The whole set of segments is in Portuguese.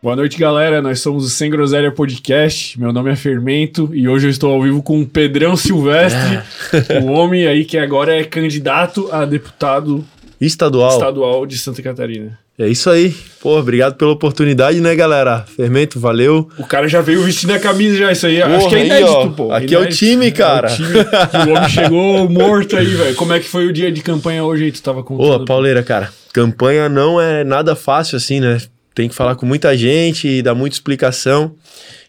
Boa noite, galera. Nós somos o Sem Groselha Podcast. Meu nome é Fermento e hoje eu estou ao vivo com o Pedrão Silvestre, o homem aí que agora é candidato a deputado Estadual. estadual de Santa Catarina. É isso aí. Pô, obrigado pela oportunidade, né, galera? Fermento, valeu. O cara já veio vestindo a camisa já, isso aí. Acho Porra, que é aí, inédito, ó. pô. Aqui é o Inédito. time, cara. É o time. o homem chegou morto aí, velho. Como é que foi o dia de campanha hoje aí? Tu tava contando? Ô, Pauleira, cara, campanha não é nada fácil assim, né? Tem que falar com muita gente e dar muita explicação.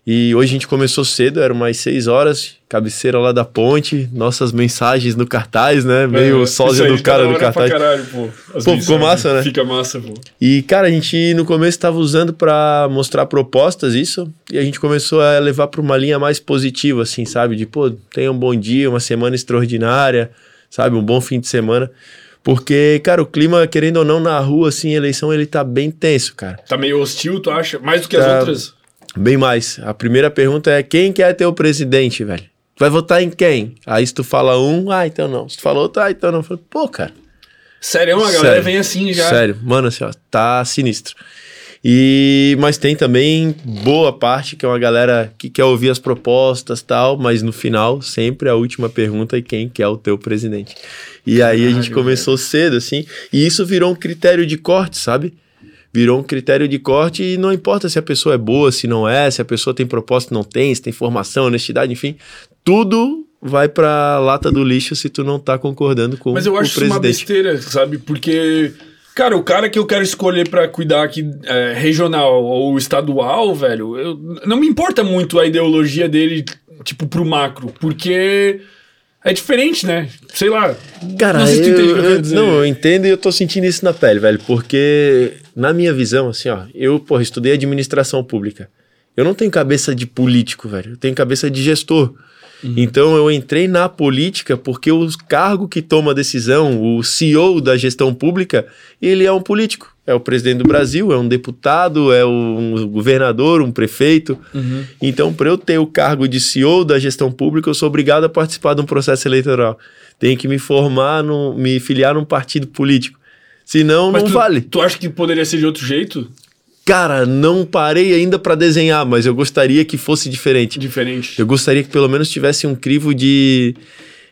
E hoje a gente começou cedo, eram umas 6 horas, cabeceira lá da ponte, nossas mensagens no cartaz, né? Meio É, sósia do cara do cartaz. Caralho, pô. Pô, ficou massa, né? Fica massa, pô. E, cara, a gente no começo estava usando para mostrar propostas, isso, e a gente começou a levar para uma linha mais positiva, assim, sabe? De, pô, tenha um bom dia, uma semana extraordinária, sabe? Um bom fim de semana. Porque, cara, o clima, querendo ou não, na rua, assim, eleição, ele tá bem tenso, cara. Tá meio hostil, tu acha? Mais do que as Tá. outras? Bem mais. A primeira pergunta é: quem quer ter o presidente, velho? Tu vai votar em quem? Aí se tu fala um, ah, então não. Se tu falou outro, ah, então não. Eu falei, pô, cara. Sério, a galera Sério. vem assim já. Sério, mano, assim, ó, tá sinistro. E mas tem também boa parte que é uma galera que quer ouvir as propostas tal, mas no final sempre a última pergunta é quem quer o teu presidente. E aí a gente começou cedo assim, e isso virou um critério de corte, sabe? Virou um critério de corte e não importa se a pessoa é boa, se não é, se a pessoa tem proposta, não tem, se tem formação, honestidade, enfim, tudo vai pra lata do lixo se tu não tá concordando com Mas eu o acho isso uma presidente. besteira, sabe? Porque, cara, o cara que eu quero escolher pra cuidar aqui é, regional ou estadual, velho, eu, não me importa muito a ideologia dele, tipo, pro macro, porque é diferente, né? Sei lá. Cara, não sei se eu, entende o que eu eu- quero dizer. não, eu entendo e eu tô sentindo isso na pele, velho, porque na minha visão, assim, ó, eu, porra, estudei administração pública. Eu não tenho cabeça de político, velho, eu tenho cabeça de gestor. Uhum. Então eu entrei na política porque o cargo que toma a decisão, o CEO da gestão pública, ele é um político. É o presidente do Brasil, é um deputado, é um governador, um prefeito. Uhum. Então, para eu ter o cargo de CEO da gestão pública, eu sou obrigado a participar de um processo eleitoral. Tenho que me formar, no, me filiar num partido político. Senão, Mas não tu, vale. Tu acha que poderia ser de outro jeito? Cara, não parei ainda para desenhar, mas eu gostaria que fosse diferente. Diferente. Eu gostaria que pelo menos tivesse um crivo de.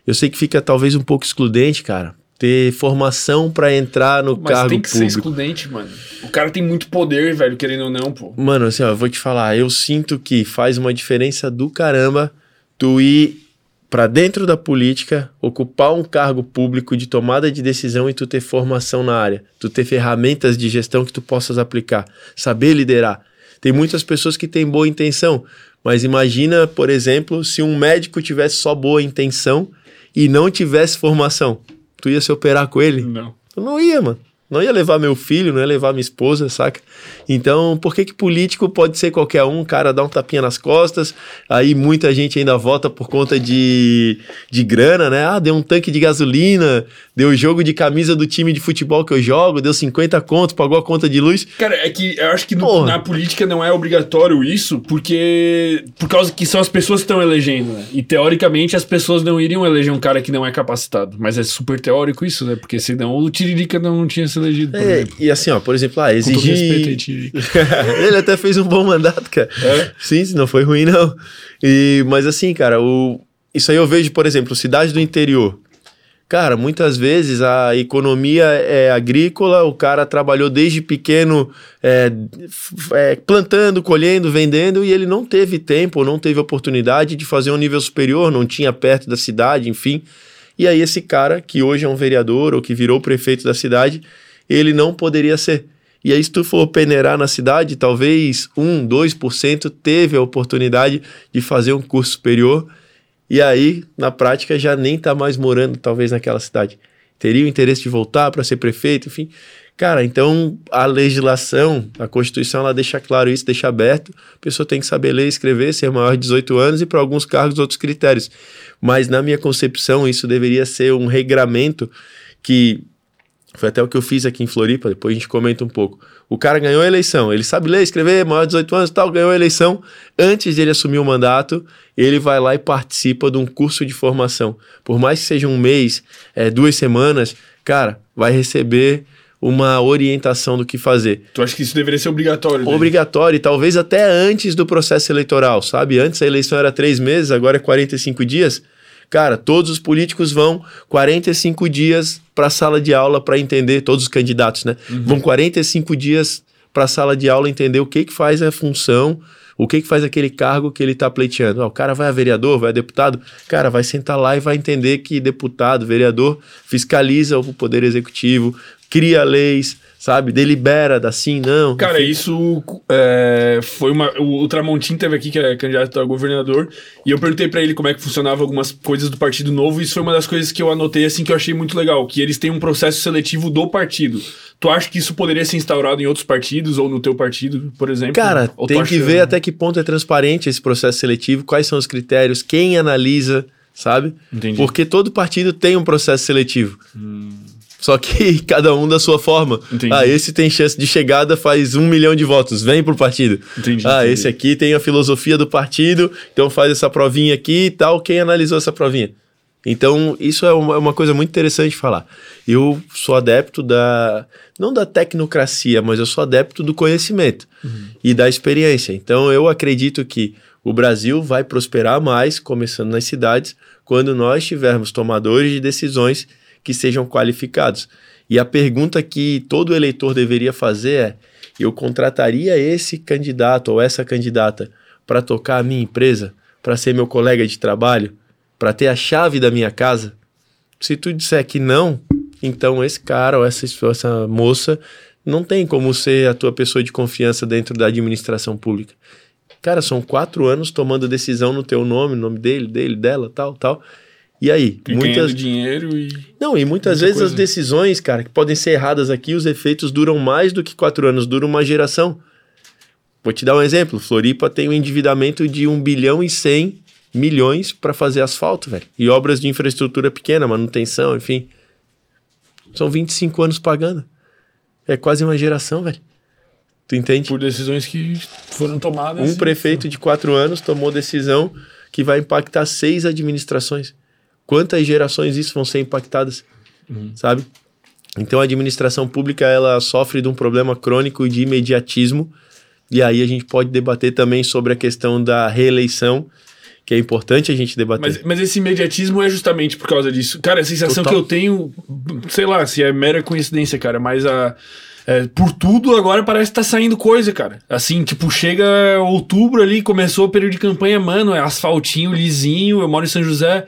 Eu sei que fica talvez um pouco excludente, cara. Ter formação para entrar no Mas cargo tem que ser público. excludente, mano. O cara tem muito poder, velho, querendo ou não, pô. Mano, assim, ó, eu vou te falar, eu sinto que faz uma diferença do caramba tu ir pra dentro da política, ocupar um cargo público de tomada de decisão e tu ter formação na área, tu ter ferramentas de gestão que tu possas aplicar, saber liderar. Tem muitas pessoas que têm boa intenção, mas imagina, por exemplo, se um médico tivesse só boa intenção e não tivesse formação. Tu ia se operar com ele? Não. Eu não ia, mano. Não ia levar meu filho, não ia levar minha esposa, saca? Então, por que que político pode ser qualquer um? O cara dá um tapinha nas costas, aí muita gente ainda vota por conta de, de grana, né? Ah, deu um tanque de gasolina, deu jogo de camisa do time de futebol que eu jogo, deu 50 conto, pagou a conta de luz. Cara, é que eu acho que no- na política não é obrigatório isso, porque. Por causa que são as pessoas que estão elegendo, né? E teoricamente as pessoas não iriam eleger um cara que não é capacitado. Mas é super teórico isso, né? Porque senão o Tiririca não, tinha se elegido, por É, e assim, ó, por exemplo, ah, exigir... Ele até fez um bom mandato, cara. É? Sim, não foi ruim, não. E, mas assim, cara, o, isso aí eu vejo, por exemplo, cidade do interior. Cara, muitas vezes a economia é agrícola, o cara trabalhou desde pequeno é, é, plantando, colhendo, vendendo, e ele não teve tempo, não teve oportunidade de fazer um nível superior, não tinha perto da cidade, enfim. E aí esse cara, que hoje é um vereador ou que virou prefeito da cidade, ele não poderia ser. E aí, se tu for peneirar na cidade, talvez 1, 2% teve a oportunidade de fazer um curso superior. E aí, na prática, já nem tá mais morando, talvez, naquela cidade. Teria o interesse de voltar para ser prefeito, enfim. Cara, então a legislação, a Constituição, ela deixa claro isso, deixa aberto. A pessoa tem que saber ler escrever, ser maior de 18 anos e para alguns cargos outros critérios. Mas na minha concepção, isso deveria ser um regramento que foi até o que eu fiz aqui em Floripa, depois a gente comenta um pouco. O cara ganhou a eleição, ele sabe ler, escrever, maior de 18 anos e tal, ganhou a eleição. Antes de ele assumir o mandato, ele vai lá e participa de um curso de formação. Por mais que seja um mês, é, duas semanas, cara, vai receber uma orientação do que fazer. Tu acha que isso deveria ser obrigatório? Daí? Obrigatório, e talvez até antes do processo eleitoral, sabe? Antes a eleição era três meses, agora é 45 dias. Cara, todos os políticos vão 45 dias para a sala de aula para entender, todos os candidatos, né? Uhum. Vão 45 dias para a sala de aula entender o que, que faz a função, o que, que faz aquele cargo que ele está pleiteando. o cara vai a vereador, vai a deputado, cara, vai sentar lá e vai entender que deputado, vereador, fiscaliza o poder executivo, cria leis, sabe? Delibera, dá sim, não. Cara, enfim. isso é, foi uma. O, Tramontim teve aqui, que é candidato a governador, e eu perguntei para ele como é que funcionava algumas coisas do Partido Novo, e isso foi uma das coisas que eu anotei, assim, que eu achei muito legal, que eles têm um processo seletivo do partido. Tu acha que isso poderia ser instaurado em outros partidos ou no teu partido, por exemplo? Cara, tem que ver até que ponto é transparente esse processo seletivo, quais são os critérios, quem analisa, sabe? Entendi. Porque todo partido tem um processo seletivo. Hum. Só que cada um da sua forma. Entendi. Ah, esse tem chance de chegada, faz um milhão de votos, vem pro partido. Entendi, ah, entendi. esse aqui tem a filosofia do partido, então faz essa provinha aqui e tal. Quem analisou essa provinha? Então, isso é uma, é uma coisa muito interessante de falar. Eu sou adepto da. Não da tecnocracia, mas eu sou adepto do conhecimento uhum. e da experiência. Então, eu acredito que o Brasil vai prosperar mais, começando nas cidades, quando nós tivermos tomadores de decisões que sejam qualificados. E a pergunta que todo eleitor deveria fazer é: eu contrataria esse candidato ou essa candidata para tocar a minha empresa, para ser meu colega de trabalho, para ter a chave da minha casa? Se tu disser que não, então esse cara ou essa, essa moça não tem como ser a tua pessoa de confiança dentro da administração pública. Cara, são quatro anos tomando decisão no teu nome, no nome dele, dele, dela, tal, tal. E aí? E muitas dinheiro e. Não, e muitas vezes coisa. as decisões, cara, que podem ser erradas aqui, os efeitos duram mais do que quatro anos, duram uma geração. Vou te dar um exemplo. Floripa tem um endividamento de 1 bilhão e 100 milhões para fazer asfalto, velho. E obras de infraestrutura pequena, manutenção, enfim. São 25 anos pagando. É quase uma geração, velho. Tu entende? Por decisões que foram tomadas. Um prefeito de quatro anos tomou decisão que vai impactar seis administrações quantas gerações isso vão ser impactadas, uhum. sabe? Então a administração pública ela sofre de um problema crônico de imediatismo e aí a gente pode debater também sobre a questão da reeleição, que é importante a gente debater. Mas, mas esse imediatismo é justamente por causa disso. Cara, a sensação Total. que eu tenho, sei lá, se é mera coincidência, cara, mas a é, por tudo agora parece que tá saindo coisa, cara. Assim, tipo, chega outubro ali, começou o período de campanha, mano, é asfaltinho, lisinho, eu moro em São José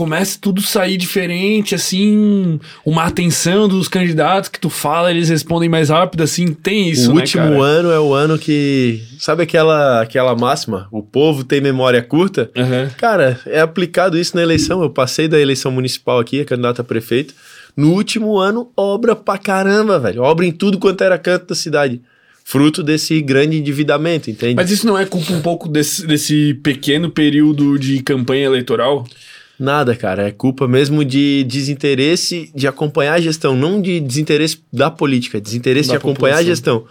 começa tudo sair diferente, assim, uma atenção dos candidatos que tu fala, eles respondem mais rápido, assim, tem isso, O né, último cara? ano é o ano que, sabe aquela, aquela máxima, o povo tem memória curta? Uhum. Cara, é aplicado isso na eleição, eu passei da eleição municipal aqui, a candidata a prefeito, no último ano, obra pra caramba, velho, obra em tudo quanto era canto da cidade fruto desse grande endividamento, entende? Mas isso não é culpa um pouco desse, desse pequeno período de campanha eleitoral? Nada, cara. É culpa mesmo de desinteresse de acompanhar a gestão, não de desinteresse da política, desinteresse da de acompanhar população. a gestão.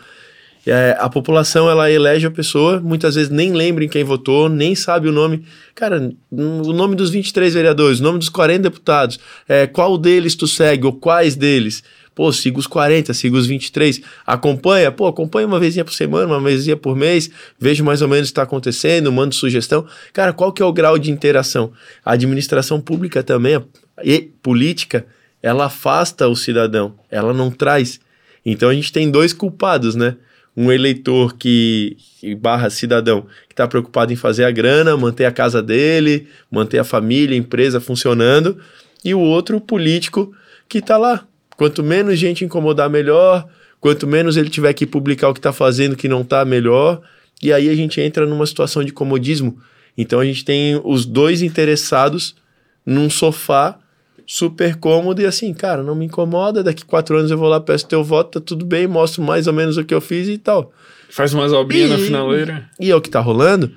É, a população ela elege a pessoa, muitas vezes nem lembra em quem votou, nem sabe o nome. Cara, o nome dos 23 vereadores, o nome dos 40 deputados, é, qual deles tu segue ou quais deles. Pô, sigo os 40, sigo os 23. Acompanha, pô, acompanha uma vezinha por semana, uma vezinha por mês, vejo mais ou menos o que está acontecendo, mando sugestão. Cara, qual que é o grau de interação? A administração pública também, e política, ela afasta o cidadão, ela não traz. Então a gente tem dois culpados, né? Um eleitor que, que barra cidadão, que está preocupado em fazer a grana, manter a casa dele, manter a família, a empresa funcionando, e o outro político que está lá Quanto menos gente incomodar, melhor. Quanto menos ele tiver que publicar o que está fazendo que não está, melhor. E aí a gente entra numa situação de comodismo. Então a gente tem os dois interessados num sofá super cômodo e assim, cara, não me incomoda. Daqui quatro anos eu vou lá, peço teu voto, tá tudo bem, mostro mais ou menos o que eu fiz e tal. Faz umas obrinhas na finaleira. E é o que tá rolando.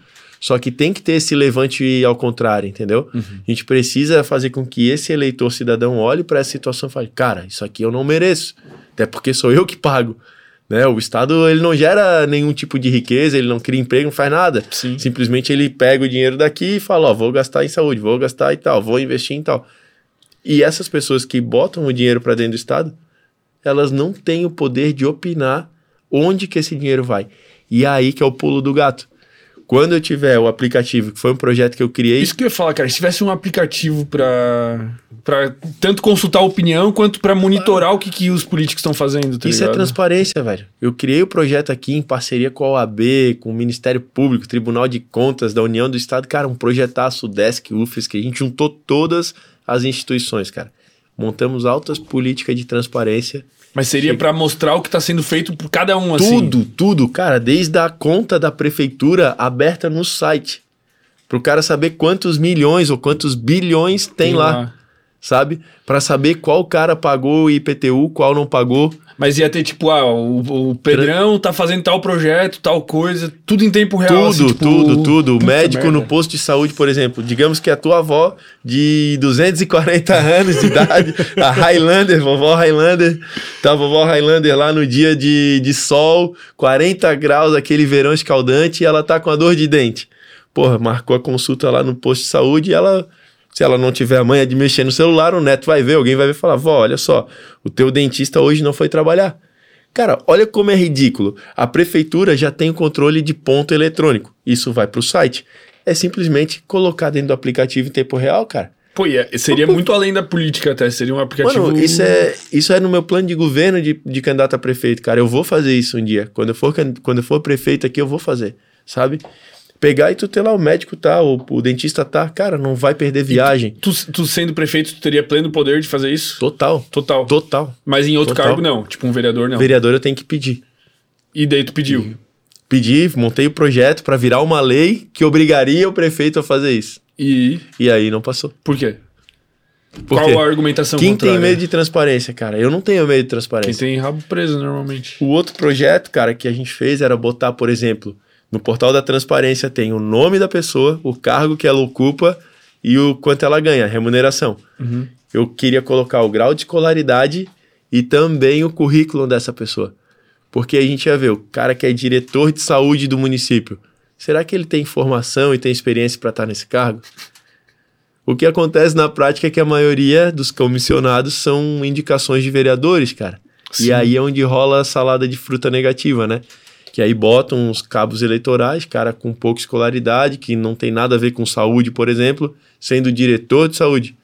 Só que tem que ter esse levante ao contrário, entendeu? Uhum. A gente precisa fazer com que esse eleitor cidadão olhe para essa situação e fale: cara, isso aqui eu não mereço, até porque sou eu que pago. Né? O Estado ele não gera nenhum tipo de riqueza, ele não cria emprego, não faz nada. Sim. Simplesmente ele pega o dinheiro daqui e fala: Ó, vou gastar em saúde, vou gastar e tal, vou investir em tal. E essas pessoas que botam o dinheiro para dentro do Estado, elas não têm o poder de opinar onde que esse dinheiro vai. E é aí que é o pulo do gato. Quando eu tiver o aplicativo, que foi um projeto que eu criei. Isso que eu ia falar, cara. Se tivesse um aplicativo para para tanto consultar a opinião quanto para monitorar o que, que os políticos estão fazendo. Tá Isso é ligado? é transparência, velho. Eu criei o projeto aqui em parceria com a OAB, com o Ministério Público, Tribunal de Contas da União do Estado. Cara, um projetaço Desk, UFES, que a gente juntou todas as instituições, cara. Montamos altas políticas de transparência. Mas seria para mostrar o que está sendo feito por cada um, assim? Tudo, tudo, cara. Desde a conta da prefeitura aberta no site. Para o cara saber quantos milhões ou quantos bilhões tem, tem lá. lá sabe? Para saber qual cara pagou o IPTU, qual não pagou. Mas ia ter tipo, ah, o, o Pedrão tá fazendo tal projeto, tal coisa, tudo em tempo real. Tudo, assim, tipo, tudo, tudo. O médico merda. no posto de saúde, por exemplo, digamos que a tua avó de 240 anos de idade, a Highlander, vovó Highlander, tá vovó Highlander lá no dia de, de sol, 40 graus, aquele verão escaldante, e ela tá com a dor de dente. Porra, marcou a consulta lá no posto de saúde e ela se ela não tiver a manha de mexer no celular, o neto vai ver, alguém vai ver e falar: vó, olha só, o teu dentista hoje não foi trabalhar. Cara, olha como é ridículo. A prefeitura já tem o controle de ponto eletrônico. Isso vai para o site. É simplesmente colocar dentro do aplicativo em tempo real, cara. Pô, é, seria Pô, muito além da política até, seria um aplicativo... Mano, isso é, isso é no meu plano de governo de, de candidato a prefeito, cara. Eu vou fazer isso um dia. Quando eu for, quando eu for prefeito aqui, eu vou fazer, sabe? Pegar e tu ter lá o médico tá, o, o dentista tá, cara, não vai perder viagem. Tu, tu, tu, sendo prefeito, tu teria pleno poder de fazer isso? Total. Total. Total. Mas em outro Total. cargo não, tipo um vereador não. Vereador eu tenho que pedir. E daí tu pediu? Pedi, montei o projeto para virar uma lei que obrigaria o prefeito a fazer isso. E e aí não passou. Por quê? Por Qual quê? a argumentação Quem contrária? tem medo de transparência, cara? Eu não tenho medo de transparência. Quem tem rabo preso normalmente. O outro projeto, cara, que a gente fez era botar, por exemplo, no portal da transparência tem o nome da pessoa, o cargo que ela ocupa e o quanto ela ganha, remuneração. Uhum. Eu queria colocar o grau de escolaridade e também o currículo dessa pessoa. Porque a gente ia ver o cara que é diretor de saúde do município. Será que ele tem formação e tem experiência para estar nesse cargo? O que acontece na prática é que a maioria dos comissionados são indicações de vereadores, cara. Sim. E aí é onde rola a salada de fruta negativa, né? Que aí botam uns cabos eleitorais, cara com pouca escolaridade, que não tem nada a ver com saúde, por exemplo, sendo diretor de saúde.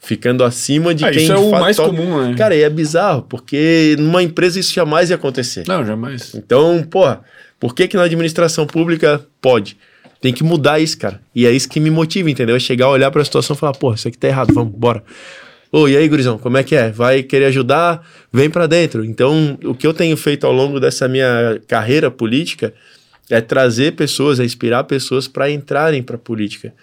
Ficando acima de ah, quem Isso é o mais toca. comum, né? Cara, e é bizarro, porque numa empresa isso jamais ia acontecer. Não, jamais. Então, porra, por que que na administração pública pode? Tem que mudar isso, cara. E é isso que me motiva, entendeu? É chegar, olhar para a situação e falar, porra, isso aqui tá errado, vamos, bora. Ô, e aí, gurizão, como é que é? Vai querer ajudar? Vem para dentro. Então, o que eu tenho feito ao longo dessa minha carreira política é trazer pessoas, é inspirar pessoas para entrarem para política.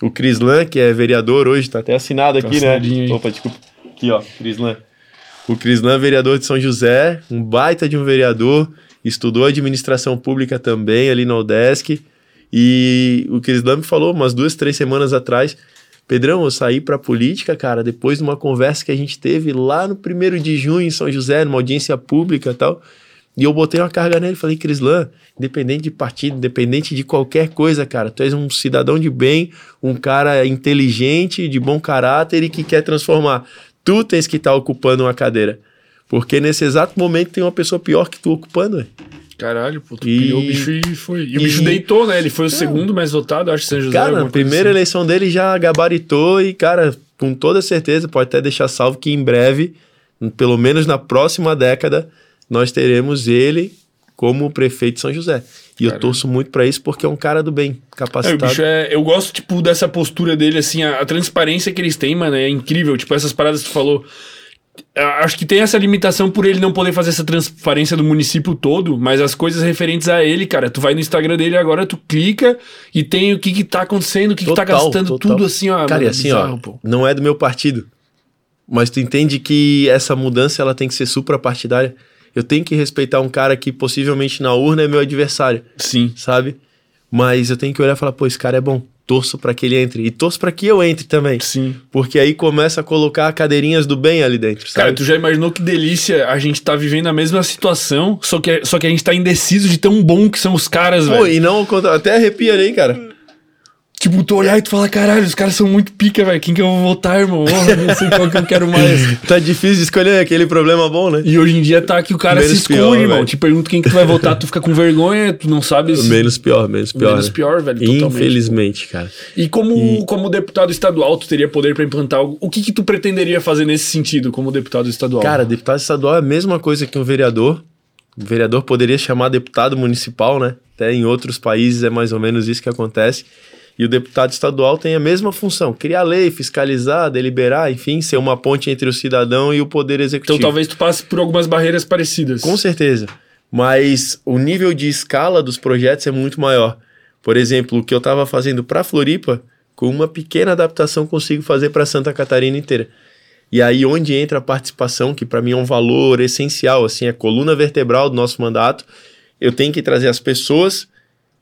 O Crislan, que é vereador hoje, tá até assinado tá aqui, né? Aí. Opa, desculpa. Aqui, ó, Crislan. O Crislan, vereador de São José, um baita de um vereador, estudou administração pública também ali na UDESC. E o Crislan me falou umas duas, três semanas atrás Pedrão, eu saí pra política, cara, depois de uma conversa que a gente teve lá no primeiro de junho em São José, numa audiência pública e tal. E eu botei uma carga nele e falei, Crislan, independente de partido, independente de qualquer coisa, cara, tu és um cidadão de bem, um cara inteligente, de bom caráter e que quer transformar. Tu tens que estar tá ocupando uma cadeira. Porque nesse exato momento tem uma pessoa pior que tu ocupando, velho. Caralho, pô, tu e... o bicho e foi. E, e, o bicho deitou, né? Ele foi o segundo mais votado, acho que São José. Cara, na primeira assim. eleição dele já gabaritou e, cara, com toda certeza, pode até deixar salvo que em breve, pelo menos na próxima década, nós teremos ele como prefeito de São José. E Caramba. eu torço muito para isso porque é um cara do bem, capacitado. É, bicho é, eu gosto, tipo, dessa postura dele, assim, a, a transparência que eles têm, mano, é incrível. Tipo, essas paradas que tu falou acho que tem essa limitação por ele não poder fazer essa transparência do município todo, mas as coisas referentes a ele, cara, tu vai no Instagram dele agora, tu clica e tem o que que tá acontecendo, o que total, que tá gastando, total. tudo assim, ó. Cara, e assim, bizarro, ó, pô. não é do meu partido, mas tu entende que essa mudança ela tem que ser suprapartidária. Eu tenho que respeitar um cara que possivelmente na urna é meu adversário. Sim. Sabe? Mas eu tenho que olhar e falar, pô, esse cara é bom torço para que ele entre. E torço para que eu entre também. Sim. Porque aí começa a colocar cadeirinhas do bem ali dentro. Sabe? Cara, tu já imaginou que delícia a gente tá vivendo a mesma situação, só que, só que a gente tá indeciso de tão bom que são os caras, velho. Pô, e não, até arrepia aí, cara. Tipo, tu olhar e tu falar, caralho, os caras são muito pica, velho. Quem que eu vou votar, irmão? Oh, não sei qual que eu quero mais. tá difícil de escolher aquele problema bom, né? E hoje em dia tá que o cara Menos se esconde, pior, irmão. velho. Te pergunta quem que tu vai votar, tu fica com vergonha, tu não sabe se... Menos pior, menos pior. Menos né? pior, velho, totalmente. Infelizmente, cara. E como, como deputado estadual, tu teria poder pra implantar algo. O que que tu pretenderia fazer nesse sentido como deputado estadual? Cara, deputado estadual é a mesma coisa que um vereador. O vereador poderia chamar deputado municipal, né? Até em outros países é mais ou menos isso que acontece. E o deputado estadual tem a mesma função: criar lei, fiscalizar, deliberar, enfim, ser uma ponte entre o cidadão e o poder executivo. então talvez tu passe por algumas barreiras parecidas. Com certeza. Mas o nível de escala dos projetos é muito maior. Por exemplo, o que eu estava fazendo para Floripa, com uma pequena adaptação consigo fazer para Santa Catarina inteira. E aí onde entra a participação, que para mim é um valor essencial, assim, é a coluna vertebral do nosso mandato. Eu tenho que trazer as pessoas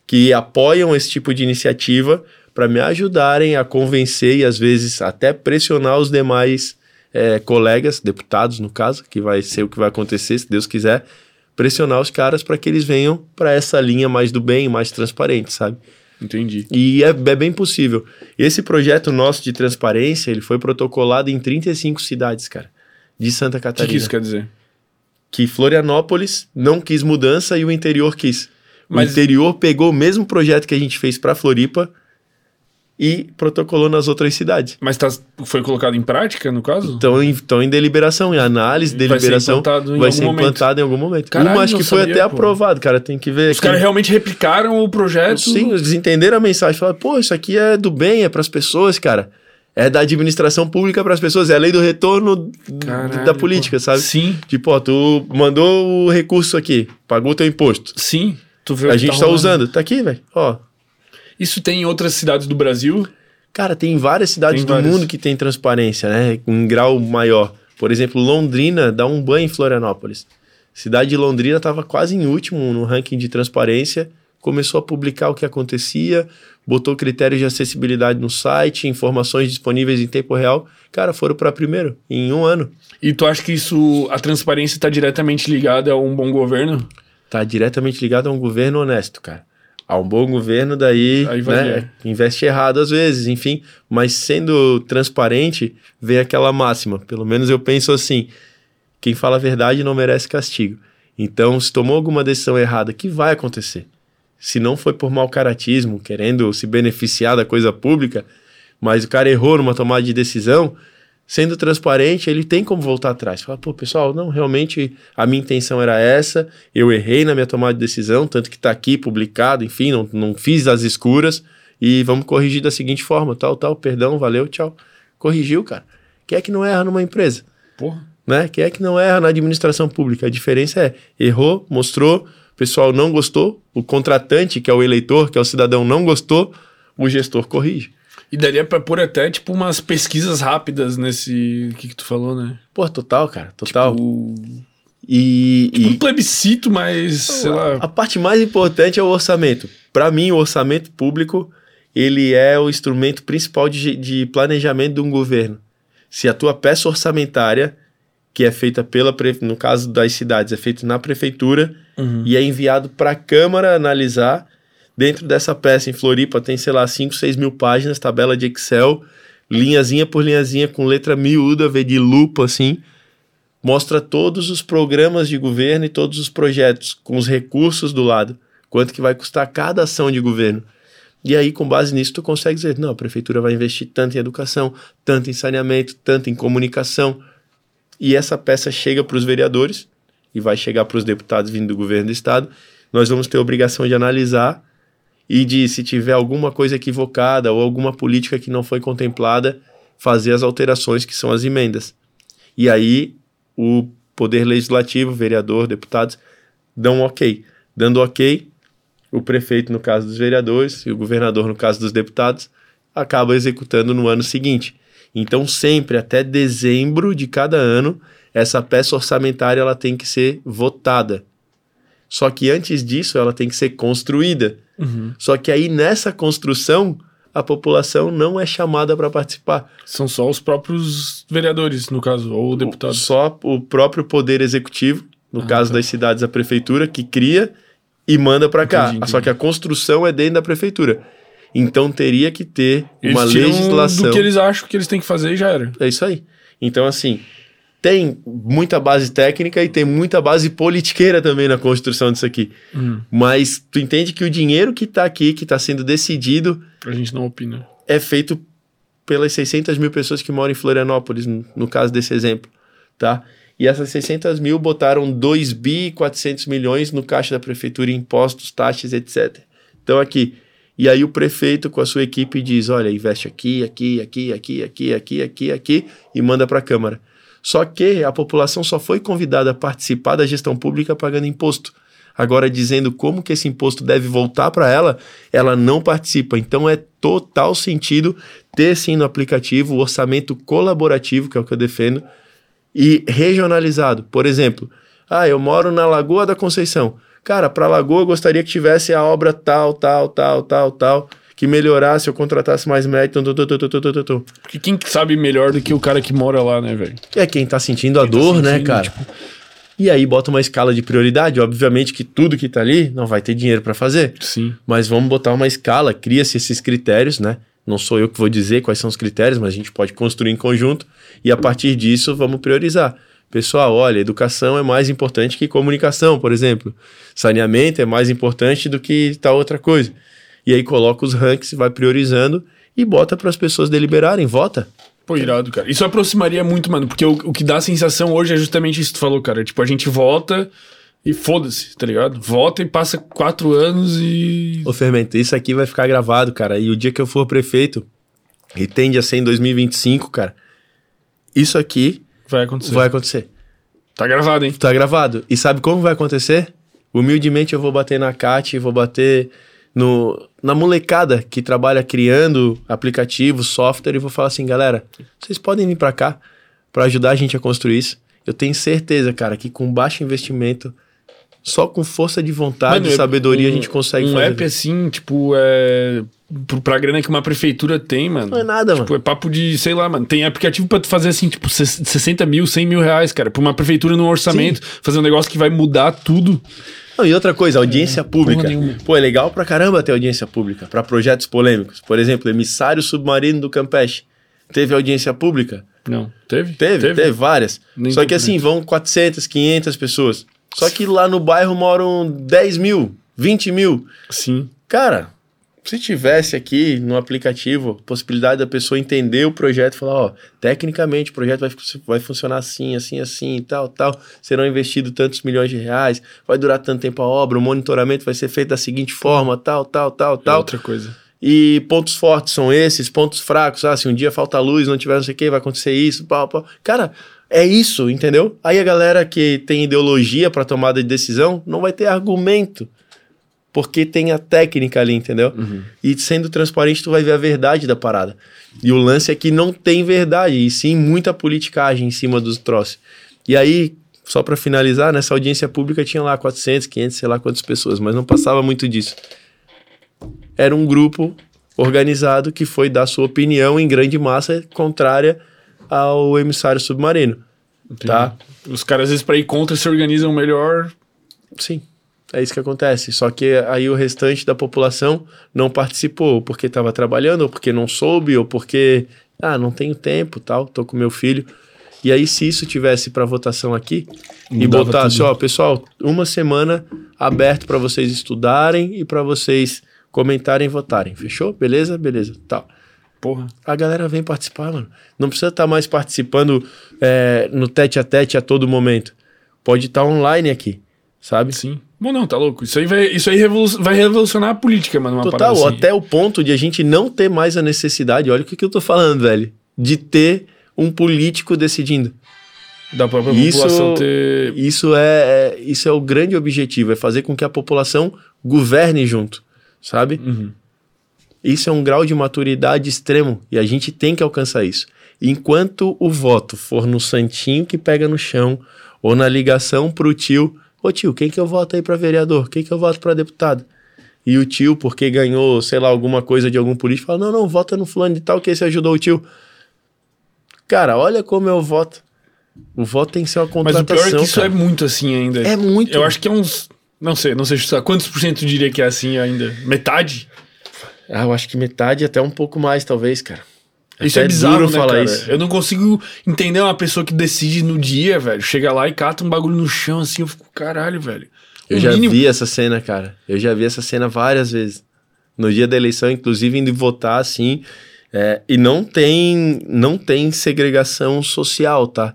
que apoiam esse tipo de iniciativa para me ajudarem a convencer e às vezes até pressionar os demais eh, colegas, deputados no caso, que vai ser o que vai acontecer, se Deus quiser, pressionar os caras para que eles venham para essa linha mais do bem, mais transparente, sabe? Entendi. E é, é bem possível. Esse projeto nosso de transparência, ele foi protocolado em 35 cidades, cara, de Santa O que, Catarina. que isso quer dizer? que Florianópolis não quis mudança e o interior quis. Mas- O interior pegou o mesmo projeto que a gente fez para Floripa e protocolou nas outras cidades. Mas tá, foi colocado em prática, no caso? Estão em, deliberação, em análise, Vai ser deliberação. implantado em vai algum ser momento. implantado em algum momento. Caralho, Uma acho que foi sabia, até pô. aprovado, cara. Tem que ver. Os caras realmente replicaram o projeto. Sim, eles entenderam a mensagem. Falaram, pô, isso aqui é do bem, é para as pessoas, cara. É da administração pública para as pessoas. É a lei do retorno Caralho, da política, pô. sabe? Sim, Tipo, ó, tu mandou o recurso aqui, pagou o teu imposto. sim. Tu A que gente tá rolando. usando. Tá aqui, velho. Ó. Isso tem em outras cidades do Brasil? Cara, tem várias cidades Tem do várias. mundo que tem transparência, né? Um grau maior. Por exemplo, Londrina dá um banho em Florianópolis. Cidade de Londrina estava quase em último no ranking de transparência. Começou a publicar o que acontecia, botou critérios de acessibilidade no site, informações disponíveis em tempo real. Cara, foram para primeiro em um ano. E tu acha que isso, a transparência está diretamente ligada a um bom governo? Tá diretamente ligado a um governo honesto, cara. A um bom governo, daí Aí vai né, investe errado às vezes, enfim. Mas sendo transparente, vem aquela máxima. Pelo menos eu penso assim: quem fala a verdade não merece castigo. Então, se tomou alguma decisão errada, que vai acontecer? Se não foi por mau caratismo, querendo se beneficiar da coisa pública, mas o cara errou numa tomada de decisão, sendo transparente, ele tem como voltar atrás. Fala, pô, pessoal, não, realmente a minha intenção era essa, eu errei na minha tomada de decisão, tanto que tá aqui publicado, enfim, não, não fiz as escuras, e vamos corrigir da seguinte forma, tal, tal, perdão, valeu, tchau. Corrigiu, cara. Quem é que não erra numa empresa? Porra. né? Quem é que não erra na administração pública? A diferença é, errou, mostrou, o pessoal não gostou, o contratante, que é o eleitor, que é o cidadão, não gostou, o gestor corrige. E daria pra pôr até, tipo, umas pesquisas rápidas nesse... O que que tu falou, né? Pô, total, cara, total. Tipo, e, e um plebiscito, mas, sei lá... a parte mais importante é o orçamento. Para mim, o orçamento público, ele é o instrumento principal de, de planejamento de um governo. Se a tua peça orçamentária, que é feita pela, no caso das cidades, é feita na prefeitura, Uhum. e é enviado para a Câmara analisar. Dentro dessa peça em Floripa tem, sei lá, 5, 6 mil páginas, tabela de Excel, linhazinha por linhazinha, com letra miúda, vê de lupa assim. Mostra todos os programas de governo e todos os projetos, com os recursos do lado. Quanto que vai custar cada ação de governo. E aí, com base nisso, tu consegue dizer, não, a prefeitura vai investir tanto em educação, tanto em saneamento, tanto em comunicação. E essa peça chega para os vereadores e vai chegar para os deputados vindo do governo do estado. Nós vamos ter a obrigação de analisar e de, se tiver alguma coisa equivocada ou alguma política que não foi contemplada, fazer as alterações que são as emendas. E aí o poder legislativo, vereador, deputados, dão ok. Dando ok, o prefeito, no caso dos vereadores, e o governador, no caso dos deputados, acaba executando no ano seguinte. Então, sempre até dezembro de cada ano, essa peça orçamentária ela tem que ser votada. Só que antes disso, ela tem que ser construída. Uhum. Só que aí nessa construção, a população não é chamada para participar. São só os próprios vereadores, no caso, ou deputados. Só o próprio poder executivo, no Ah, caso tá. das cidades, a prefeitura, que cria e manda para cá. Entendi, entendi. Só que a construção é dentro da prefeitura. Então teria que ter Eles uma legislação. do que eles acham que eles têm que fazer e já era. É isso aí. Então, assim, tem muita base técnica e tem muita base politiqueira também na construção disso aqui. Hum. Mas tu entende que o dinheiro que tá aqui, que tá sendo decidido, A gente não opina. é feito pelas 600 mil pessoas que moram em Florianópolis, no, caso desse exemplo, tá? E essas 600 mil botaram 2 bi e 400 milhões no caixa da prefeitura em impostos, taxas, etc. Então aqui, e aí o prefeito com a sua equipe diz, olha, investe aqui, aqui, aqui, aqui, aqui, aqui, aqui, aqui e manda para a Câmara. Só que a população só foi convidada a participar da gestão pública pagando imposto. Agora, dizendo como que esse imposto deve voltar para ela, ela não participa. Então, é total sentido ter sim no aplicativo o orçamento colaborativo, que é o que eu defendo, e regionalizado. Por exemplo, ah, eu moro na Lagoa da Conceição. Cara, para Lagoa eu gostaria que tivesse a obra tal, tal, tal, tal, tal, que melhorasse, eu contratasse mais médico. Porque quem sabe melhor do que o cara que mora lá, né, velho? É quem tá sentindo a Quem tá dor, né, sentindo, cara? tipo- E aí bota uma escala de prioridade. Obviamente que tudo que tá ali não vai ter dinheiro para fazer. Sim. Mas vamos botar uma escala, cria-se esses critérios, né? Não sou eu que vou dizer quais são os critérios, mas a gente pode construir em conjunto e a partir disso vamos priorizar. Pessoal, olha, educação é mais importante que comunicação, por exemplo. Saneamento é mais importante do que tal outra coisa. E aí coloca os ranks, vai priorizando e bota para as pessoas deliberarem, vota. Pô, irado, cara. Isso aproximaria muito, mano, porque o, o que dá a sensação hoje é justamente isso que tu falou, cara. Tipo, a gente vota e foda-se, tá ligado? Vota e passa quatro anos e. Ô Fermento, isso aqui vai ficar gravado, cara. E o dia que eu for prefeito, e tende a ser em 2025, cara, isso aqui Vai acontecer. vai acontecer. Tá gravado, hein? Tá gravado. E sabe como vai acontecer? Humildemente eu vou bater na Cat, vou bater no, na molecada que trabalha criando aplicativo, software e vou falar assim, galera, vocês podem vir pra cá pra ajudar a gente a construir isso. Eu tenho certeza, cara, que com baixo investimento, só com força de vontade Mano, e sabedoria um- a gente consegue um fazer. app assim, tipo, é. Pra grana que uma prefeitura tem, mano. Não é nada, Tipo, mano. é papo de, sei lá, mano. Tem aplicativo pra tu fazer assim, tipo, ses- 60 mil, 100 mil reais, cara. Pra uma prefeitura num orçamento, fazer um negócio que vai mudar tudo. Não, e outra coisa, audiência pública. nenhuma. Pô, é legal pra caramba ter audiência pública para projetos polêmicos. Por exemplo, emissário submarino do Campeche. Teve audiência pública? Não. Teve? Teve, teve, várias. Nem Só que assim, vão 400, 500 pessoas. Só que lá no bairro moram 10 mil, 20 mil. Sim. Cara, se tivesse aqui no aplicativo possibilidade da pessoa entender o projeto e falar, ó, tecnicamente o projeto vai, vai funcionar assim, assim, assim, tal, tal, serão investidos tantos milhões de reais, vai durar tanto tempo a obra, o monitoramento vai ser feito da seguinte forma, tal, tal, tal, É tal. outra coisa. E pontos fortes são esses, pontos fracos, ah, se um dia falta luz, não tiver não sei o que, vai acontecer isso, pau, pau. Cara, é isso, entendeu? Aí a galera que tem ideologia para tomada de decisão não vai ter argumento, porque tem a técnica ali, entendeu? E sendo transparente, tu vai ver a verdade da parada. E o lance é que não tem verdade, e sim muita politicagem em cima dos troços. E aí, só para finalizar, nessa audiência pública tinha lá 400, 500, sei lá quantas pessoas, mas não passava muito disso era um grupo organizado que foi dar sua opinião em grande massa contrária ao emissário submarino. Entendi. Tá? Os caras, às vezes, pra ir contra, se organizam melhor. Sim, é isso que acontece. Só que aí o restante da população não participou, ou porque estava trabalhando, ou porque não soube, ou porque, ah, não tenho tempo, tal, tô com meu filho. E aí, se isso tivesse para votação aqui e Mudava botasse, tudo. ó, pessoal, uma semana aberto para vocês estudarem e para vocês comentarem e votarem. Fechou? Beleza? Beleza. Tal. Porra. a galera vem participar, mano. Não precisa estar mais participando é, no tete a tete a todo momento. Pode estar online aqui, sabe? Sim. Bom, não, tá louco. Isso aí vai, isso aí revolu- vai revolucionar a política, mano. Total, assim. até o ponto de a gente não ter mais a necessidade, olha o que, que eu tô falando, velho, de ter um político decidindo. Da própria Isso- população ter. Isso é, é- isso é o grande objetivo, é fazer com que a população governe junto, sabe? Uhum. Isso é um grau de maturidade extremo e a gente tem que alcançar isso. Enquanto o voto for no santinho que pega no chão ou na ligação pro tio, ô tio, quem que eu voto aí para vereador? Quem que eu voto para deputado? E o tio, porque ganhou, sei lá, alguma coisa de algum político, fala: "Não, não, vota no fulano de tal que esse ajudou o tio". Cara, olha como eu voto. O voto tem que ser uma Mas contratação. o pior é que isso cara. é muito assim ainda. É muito. Eu acho que é uns. Não sei, não sei chutar. Quantos por cento diria que é assim ainda? Metade? Ah, eu acho que metade, até um pouco mais, talvez, cara. Isso Até é bizarro, né, falar cara? isso. Eu não consigo entender uma pessoa que decide no dia, velho. Chega lá e cata um bagulho no chão, assim, eu fico, caralho, velho. Eu já mínimo- vi essa cena, cara. Eu já vi essa cena várias vezes. No dia da eleição, inclusive, indo votar, assim. é, e não tem, não tem segregação social, tá?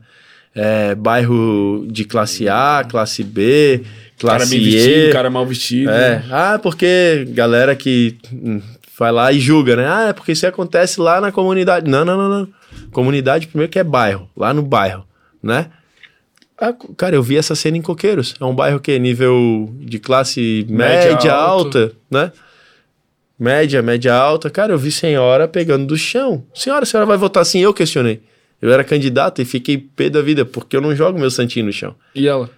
É, bairro de classe A, classe B, Cara classe bem E. vestido, cara mal vestido. É. Ah, porque galera que hum, vai lá e julga, né? Ah, é porque isso acontece lá na comunidade. Não, não, não, não. Comunidade, primeiro que é bairro, lá no bairro, né? Ah, cara, eu vi essa cena em Coqueiros. É um bairro que é nível de classe Média, média, alta, né? Média, média alta. Cara, eu vi senhora pegando do chão. Senhora, a senhora vai votar assim? Eu questionei. Eu era candidato e fiquei pé da vida, porque eu não jogo meu santinho no chão. E ela?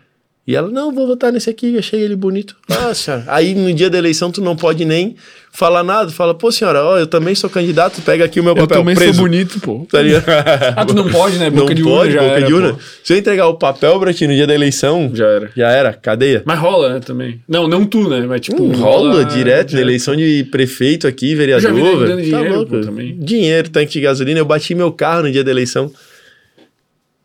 E ela, não, vou votar nesse aqui, achei ele bonito. Ah, senhora. Aí no dia da eleição tu não pode nem falar nada. Fala, pô, senhora, ó, eu também sou candidato, pega aqui o meu Eu papel também preso. sou bonito, pô. Tá ligado? Ah, tu não pode, né? não Boca de urna pode, já boca era, de urna. pô. Se eu entregar o papel pra ti no dia da eleição, Já era. já era, cadeia. Mas rola, né, também. Não, não tu, né? Mas tipo, Hum, rola, direto, eleição de prefeito aqui, vereador. já vi velho. dinheiro, louco. pô, também. Dinheiro, tanque de gasolina. Eu bati meu carro no dia da eleição.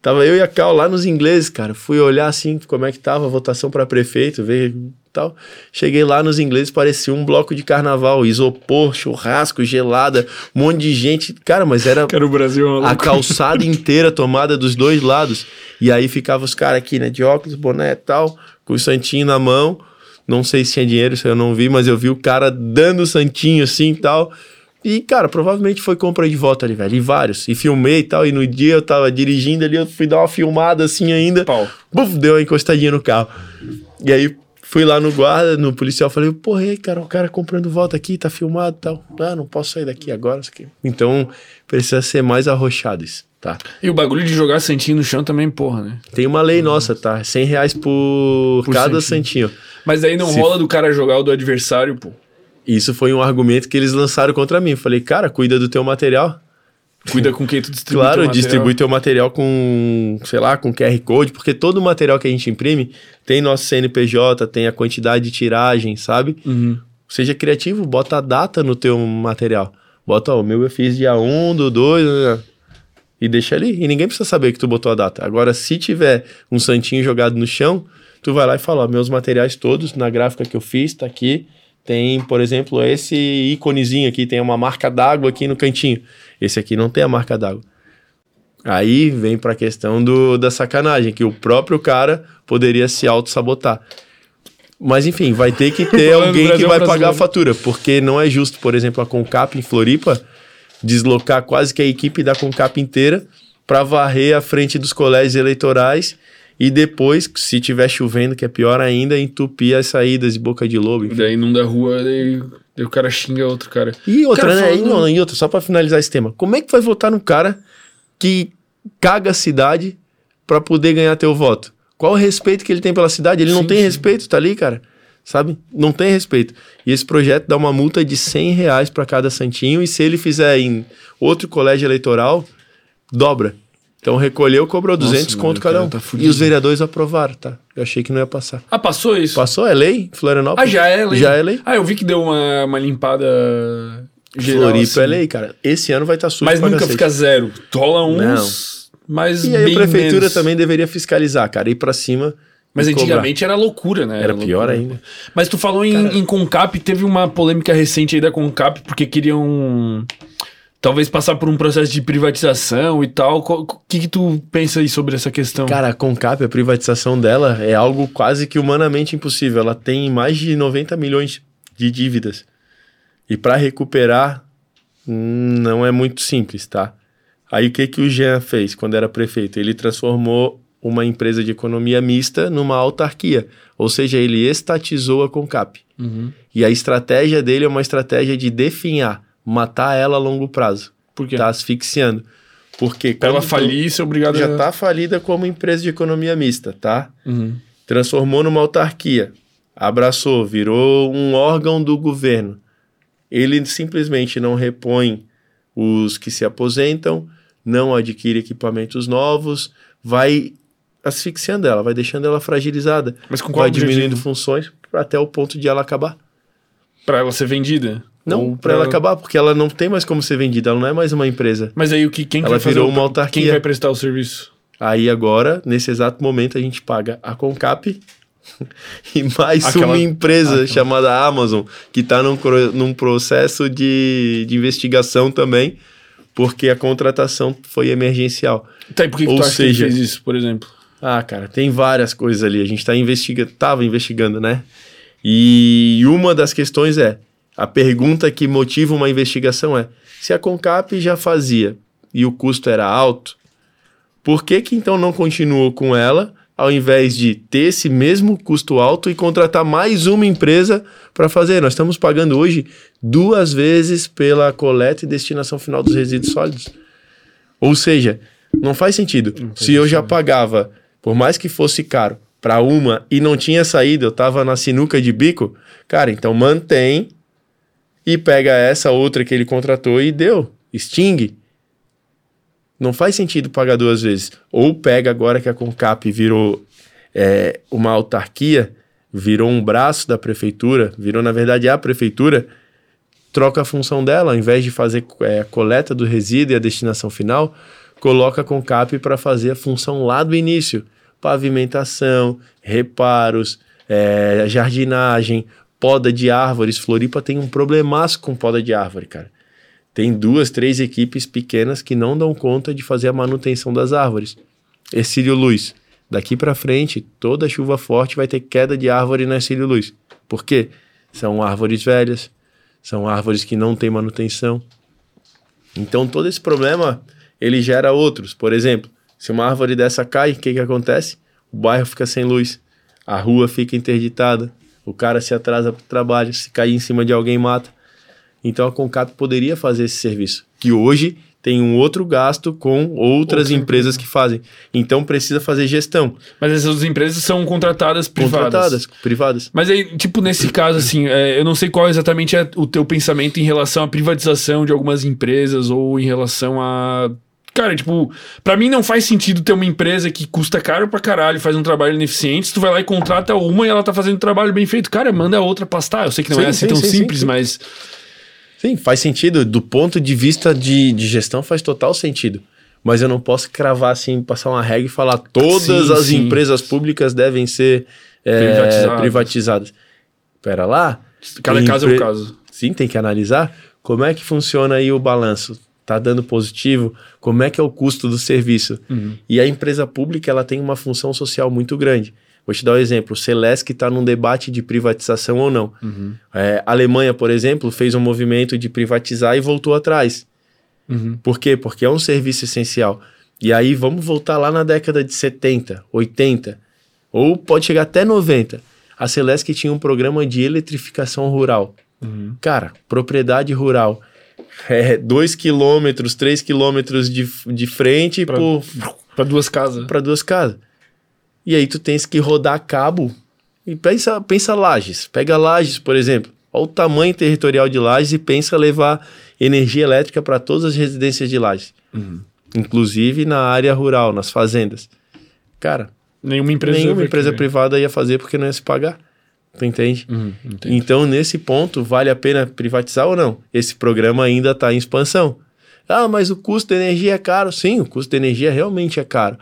Tava eu e a Cal lá nos ingleses, cara. Fui olhar assim como é que tava a votação pra prefeito, ver tal. Cheguei lá nos ingleses, parecia um bloco de carnaval, isopor, churrasco, gelada, um monte de gente. Cara, mas era Cara, o Brasil é a calçada inteira tomada dos dois lados. E aí ficava os caras aqui, né, de óculos, boné e tal, com o santinho na mão. Não sei se tinha dinheiro, isso eu não vi, mas eu vi o cara dando o santinho assim e tal. E, cara, provavelmente foi compra de voto ali, velho. E vários. E filmei e tal. E no dia eu tava dirigindo ali, eu fui dar uma filmada assim ainda. Pau. Buf, deu uma encostadinha no carro. E aí fui lá no guarda, no policial, falei, porra, aí, cara, o cara comprando voto aqui, tá filmado e tal. Ah, não posso sair daqui agora. Isso aqui. Então, precisa ser mais arrochado isso, tá? E o bagulho de jogar santinho no chão também, porra, né? Tem uma lei nossa, tá? 100 reais por, Por cada santinho. santinho. Mas aí não Se- rola do cara jogar o do adversário, pô. Isso foi um argumento que eles lançaram contra mim. Falei, cara, cuida do teu material. Cuida com quem tu distribui. Claro, teu distribui teu material com, sei lá, com QR Code, porque todo o material que a gente imprime tem nosso CNPJ, tem a quantidade de tiragem, sabe? Uhum. Seja criativo, bota a data no teu material. Bota, ó, o meu eu fiz dia 1 do 2, e deixa ali. E ninguém precisa saber que tu botou a data. Agora, se tiver um santinho jogado no chão, tu vai lá e fala, ó, meus materiais todos, na gráfica que eu fiz, tá aqui. Tem, por exemplo, esse íconezinho aqui, tem uma marca d'água aqui no cantinho. Esse aqui não tem a marca d'água. Aí vem pra questão do, da sacanagem, que o próprio cara poderia se auto-sabotar. Mas enfim, vai ter que ter alguém que vai pagar a fatura, porque não é justo, por exemplo, a Concap em Floripa deslocar quase que a equipe da Concap inteira para varrer a frente dos colégios eleitorais e depois, se tiver chovendo, que é pior ainda, entupir as saídas de boca de lobo. enfim. Daí inunda a rua, daí, daí o cara xinga outro cara. E outra, Cara, né? E, não, e outra, só pra finalizar esse tema. Como é que vai votar num cara que caga a cidade pra poder ganhar teu voto? Qual o respeito que ele tem pela cidade? Ele não Sim, tem sim. respeito, tá ali, cara? Sabe? Não tem respeito. E esse projeto dá uma multa de 100 reais pra cada santinho e se ele fizer em outro colégio eleitoral, dobra. Então recolheu, cobrou Nossa, 200 mano, conto o cada um. tá e os vereadores aprovaram, tá? Eu achei que não ia passar. Ah, passou isso? Passou? É lei? Ah, Florianópolis? já é lei? Já é lei. Ah, eu vi que deu uma, uma limpada geral. Floripa assim. é lei, cara. Esse ano vai estar sujo Mas pra nunca cacete. fica zero. Rola uns, mas E aí bem a prefeitura menos. também deveria fiscalizar, cara, ir pra cima. Mas e cobrar. antigamente era loucura, né? Era pior loucura. ainda. Mas tu falou em, em Concap, teve uma polêmica recente aí da Concap, porque queriam talvez passar por um processo de privatização e tal. O que, que tu pensa aí sobre essa questão? Cara, a Concap, a privatização dela é algo quase que humanamente impossível. Ela tem mais de 90 milhões de dívidas. E para recuperar hum, não é muito simples, tá? Aí o que que o Jean fez quando era prefeito? Ele transformou uma empresa de economia mista numa autarquia, ou seja, ele estatizou a Concap. Uhum. E a estratégia dele é uma estratégia de definhar, matar ela a longo prazo. Por quê? Tá asfixiando. Porque Pra ela falir, ser obrigada já tá falida como empresa de economia mista, tá? Uhum. Transformou numa autarquia, abraçou, virou um órgão do governo. Ele simplesmente não repõe os que se aposentam, não adquire equipamentos novos, vai asfixiando ela, vai deixando ela fragilizada, Mas com qual vai objetivo? diminuindo funções até o ponto de ela acabar. Pra ela ser vendida. Não, pra ela acabar, porque ela não tem mais como ser vendida, ela não é mais uma empresa. Mas aí o que quem que Ela vai fazer virou uma autarquia. Quem vai prestar o serviço? Aí agora, nesse exato momento, a gente paga a Concap e mais Aquela- uma empresa chamada Amazon, que está num, num processo de, de investigação também, porque a contratação foi emergencial. Tá, e por que, que Ou tu acha seja- que fez isso, por exemplo? Ah, cara, tem várias coisas ali. A gente tá investiga tava investigando, né? E uma das questões é: a pergunta que motiva uma investigação é: se a Concap já fazia e o custo era alto, por que que então não continuou com ela, ao invés de ter esse mesmo custo alto e contratar mais uma empresa para fazer? Nós estamos pagando hoje duas vezes pela coleta e destinação final dos resíduos sólidos. Ou seja, não faz sentido. Se eu já pagava, por mais que fosse caro, para uma e não tinha saída, eu tava na sinuca de bico, cara, então mantém e pega essa outra que ele contratou e deu. Extingue. Não faz sentido pagar duas vezes. Ou pega agora que a Concap virou é, uma autarquia, virou um braço da prefeitura, virou na verdade a prefeitura, troca a função dela, ao invés de fazer é, a coleta do resíduo e a destinação final, coloca a Concap para fazer a função lá do início. Pavimentação, reparos, é, jardinagem, poda de árvores. Floripa tem um problemaço com poda de árvore, cara. Tem duas, três equipes pequenas que não dão conta de fazer a manutenção das árvores. Ercílio Luz. Daqui para frente, toda chuva forte vai ter queda de árvore na Ercílio Luz. Por quê? São árvores velhas, são árvores que não têm manutenção. Então todo esse problema ele gera outros. Por exemplo, se uma árvore dessa cai, o que, que acontece? O bairro fica sem luz, a rua fica interditada, o cara se atrasa para o trabalho, se cair em cima de alguém mata. Então a Concap poderia fazer esse serviço, que hoje tem um outro gasto com outras Outra empresas que fazem. Então precisa fazer gestão. Mas essas empresas são contratadas privadas. Contratadas, privadas. Mas aí, tipo, nesse caso, assim, é, eu não sei qual exatamente é o teu pensamento em relação à privatização de algumas empresas ou em relação a. Cara, tipo, pra mim não faz sentido ter uma empresa que custa caro pra caralho, faz um trabalho ineficiente, se tu vai lá e contrata uma e ela tá fazendo um trabalho bem feito, cara, manda a outra pastar. Eu sei que não Sim, é assim sim, tão sim, sim, simples, sim. mas. Sim, faz sentido. Do ponto de vista de, de gestão, faz total sentido. Mas eu não posso cravar assim, passar uma regra e falar todas as empresas públicas devem ser é, Privatizadas. privatizadas. Pera lá. Cada caso é um caso. Sim, tem que analisar como é que funciona aí o balanço. Tá dando positivo? Como é que é o custo do serviço? Uhum. E a empresa pública ela tem uma função social muito grande. Vou te dar um exemplo. O Celesc está num debate de privatização ou não. Uhum. É, a Alemanha, por exemplo, fez um movimento de privatizar e voltou atrás. Uhum. Por quê? Porque é um serviço essencial. E aí vamos voltar lá na década de 70, 80, ou pode chegar até 90. A Celesc tinha um programa de eletrificação rural. Uhum. Cara, propriedade rural. É, 2 quilômetros, 3 quilômetros de, de frente Pra- por Pra duas casas. para duas casas. E aí tu tens que rodar cabo e pensa, pensa Lages. Pega Lages, por exemplo. Olha o tamanho territorial de Lages e pensa levar energia elétrica para todas as residências de Lages. Uhum. Inclusive na área rural, nas fazendas. Cara, Nenhuma empresa. nenhuma empresa privada ia fazer porque não ia se pagar. Tu entende? Uhum. Então, nesse ponto, vale a pena privatizar ou não? Esse programa ainda está em expansão. Ah, mas o custo de energia é caro. Sim, o custo de energia realmente é caro.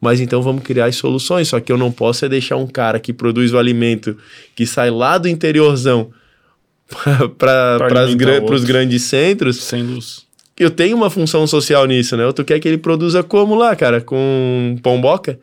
Mas então vamos criar as soluções. Só que eu não posso é deixar um cara que produz o alimento, que sai lá do interiorzão para os grandes centros. Sem luz. Eu tenho uma função social nisso, né? Tu quer que ele produza como lá, cara? Com pão boca?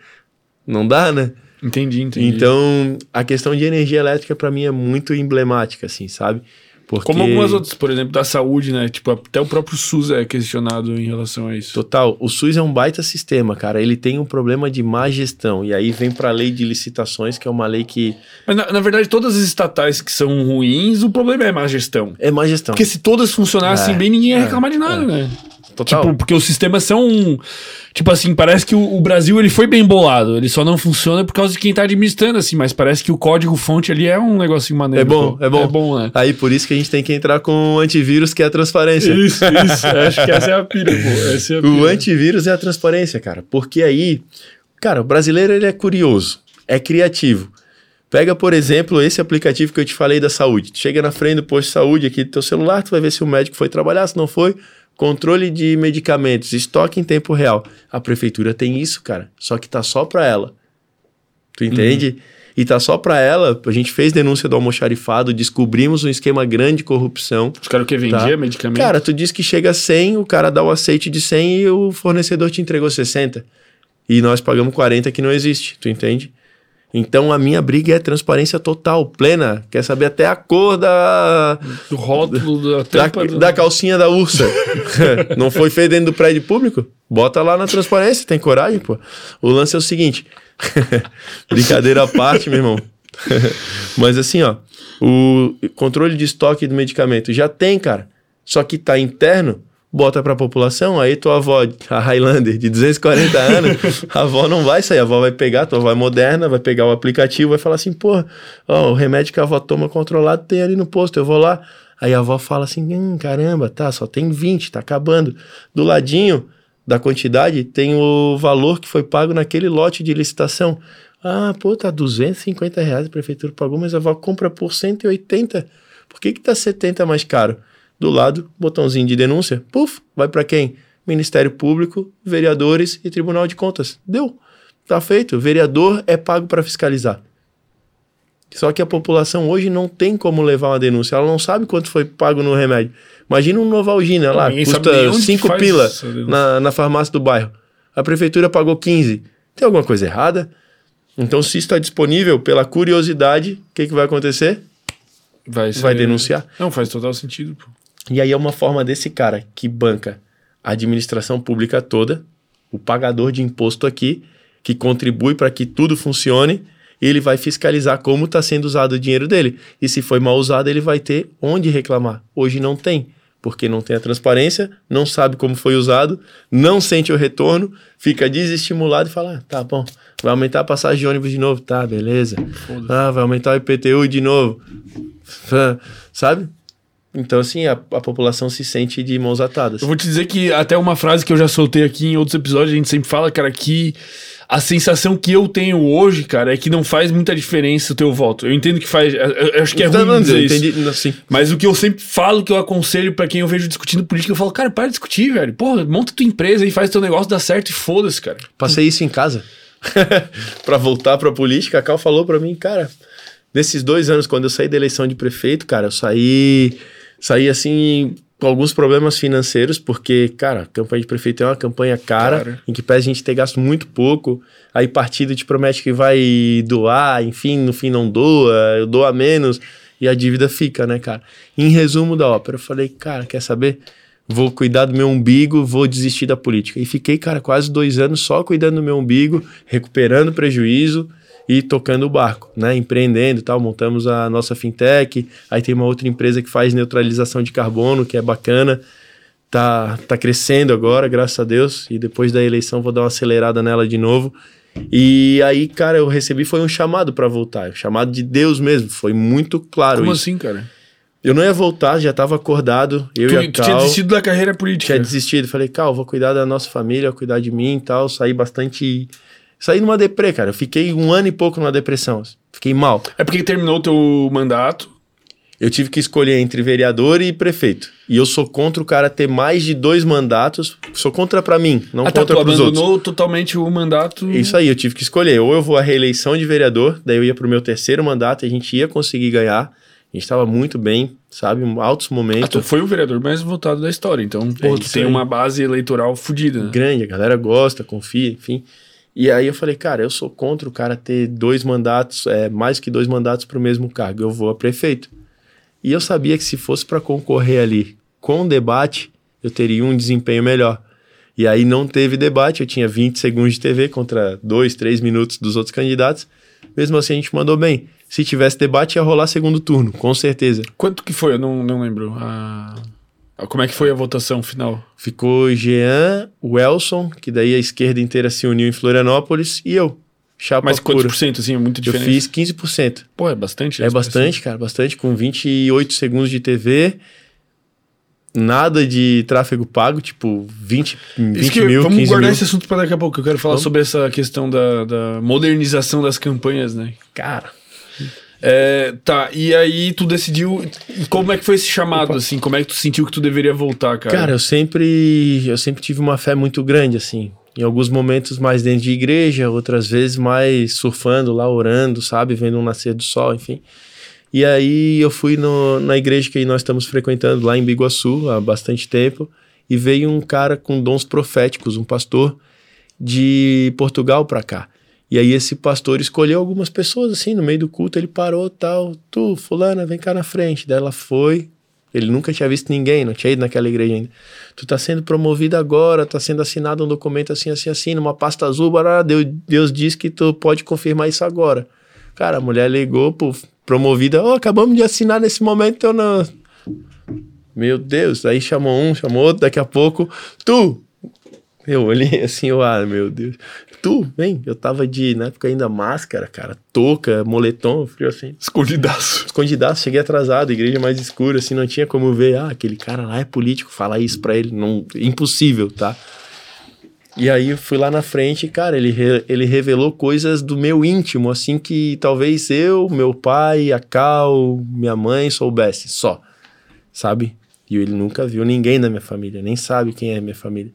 Não dá, né? Entendi, entendi. Então, a questão de energia elétrica para mim é muito emblemática, assim, sabe? Porque Como algumas outras, por exemplo, da saúde, né? Tipo, até o próprio SUS é questionado em relação a isso. Total, o SUS é um baita sistema, cara. Ele tem um problema de má gestão. E aí vem pra lei de licitações, que é uma lei que Mas na, na verdade, todas as estatais que são ruins, o problema é má gestão. é má gestão. Porque se todas funcionassem É, bem, ninguém ia é, reclamar de nada, né? Total. Tipo, porque os sistemas são. Tipo assim, parece que o, o Brasil ele foi bem bolado. Ele só não funciona por causa de quem tá administrando, assim. Mas parece que o código-fonte ali é um negocinho maneiro. É bom, pô. é bom. É bom, né? Aí por isso que a gente tem que entrar com o antivírus, que é a transparência. Isso, isso. Acho que essa é a pira, pô. Essa é a. O antivírus é a transparência, cara. Porque aí, cara, o brasileiro ele é curioso, é criativo. Pega, por exemplo, esse aplicativo que eu te falei da saúde. Tu chega na frente do posto de saúde aqui do teu celular, tu vai ver se o médico foi trabalhar, se não foi. Controle de medicamentos, estoque em tempo real. A prefeitura tem isso, cara. Só que tá só para ela. Tu entende? Uhum. E tá só para ela. A gente fez denúncia do almoxarifado, descobrimos um esquema grande de corrupção. Os caras que vendia tá? medicamento? Cara, tu diz que chega a 100, o cara dá o aceite de 100 e o fornecedor te entregou 60. E nós pagamos 40 que não existe, tu entende? Então a minha briga é transparência total, plena. Quer saber até a cor da. Do rótulo, da, da, do... da calcinha da ursa. Não foi feito dentro do prédio público? Bota lá na transparência, tem coragem, pô. O lance é o seguinte. Brincadeira à parte, meu irmão. Mas assim, ó. O controle de estoque do medicamento já tem, cara. Só que tá interno bota para a população, aí tua avó, a Highlander, de 240 anos, a avó não vai sair, a avó vai pegar, tua avó é moderna, vai pegar o aplicativo, vai falar assim, pô, ó, o remédio que a avó toma controlado tem ali no posto, eu vou lá. Aí a avó fala assim, hum, caramba, tá, só tem 20, tá acabando. Do ladinho da quantidade tem o valor que foi pago naquele lote de licitação. Ah, pô, tá 250 reais a prefeitura pagou, mas a avó compra por 180. Por que que tá 70 mais caro? Do lado, botãozinho de denúncia, puf, vai para quem? Ministério Público, vereadores e Tribunal de Contas. Deu. Tá feito. Vereador é pago para fiscalizar. Só que a população hoje não tem como levar uma denúncia. Ela não sabe quanto foi pago no remédio. Imagina um Novalgina lá, custa 5 pila na, na farmácia do bairro. A prefeitura pagou 15. Tem alguma coisa errada? Então, se está disponível pela curiosidade, o que, que vai acontecer? Vai, ser... vai denunciar. Não, faz total sentido. Pô. E aí é uma forma desse cara que banca a administração pública toda, o pagador de imposto aqui, que contribui para que tudo funcione, ele vai fiscalizar como está sendo usado o dinheiro dele. E se foi mal usado, ele vai ter onde reclamar. Hoje não tem, porque não tem a transparência, não sabe como foi usado, não sente o retorno, fica desestimulado e fala: ah, tá bom, vai aumentar a passagem de ônibus de novo, tá, beleza. Ah, vai aumentar o IPTU de novo, sabe? Então, assim, a, a, população se sente de mãos atadas. Eu vou te dizer que até uma frase que eu já soltei aqui em outros episódios, a gente sempre fala, cara, que a sensação que eu tenho hoje, cara, é que não faz muita diferença o teu voto. Eu entendo que faz. Eu, eu acho que é não, ruim não, dizer entendi, isso. Assim. Mas o que eu sempre falo, que eu aconselho para quem eu vejo discutindo política, eu falo, cara, para de discutir, velho. Porra, monta tua empresa e faz teu negócio dar certo e foda-se, cara. Passei isso em casa. para voltar pra política, a Cal falou para mim, cara, nesses dois anos, quando eu saí da eleição de prefeito, cara, eu saí saí assim com alguns problemas financeiros, porque, cara, a campanha de prefeito é uma campanha cara, cara, em que pede a gente ter gasto muito pouco, aí partido te promete que vai doar, enfim, no fim não doa, doa menos, e a dívida fica, né, cara? Em resumo da ópera, eu falei, cara, quer saber? Vou cuidar do meu umbigo, vou desistir da política. E fiquei, cara, quase dois anos só cuidando do meu umbigo, recuperando prejuízo, e tocando o barco, né? Empreendendo e tal. Montamos a nossa fintech. Aí tem uma outra empresa que faz neutralização de carbono, que é bacana. Tá, tá crescendo agora, graças a Deus. E depois da eleição vou dar uma acelerada nela de novo. E aí, cara, eu recebi foi um chamado para voltar, um chamado de Deus mesmo, foi muito claro Como isso. assim, cara? Eu não ia voltar, já estava acordado, eu tu, e a Cal. Tu tinha desistido da carreira política? Tinha desistido, falei, Cal, vou cuidar da nossa família, cuidar de mim e tal, saí bastante Saí numa deprê, cara. Eu fiquei um ano e pouco numa depressão. Fiquei mal. É porque terminou o teu mandato? Eu tive que escolher entre vereador e prefeito. E eu sou contra o cara ter mais de dois mandatos. Sou contra para mim, não ah, tá, contra tá, pros outros. abandonou totalmente o mandato. Isso aí, eu tive que escolher. Ou eu vou à reeleição de vereador, daí eu ia pro meu terceiro mandato e a gente ia conseguir ganhar. A gente estava muito bem, sabe? Altos momentos. Ah, tu foi o vereador mais votado da história, então pô, é tem aí. uma base eleitoral fodida. Né? Grande, a galera gosta, confia, enfim. E aí eu falei, cara, eu sou contra o cara ter dois mandatos, é, mais que dois mandatos para o mesmo cargo. Eu vou a prefeito. E eu sabia que se fosse para concorrer ali com debate, eu teria um desempenho melhor. E aí não teve debate, eu tinha 20 segundos de TV contra 2, 3 minutos dos outros candidatos. Mesmo assim, a gente mandou bem. Se tivesse debate, ia rolar segundo turno, com certeza. Quanto que foi? Eu não, não lembro. Ah... Como é que foi a votação final? Ficou Jean, Welson, que daí a esquerda inteira se uniu em Florianópolis, e eu. Chapa Mas quantos por cento, assim, é muito diferente? Eu fiz 15%. Pô, é bastante. É bastante, cara, bastante, com 28 segundos de TV, nada de tráfego pago, tipo 20, 20 que, mil, Vamos guardar mil. esse assunto para daqui a pouco, eu quero falar vamos? sobre essa questão da, da modernização das campanhas, né? Cara, É, tá, e aí tu decidiu. Como é que foi esse chamado, Opa. assim? Como é que tu sentiu que tu deveria voltar, cara? Cara, eu sempre. Eu sempre tive uma fé muito grande, assim. Em alguns momentos mais dentro de igreja, outras vezes mais surfando lá, orando, sabe? Vendo um nascer do sol, enfim. E aí eu fui no, na igreja que nós estamos frequentando lá em Biguaçu há bastante tempo e veio um cara com dons proféticos, um pastor de Portugal para cá. E aí esse pastor escolheu algumas pessoas assim no meio do culto, ele parou tal, tu, fulana, vem cá na frente. Daí ela foi, ele nunca tinha visto ninguém, não tinha ido naquela igreja ainda. Tu tá sendo promovido agora, tá sendo assinado um documento assim, assim, assim, numa pasta azul, bará, Deus, Deus diz que tu pode confirmar isso agora. Cara, a mulher ligou pro promovida, oh, acabamos de assinar nesse momento, eu não... Meu Deus, aí chamou um, chamou outro, daqui a pouco, tu, eu olhei assim, eu, ah, meu Deus. Tu, vem, eu tava de, na época ainda máscara, cara, touca, moletom, frio assim. Escondidaço. Escondidaço, cheguei atrasado, igreja mais escura, assim, não tinha como ver, ah, aquele cara lá é político, falar isso pra ele, não, impossível, tá? E aí eu fui lá na frente, cara, ele, re, ele revelou coisas do meu íntimo, assim, que talvez eu, meu pai, a Cal, minha mãe soubesse, só, sabe? E ele nunca viu ninguém da minha família, nem sabe quem é minha família.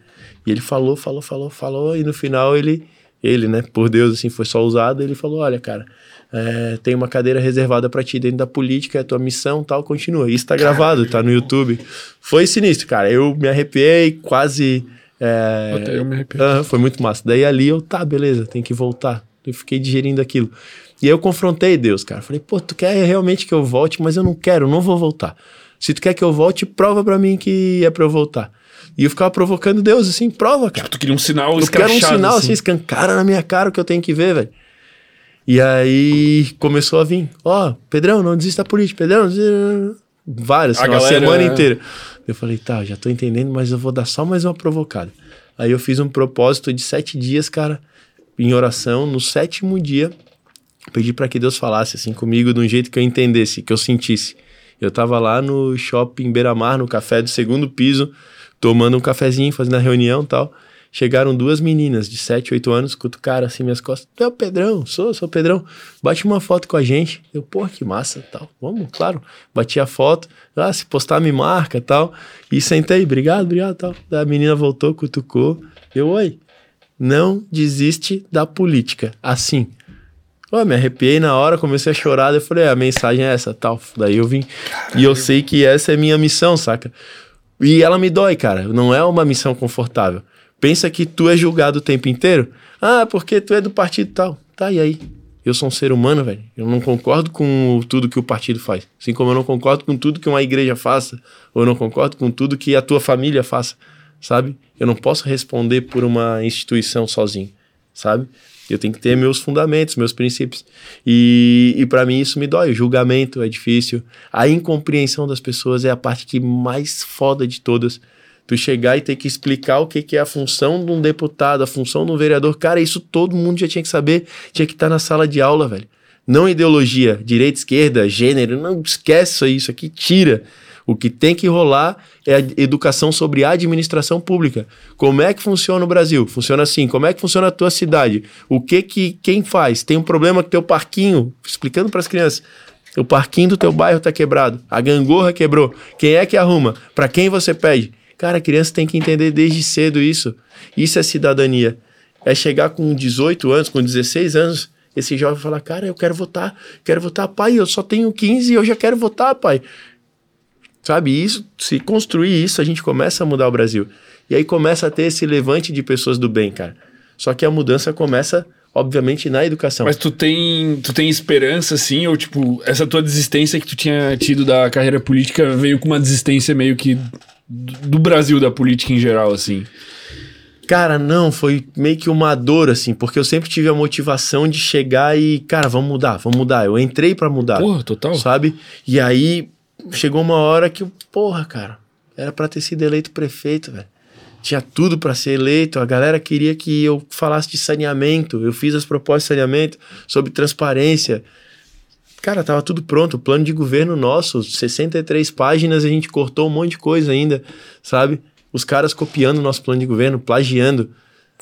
E ele falou, falou, falou, falou, e no final ele, ele, né, por Deus, assim, foi só usado, ele falou, olha, cara, é, tem uma cadeira reservada para ti dentro da política, é a tua missão, tal, continua. Isso tá gravado, tá no YouTube. Foi sinistro, cara, eu me arrepiei, quase... É, Até eu me arrepiei. Uh, foi muito massa. Daí ali eu, tá, beleza, tem que voltar. Eu fiquei digerindo aquilo. E aí eu confrontei Deus, cara. Falei, pô, tu quer realmente que eu volte, mas eu não quero, não vou voltar. Se tu quer que eu volte, prova para mim que é para eu voltar. E eu ficava provocando Deus, assim, prova, cara. Tipo, tu queria um sinal Eu quero um sinal, assim, assim escancara na minha cara o que eu tenho que ver, velho. E aí começou a vir, ó, oh, Pedrão, não desista da política, Pedrão, desista... várias, a uma galera... semana inteira. Eu falei, tá, já tô entendendo, mas eu vou dar só mais uma provocada. Aí eu fiz um propósito de sete dias, cara, em oração. No sétimo dia, pedi para que Deus falasse assim comigo de um jeito que eu entendesse, que eu sentisse. Eu tava lá no shopping Beira-Mar, no café do segundo piso, tomando um cafezinho, fazendo a reunião e tal. Chegaram duas meninas de 7, 8 anos, cutucaram assim minhas costas. É o Pedrão? Sou, sou o Pedrão. Bate uma foto com a gente. Eu, porra, que massa tal. Vamos, claro. Bati a foto. Ah, se postar me marca tal. E sentei, obrigado, obrigado tal. A menina voltou, cutucou. Eu, oi. Não desiste da política. Assim. Pô, me arrepiei na hora, comecei a chorar, eu falei, é, a mensagem é essa, tal. Daí eu vim. Caralho. E eu sei que essa é minha missão, saca? E ela me dói, cara. Não é uma missão confortável. Pensa que tu é julgado o tempo inteiro. Ah, porque tu é do partido tal. Tá, e aí? Eu sou um ser humano, velho. Eu não concordo com tudo que o partido faz. Assim como eu não concordo com tudo que uma igreja faça. Ou eu não concordo com tudo que a tua família faça. Sabe? Eu não posso responder por uma instituição sozinho. Sabe? Eu tenho que ter meus fundamentos, meus princípios. E, e para mim isso me dói. O julgamento é difícil. A incompreensão das pessoas é a parte que mais foda de todas. Tu chegar e ter que explicar o que, que é a função de um deputado, a função de um vereador. Cara, isso todo mundo já tinha que saber. Tinha que estar tá na sala de aula, velho. Não ideologia, direita, esquerda, gênero. Não esquece isso aqui, tira. O que tem que rolar é a educação sobre a administração pública. Como é que funciona o Brasil? Funciona assim. Como é que funciona a tua cidade? O que que quem faz? Tem um problema com teu parquinho, explicando para as crianças. O parquinho do teu bairro está quebrado, a gangorra quebrou. Quem é que arruma? Para quem você pede? Cara, a criança tem que entender desde cedo isso. Isso é cidadania. É chegar com 18 anos, com 16 anos, esse jovem falar: Cara, eu quero votar, quero votar, pai, eu só tenho 15 e eu já quero votar, pai. Sabe, isso, se construir isso, a gente começa a mudar o Brasil. E aí começa a ter esse levante de pessoas do bem, cara. Só que a mudança começa, obviamente, na educação. Mas tu tem, tu tem esperança, assim, ou tipo, essa tua desistência que tu tinha tido da carreira política veio com uma desistência meio que do Brasil, da política em geral, assim? Cara, não, foi meio que uma dor, assim, porque eu sempre tive a motivação de chegar e, cara, vamos mudar, vamos mudar. Eu entrei para mudar. Porra, total. Sabe? E aí, chegou uma hora que, porra, cara, era para ter sido eleito prefeito, velho. Tinha tudo para ser eleito. A galera queria que eu falasse de saneamento. Eu fiz as propostas de saneamento sobre transparência. Cara, tava tudo pronto. O plano de governo nosso, 63 páginas, a gente cortou um monte de coisa ainda, sabe? Os caras copiando o nosso plano de governo, plagiando.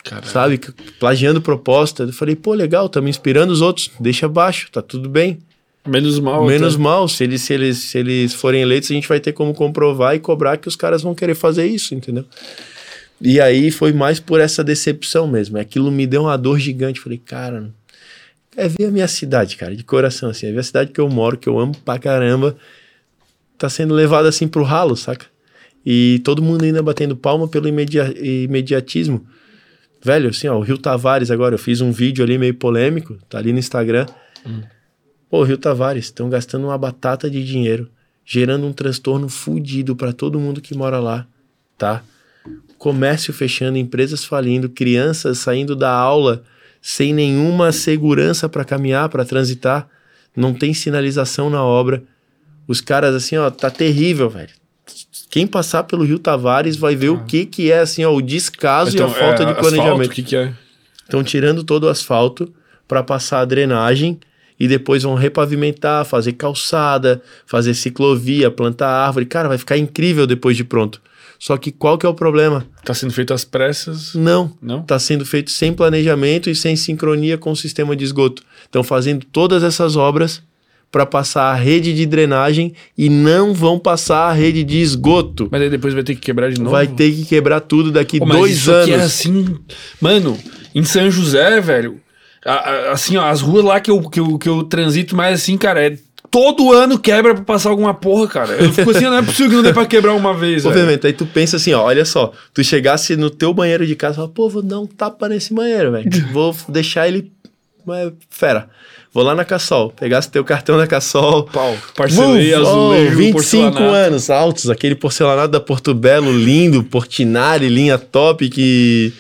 Caralho. Sabe? Plagiando proposta. Eu falei, pô, legal, estamos inspirando os outros. Deixa abaixo, tá tudo bem. Menos mal. Menos até. mal, se eles, se, eles, se eles forem eleitos, a gente vai ter como comprovar e cobrar que os caras vão querer fazer isso, entendeu? E aí foi mais por essa decepção mesmo. Aquilo me deu uma dor gigante. Falei, cara, é ver a minha cidade, cara, de coração, assim. É ver a cidade que eu moro, que eu amo pra caramba, tá sendo levada assim pro ralo, saca? E todo mundo ainda batendo palma pelo imedia imediatismo. Velho, assim, ó, o Rio Tavares agora, eu fiz um vídeo ali meio polêmico, tá ali no Instagram. Hum. Pô, Rio Tavares, estão gastando uma batata de dinheiro, gerando um transtorno fudido para todo mundo que mora lá, tá? Comércio fechando, empresas falindo, crianças saindo da aula sem nenhuma segurança para caminhar, para transitar, não tem sinalização na obra. Os caras assim, ó, tá terrível, velho. Quem passar pelo Rio Tavares vai ver ah. o que que é assim, ó, o descaso então, e a falta é, de planejamento. O que que é? Estão tirando todo o asfalto para passar a drenagem e depois vão repavimentar, fazer calçada, fazer ciclovia, plantar árvore. Cara, vai ficar incrível depois de pronto. Só que qual que é o problema? Está sendo feito às pressas? Não. Não? Está sendo feito sem planejamento e sem sincronia com o sistema de esgoto. Estão fazendo todas essas obras para passar a rede de drenagem e não vão passar a rede de esgoto. Mas aí depois vai ter que quebrar de novo? Vai ter que quebrar tudo daqui Pô, dois anos. Aqui é assim. Mano, em São José, velho. Assim, ó, as ruas lá que eu, que, eu, que eu transito mais assim, cara, é todo ano quebra pra passar alguma porra, cara. Eu fico assim, não é possível que não dê pra quebrar uma vez. Obviamente, aí tu pensa assim, ó, olha só, tu chegasse no teu banheiro de casa e fala, pô, vou dar um tapa nesse banheiro, velho. vou deixar ele. Fera. Vou lá na Cassol, pegasse teu cartão da Cassol. Pau, parcelei uh, azulejo, 25 anos altos, aquele porcelanato da Porto Belo, lindo, Portinari, linha top que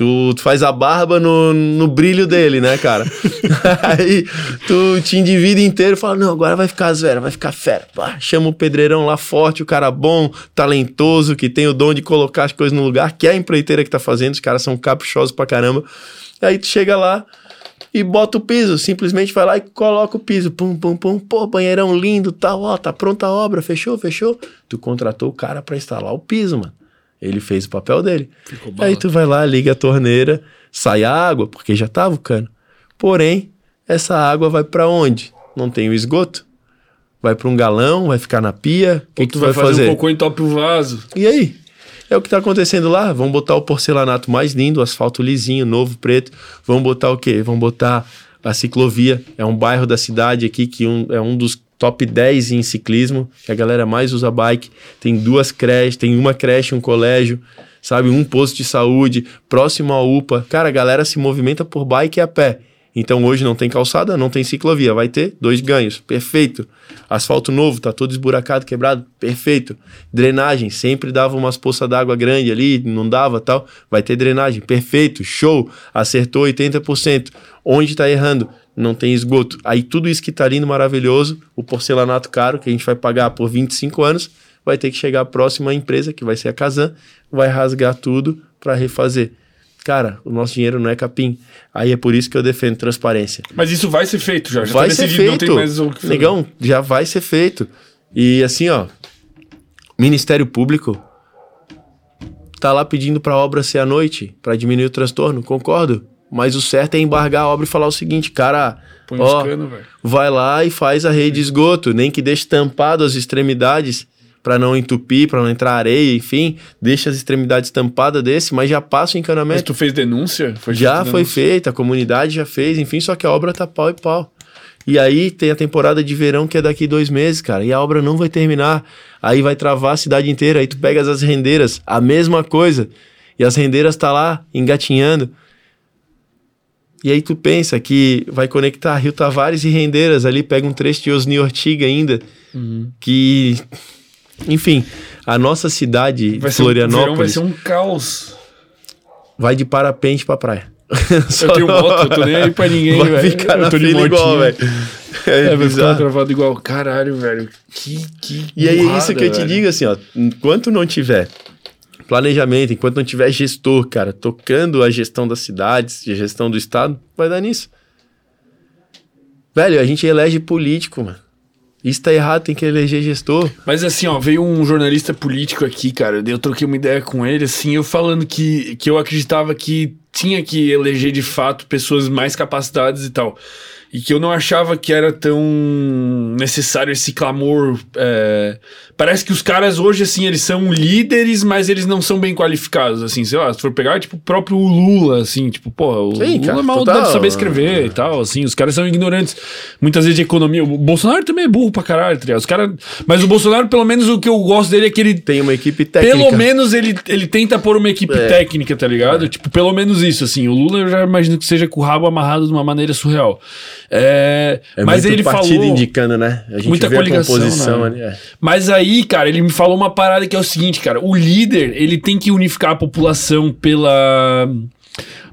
Tu, tu, faz a barba no, no brilho dele, né, cara? Aí tu te endivida inteiro e fala: não, agora vai ficar zero, vai ficar fera. Pá, chama o pedreirão lá forte, o cara bom, talentoso, que tem o dom de colocar as coisas no lugar, que é a empreiteira que tá fazendo, os caras são caprichosos pra caramba. Aí tu chega lá e bota o piso, simplesmente vai lá e coloca o piso, pum, pum, pum, pô, banheirão lindo, tal, ó, tá pronta a obra, fechou, fechou. Tu contratou o cara para instalar o piso, mano. Ele fez o papel dele. Aí tu vai lá, liga a torneira, sai a água, porque já tava o cano. Porém, essa água vai para onde? Não tem o esgoto? Vai para um galão, vai ficar na pia? O que, que tu vai, vai fazer? fazer um cocô entope o vaso. E aí? É o que tá acontecendo lá. Vamos botar o porcelanato mais lindo, asfalto lisinho, novo, preto. Vamos botar o quê? Vamos botar a ciclovia. É um bairro da cidade aqui que um, é um dos top 10 em ciclismo, que a galera mais usa bike. Tem duas creches, tem uma creche, um colégio, sabe? Um posto de saúde, próximo à UPA. Cara, a galera se movimenta por bike e a pé. Então hoje não tem calçada, não tem ciclovia, vai ter dois ganhos, perfeito. Asfalto novo, tá todo esburacado, quebrado, perfeito. Drenagem, sempre dava umas poças d'água grande ali, não dava tal, vai ter drenagem, perfeito, show, acertou 80%. Onde tá errando? Não tem esgoto. Aí tudo isso que tá lindo, maravilhoso, o porcelanato caro, que a gente vai pagar por 25 anos, vai ter que chegar próximo à empresa, que vai ser a Kazan, vai rasgar tudo para refazer. Cara, o nosso dinheiro não é capim. Aí é por isso que eu defendo transparência. Mas isso vai ser feito já. já vai tá ser feito. Não tem mais o que Negão, já vai ser feito. E assim, ó, Ministério Público tá lá pedindo para obra ser à noite, para diminuir o transtorno. Concordo. Mas o certo é embargar a obra e falar o seguinte, cara, ó, cano, vai lá e faz a rede de esgoto, nem que deixe tampado as extremidades para não entupir, para não entrar areia, enfim, deixa as extremidades tampadas desse, mas já passa o encanamento. Mas tu fez denúncia? Foi já foi feita, a comunidade já fez, enfim, só que a obra tá pau e pau. E aí tem a temporada de verão que é daqui dois meses, cara, e a obra não vai terminar. Aí vai travar a cidade inteira, aí tu pegas as rendeiras, a mesma coisa, e as rendeiras tá lá engatinhando. E aí tu pensa que vai conectar Rio Tavares e Rendeiras ali, pega um trecho de Osni Ortiga ainda, uhum. que... Enfim, a nossa cidade, vai Florianópolis... vai ser um caos. Vai de parapente pra praia. eu tenho moto, eu tô nem aí pra ninguém, velho. Vai ficar eu na fila igual, velho. É, é vai ficar travado igual. Caralho, velho. Que, que E aí é isso que eu te digo, assim, ó. Enquanto não tiver planejamento, enquanto não tiver gestor, cara, tocando a gestão das cidades, a gestão do estado, vai dar nisso. Velho, a gente elege político, mano. Isso tá errado, tem que eleger gestor. Mas assim, ó, veio um jornalista político aqui, cara. Eu troquei uma ideia com ele, assim, eu falando que, que eu acreditava que tinha que eleger de fato pessoas mais capacitadas e tal. e que eu não achava que era tão necessário esse clamor. é, Parece que os caras hoje, assim, eles são líderes, mas eles não são bem qualificados, assim, sei lá, se for pegar, tipo, o próprio Lula, assim, tipo, pô, o Sim, Lula cara, mal total. deve saber escrever e tal, assim, os caras são ignorantes, muitas vezes de economia. O Bolsonaro também é burro pra caralho, tá? Os caras... Mas o Bolsonaro, pelo menos, o que eu gosto dele é que ele Tem uma equipe técnica. pelo menos ele, ele tenta pôr uma equipe É. técnica, tá ligado? Tipo, pelo menos isso, assim. O Lula eu já imagino que seja com o rabo amarrado de uma maneira surreal. É, É mas muito ele partido falou. indicando, né? A gente Muita vê a coligação, composição né? ali. é. Mas aí, cara, ele me falou uma parada que é o seguinte, cara. O líder, ele tem que unificar a população pela.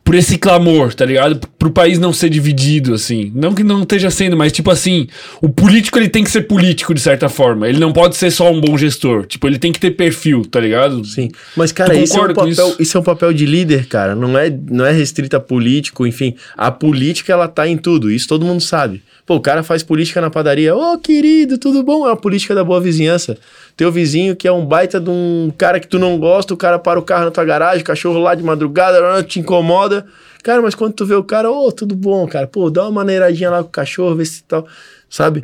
Por esse clamor, tá ligado? Pro país não ser dividido, assim. Não que não esteja sendo, mas tipo assim, o político ele tem que ser político de certa forma. Ele não pode ser só um bom gestor. Tipo, ele tem que ter perfil, tá ligado? Sim. Mas, cara, isso é, um papel, isso? isso? é um papel de líder, cara. Não é, não é restrito a político, enfim. A política, ela tá em tudo. Isso todo mundo sabe. Pô, o cara faz política na padaria. Ô, querido, tudo bom? É a política da boa vizinhança. Teu vizinho que é um baita de um cara que tu não gosta, o cara para o carro na tua garagem, o cachorro lá de madrugada, te incomoda. Cara, mas quando tu vê o cara, ô, tudo bom, cara. Pô, dá uma maneiradinha lá com o cachorro, vê se tal. Sabe?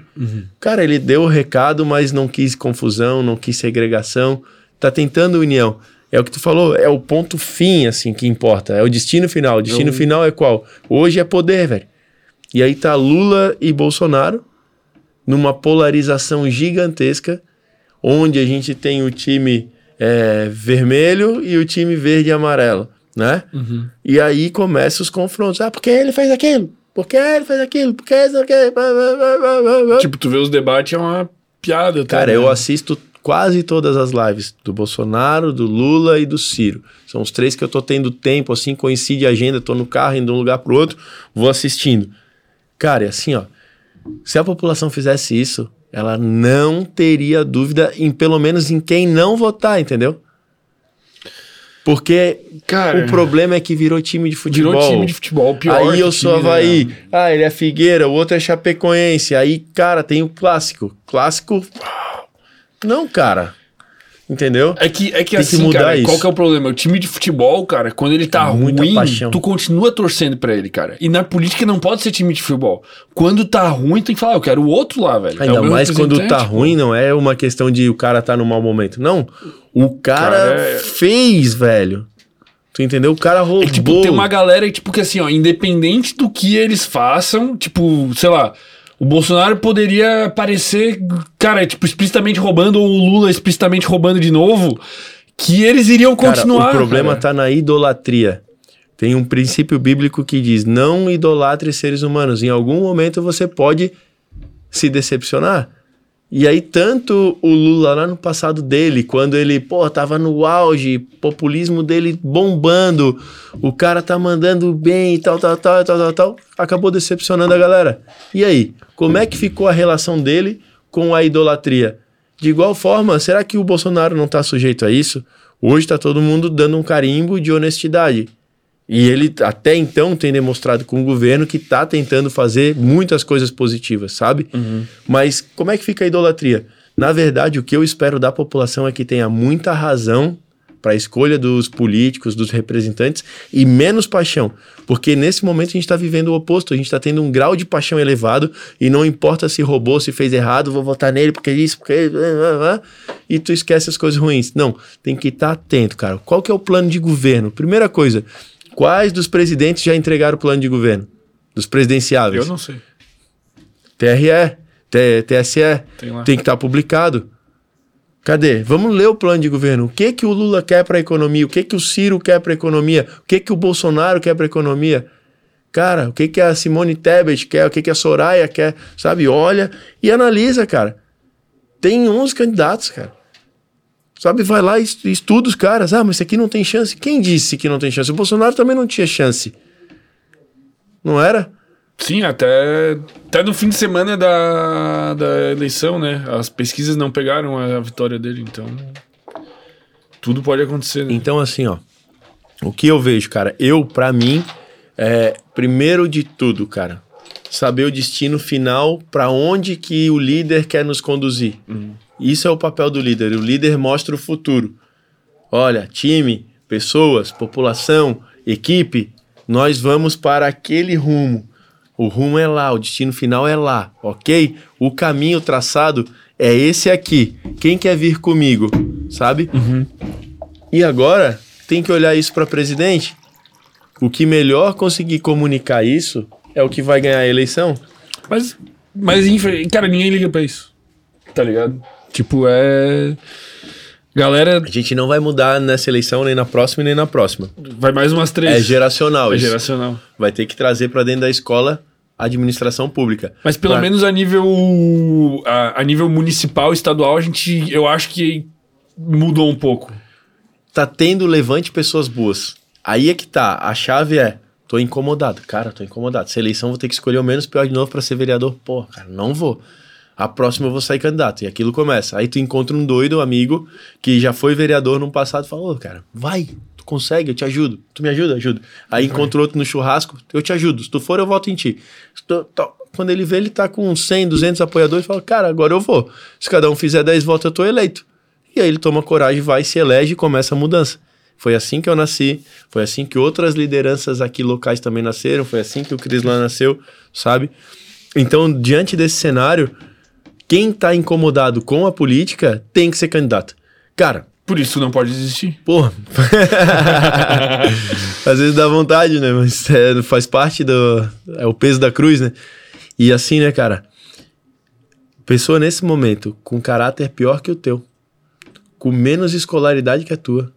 Cara, ele deu o recado, mas não quis confusão, não quis segregação. Tá tentando união. É o que tu falou, é o ponto fim, assim, que importa. É o destino final. O destino Eu- final é qual? Hoje é poder, velho. E aí tá Lula e Bolsonaro numa polarização gigantesca, onde a gente tem o time é, vermelho e o time verde e amarelo, né? Uhum. E aí começam os confrontos. Ah, porque ele fez aquilo? Porque ele fez aquilo? Porque isso aqui? Tipo, tu vê os debates é uma piada. tá Cara, eu ligado? assisto quase todas as lives do Bolsonaro, do Lula e do Ciro. São os três que eu tô tendo tempo, assim, coincide a agenda, tô no carro indo de um lugar pro outro, vou assistindo. Cara, assim, ó. Se a população fizesse isso, ela não teria dúvida em pelo menos em quem não votar, entendeu? Porque Cara, o problema é que virou time de futebol. virou time de futebol pior. Aí eu sou né? Havaí. Ah, ele é Figueira, o outro é Chapecoense. Aí, cara, tem o clássico. Clássico. Não, cara. Entendeu? É que, é que Tem que assim, mudar cara, isso. qual que é o problema? O time de futebol, cara, quando ele tá Muita ruim, paixão. tu continua torcendo pra ele, cara. E na política não pode ser time de futebol. Quando tá ruim, tem que falar, eu quero o outro lá, velho. É Ainda meu mais quando tá ruim, não é uma questão de o cara tá no mau momento. Não. O cara, Cara, é- fez, velho. Tu entendeu? O cara roubou. É tipo, tem uma galera, tipo, que assim, ó, independente do que eles façam, tipo, sei lá, o Bolsonaro poderia aparecer, cara, tipo, explicitamente roubando, ou o Lula explicitamente roubando de novo, que eles iriam Cara, continuar. o problema cara. tá na idolatria. Tem um princípio bíblico que diz: não idolatre seres humanos. Em algum momento você pode se decepcionar. E aí, tanto o Lula lá no passado dele, quando ele, pô, tava no auge, populismo dele bombando, o cara tá mandando bem e tal, tal, tal, tal, tal, tal, acabou decepcionando a galera. E aí, como é que ficou a relação dele com a idolatria? De igual forma, será que o Bolsonaro não tá sujeito a isso? Hoje tá todo mundo dando um carimbo de honestidade. E ele até então tem demonstrado com o governo que tá tentando fazer muitas coisas positivas, sabe? Mas como é que fica a idolatria? Na verdade, o que eu espero da população é que tenha muita razão para a escolha dos políticos, dos representantes e menos paixão. Porque nesse momento a gente está vivendo o oposto, a gente está tendo um grau de paixão elevado e não importa se roubou, se fez errado, vou votar nele porque isso, porque. E tu esquece as coisas ruins. Não, tem que estar atento, cara. Qual que é o plano de governo? Primeira coisa, quais dos presidentes já entregaram o plano de governo? Dos presidenciáveis? Eu não sei. TRE, T- TSE, Tem tem que estar publicado. Cadê? Vamos ler o plano de governo. O que que o Lula quer para a economia? O que que o Ciro quer para a economia? O que que o Bolsonaro quer para a economia? Cara, o que que a Simone Tebet quer? O que que a Soraya quer? Sabe? Olha e analisa, cara. Tem 11 candidatos, cara. Sabe? Vai lá e est- estuda os caras. Ah, mas esse aqui não tem chance. Quem disse que não tem chance? O Bolsonaro também não tinha chance. Não era? Sim, até, até no fim de semana da, da eleição, né? As pesquisas não pegaram a, a vitória dele, então. Tudo pode acontecer, né? Então, assim, ó. O que eu vejo, cara, eu, pra mim, é, primeiro de tudo, cara, saber o destino final, pra onde que o líder quer nos conduzir. Isso é o papel do líder. O líder mostra o futuro. Olha, time, pessoas, população, equipe, nós vamos para aquele rumo. O rumo é lá, o destino final é lá, ok? O caminho traçado é esse aqui. Quem quer vir comigo, sabe? Uhum. E agora tem que olhar isso para presidente. O que melhor conseguir comunicar isso é o que vai ganhar a eleição. Mas, mas, cara, ninguém liga pra isso. Tá ligado? Tipo, é. Galera, A gente não vai mudar nessa eleição, nem na próxima, nem na próxima. vai mais umas três. É geracional É isso. geracional. Vai ter que trazer para dentro da escola a administração pública. Mas pelo Pra- menos a nível. A, a nível municipal, estadual, a gente. Eu acho que mudou um pouco. tá tendo levante pessoas boas. Aí é que tá. A chave é. Tô incomodado. Cara, tô incomodado. Essa eleição vou ter que escolher o menos pior de novo pra ser vereador. Pô, cara, não vou. A próxima eu vou sair candidato. E aquilo começa. Aí tu encontra um doido, um amigo, que já foi vereador no passado e fala: Ô, cara, vai, tu consegue, eu te ajudo. Tu me ajuda? Ajudo. Aí encontra outro no churrasco, eu te ajudo. Se tu for, eu voto em ti. Tu- to- Quando ele vê, ele tá com 100, 200 apoiadores, fala: Cara, agora eu vou. Se cada um fizer 10 votos, eu tô eleito. E aí ele toma coragem, vai, se elege e começa a mudança. Foi assim que eu nasci, foi assim que outras lideranças aqui locais também nasceram, foi assim que o Cris lá nasceu, sabe? Então, diante desse cenário, quem tá incomodado com a política tem que ser candidato. Cara, Por isso não pode existir. porra. Às vezes dá vontade, né? Mas é, faz parte do. É o peso da cruz, né? E assim, né, cara? Pessoa nesse momento com caráter pior que o teu, com menos escolaridade que a tua,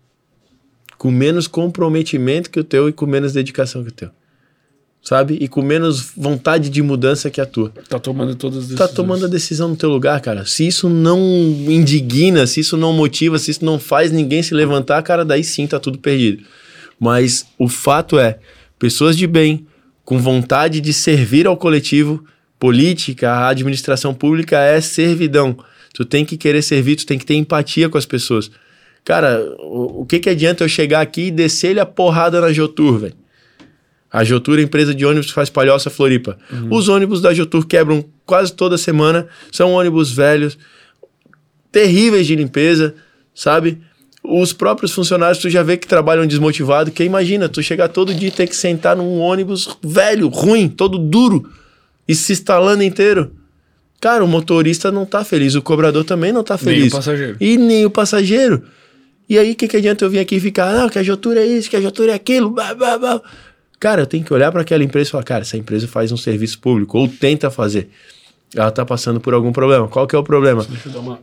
com menos comprometimento que o teu e com menos dedicação que o teu. Sabe? E com menos vontade de mudança que a tua. Tá tomando todas as Tá decisões. tomando a decisão no teu lugar, cara. Se isso não indigna, se isso não motiva, se isso não faz ninguém se levantar, cara, daí sim tá tudo perdido. Mas o fato é, pessoas de bem, com vontade de servir ao coletivo, política, a administração pública é servidão. Tu tem que querer servir, tu tem que ter empatia com as pessoas. Cara, o, o que que adianta eu chegar aqui e descer-lhe a porrada na Jotur, velho? A Jotur é a empresa de ônibus que faz palhoça Floripa. Os ônibus da Jotur quebram quase toda semana. São ônibus velhos, terríveis de limpeza, sabe? Os próprios funcionários, tu já vê que trabalham desmotivados. Que imagina, tu chegar todo dia e ter que sentar num ônibus velho, ruim, todo duro e se instalando inteiro. Cara, o motorista não tá feliz, o cobrador também não tá Nem feliz. o passageiro. E nem o passageiro. E aí, o que, que adianta eu vir aqui e ficar, não, que a Jotura é isso, que a Jotura é aquilo, blá, blá, blá. Cara, eu tenho que olhar para aquela empresa e falar, cara, essa empresa faz um serviço público, ou tenta fazer. Ela tá passando por algum problema. Qual que é o problema? Deixa eu dar uma.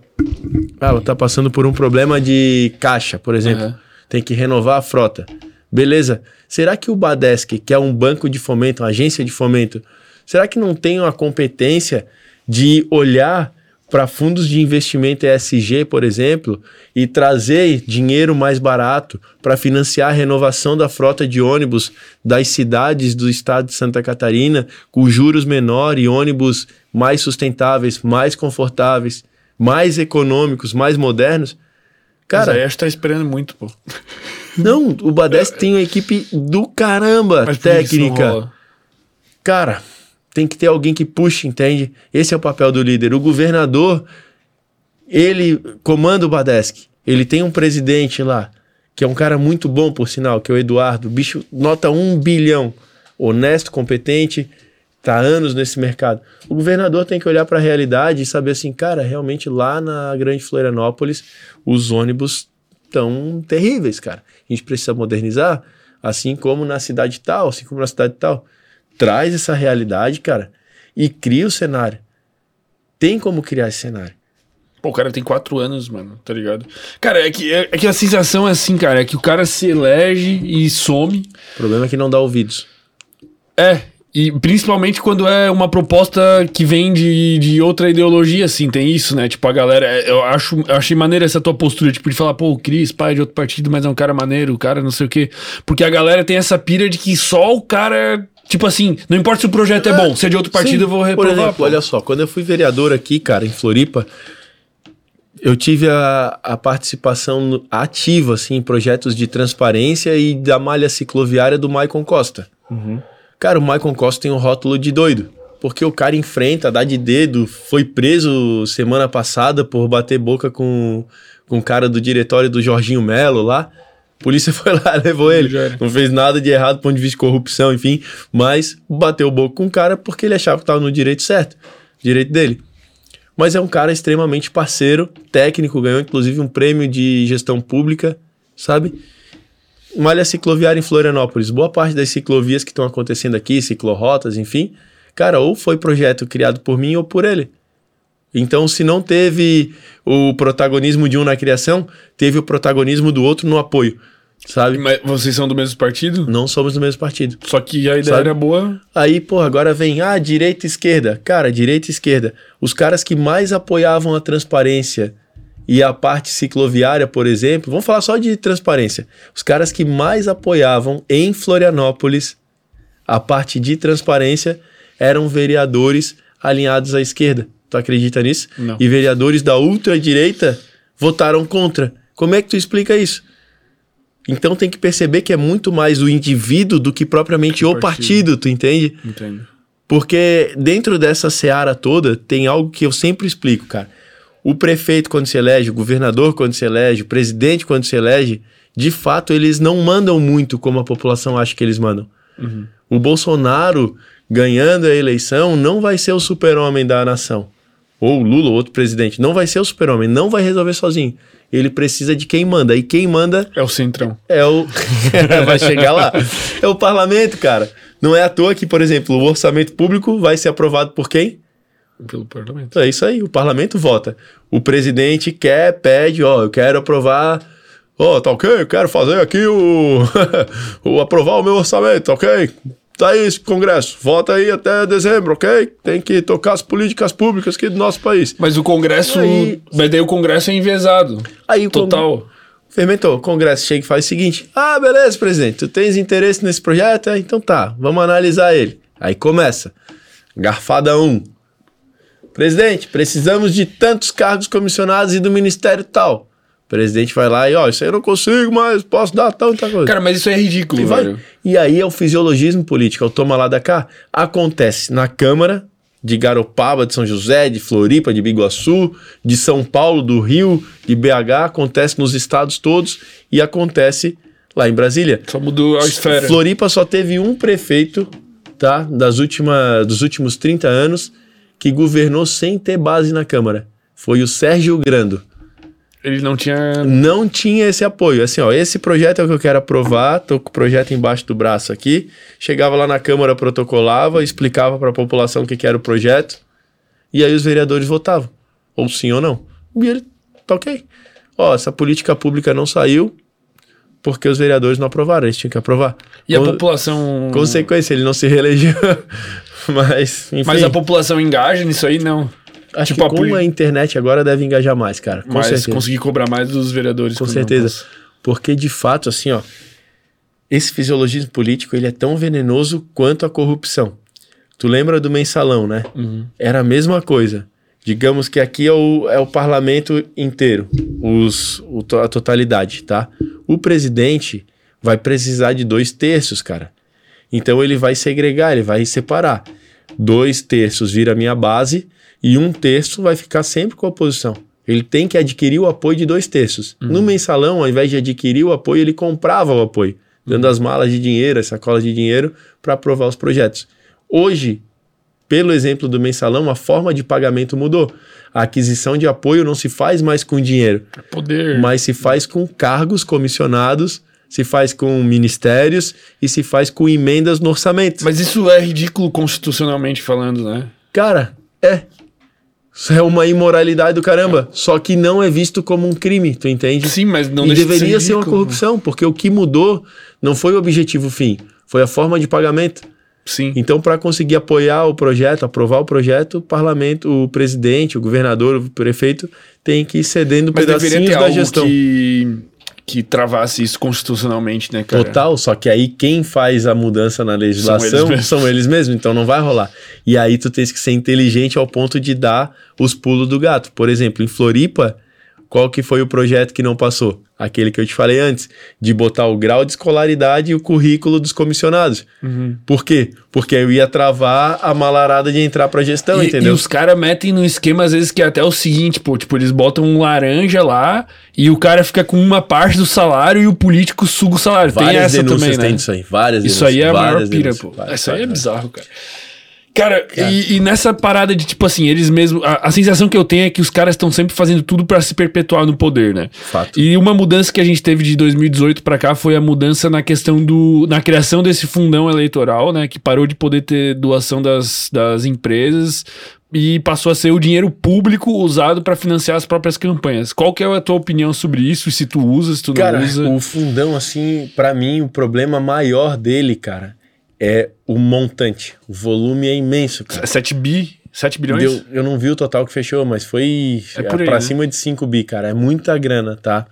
Ah, ela tá passando por um problema de caixa, por exemplo. Uhum. Tem que renovar a frota. Beleza. Será que o Badesc, que é um banco de fomento, uma agência de fomento, será que não tem uma competência de olhar para fundos de investimento ESG, por exemplo, e trazer dinheiro mais barato para financiar a renovação da frota de ônibus das cidades do estado de Santa Catarina, com juros menores e ônibus mais sustentáveis, mais confortáveis, mais econômicos, mais modernos? Cara, Cara, aí acho que tá esperando muito, pô. não, o Badesc tem uma equipe do caramba Mas técnica. Cara, tem que ter alguém que puxe, entende? Esse é o papel do líder. O governador, ele comanda o Badesc. Ele tem um presidente lá, que é um cara muito bom, por sinal, que é o Eduardo. Bicho nota um bilhão. Honesto, competente, tá há anos nesse mercado. O governador tem que olhar para a realidade e saber assim, cara, realmente lá na Grande Florianópolis, os ônibus estão terríveis, cara. A gente precisa modernizar, assim como na cidade tal, assim como na cidade tal traz essa realidade, cara, e cria o cenário. Tem como criar esse cenário. Pô, o cara tem quatro anos, mano, tá ligado? Cara, é que, é, é que a sensação é assim, cara, é que o cara se elege e some. O problema é que não dá ouvidos. É, e principalmente quando é uma proposta que vem de, de outra ideologia, assim, tem isso, né? Tipo, a galera, é, eu acho, eu achei maneira essa tua postura, tipo, de falar, pô, o Cris, pai de outro partido, mas é um cara maneiro, o cara não sei o quê. Porque a galera tem essa pira de que só o cara. Tipo assim, não importa se o projeto é, bom, se é de outro partido, Sim. eu vou Por reprovar. exemplo, pô. olha só, quando eu fui vereador aqui, cara, em Floripa, eu tive a, a participação ativa, assim, em projetos de transparência e da malha cicloviária do Maicon Costa. Cara, o Maicon Costa tem um rótulo de doido. Porque o cara enfrenta, dá de dedo, foi preso semana passada por bater boca com, com o cara do diretório do Jorginho Melo lá. Polícia foi lá, levou ele. Não fez nada de errado do ponto de vista de corrupção, enfim. Mas bateu o boca com o cara porque ele achava que estava no direito certo. Direito dele. Mas é um cara extremamente parceiro, técnico, ganhou inclusive um prêmio de gestão pública, sabe? Malha cicloviária em Florianópolis. Boa parte das ciclovias que estão acontecendo aqui, ciclorotas, enfim, cara, ou foi projeto criado por mim ou por ele. Então, se não teve o protagonismo de um na criação, teve o protagonismo do outro no apoio, sabe? Mas vocês são do mesmo partido? Não somos do mesmo partido. Só que a ideia Sabe? era boa. Aí, pô, agora vem, ah, direita e esquerda. Cara, direita e esquerda. Os caras que mais apoiavam a transparência e a parte cicloviária, por exemplo, vamos falar só de transparência. Os caras que mais apoiavam em Florianópolis a parte de transparência eram vereadores alinhados à esquerda. Tu acredita nisso? Não. E vereadores da ultradireita votaram contra. Como é que tu explica isso? Então tem que perceber que é muito mais o indivíduo do que propriamente Que o partido, partido. tu entende? Entendo. Porque dentro dessa seara toda tem algo que eu sempre explico, cara. O prefeito, quando se elege, o governador, quando se elege, o presidente, quando se elege, de fato, eles não mandam muito como a população acha que eles mandam. O Bolsonaro ganhando a eleição não vai ser o super-homem da nação. Ou o Lula, ou outro presidente. Não vai ser o super-homem, não vai resolver sozinho. Ele precisa de quem manda. E quem manda É o Centrão. é o. vai chegar lá. É o parlamento, cara. Não é à toa que, por exemplo, o orçamento público vai ser aprovado por quem? Pelo parlamento. É isso aí, o parlamento vota. O presidente quer, pede, ó, eu quero aprovar. Ó, tá ok, eu quero fazer aqui o. o aprovar o meu orçamento, tá ok? Tá aí esse Congresso, vota aí até dezembro, ok? Tem que tocar as políticas públicas aqui do nosso país. Mas o Congresso. Aí- Mas daí o Congresso é envezado. Aí o Cong- Total. Fermentou, o Congresso chega e faz o seguinte: Ah, beleza, presidente, tu tens interesse nesse projeto? É, Então tá, vamos analisar ele. Aí começa. Garfada 1. Presidente, precisamos de tantos cargos comissionados e do ministério tal. O presidente vai lá e, ó, isso aí eu não consigo, mas posso dar tanta coisa. Cara, mas isso é ridículo, e, vai. velho. e aí é o fisiologismo político, é o toma lá da cá. Acontece na Câmara de Garopaba, de São José, de Floripa, de Biguaçu, de São Paulo, do Rio, de BH, acontece nos estados todos e acontece lá em Brasília. Só mudou a esfera. Floripa só teve um prefeito, tá? Das última, dos últimos 30 anos que governou sem ter base na Câmara. Foi o Sérgio Grando Ele não tinha. não tinha esse apoio. Assim, ó, esse projeto é o que eu quero aprovar, tô com o projeto embaixo do braço aqui. Chegava lá na Câmara, protocolava, explicava para a população o que, que era o projeto, e aí os vereadores votavam, ou sim ou não. E ele, tá ok. Ó, essa política pública não saiu porque os vereadores não aprovaram, eles tinham que aprovar. E a Com- população. Consequência, ele não se reelegeu. Mas, enfim. Mas a população engaja nisso aí, não. Acho tipo, que a com poli- a internet agora deve engajar mais, cara. Com Mas certeza. conseguir cobrar mais dos vereadores. Com certeza. Porque, de fato, assim, ó, esse fisiologismo político ele é tão venenoso quanto a corrupção. Tu lembra do mensalão, né? Uhum. Era a mesma coisa. Digamos que aqui é o, é o parlamento inteiro, os, o a totalidade, tá? O presidente vai precisar de dois terços, cara. Então ele vai segregar, ele vai separar. Dois terços vira minha base e um terço vai ficar sempre com a oposição. Ele tem que adquirir o apoio de dois terços. No mensalão, ao invés de adquirir o apoio, ele comprava o apoio, dando as malas de dinheiro, as sacolas de dinheiro para aprovar os projetos. Hoje, pelo exemplo do mensalão, a forma de pagamento mudou. A aquisição de apoio não se faz mais com dinheiro, Poder. mas se faz com cargos comissionados, se faz com ministérios e se faz com emendas no orçamento. Mas isso é ridículo constitucionalmente falando, né? Cara, é. Isso é uma imoralidade do caramba. Só que não é visto como um crime, tu entende? Sim, mas não e deixa de deveria ser uma corrupção, porque o que mudou não foi o objetivo fim, foi a forma de pagamento. Sim. Então, para conseguir apoiar o projeto, aprovar o projeto, o parlamento, o presidente, o governador, o prefeito tem que ir cedendo Mas deveria pedacinhos da gestão. que, que travasse isso constitucionalmente, né, cara? Total, só que aí quem faz a mudança na legislação eles são mesmos. eles mesmos, então não vai rolar. E aí tu tens que ser inteligente ao ponto de dar os pulos do gato. Por exemplo, em Floripa, Qual que foi o projeto que não passou? Aquele que eu te falei antes, de botar o grau de escolaridade e o currículo dos comissionados. Uhum. Por quê? Porque eu ia travar a malarada de entrar pra gestão, E, entendeu? e os caras metem no esquema, às vezes, que é até o seguinte, pô, tipo, eles botam um laranja lá e o cara fica com uma parte do salário e o político suga o salário. tem Várias essa denúncias também, né? tem disso aí, várias Isso aí é a maior pira, denúncias, pô. várias, Isso aí é bizarro, cara. Cara, E, e nessa parada de, tipo assim, eles mesmos. A, a sensação que eu tenho é que os caras estão sempre fazendo tudo pra se perpetuar no poder, né? Fato. E uma mudança que a gente teve de 2018 pra cá foi a mudança na questão do. na criação desse fundão eleitoral, né? Que parou de poder ter doação das, das empresas e passou a ser o dinheiro público usado pra financiar as próprias campanhas. Qual que é a tua opinião sobre isso? Se tu usa, se tu não Cara, usa? o fundão, assim, pra mim, o problema maior dele, cara, é o montante. O volume é imenso, cara. 7 bi? 7 bilhões? Deu- eu não vi o total que fechou, mas foi É pra né? cima de 5 bi, cara. É muita grana, tá?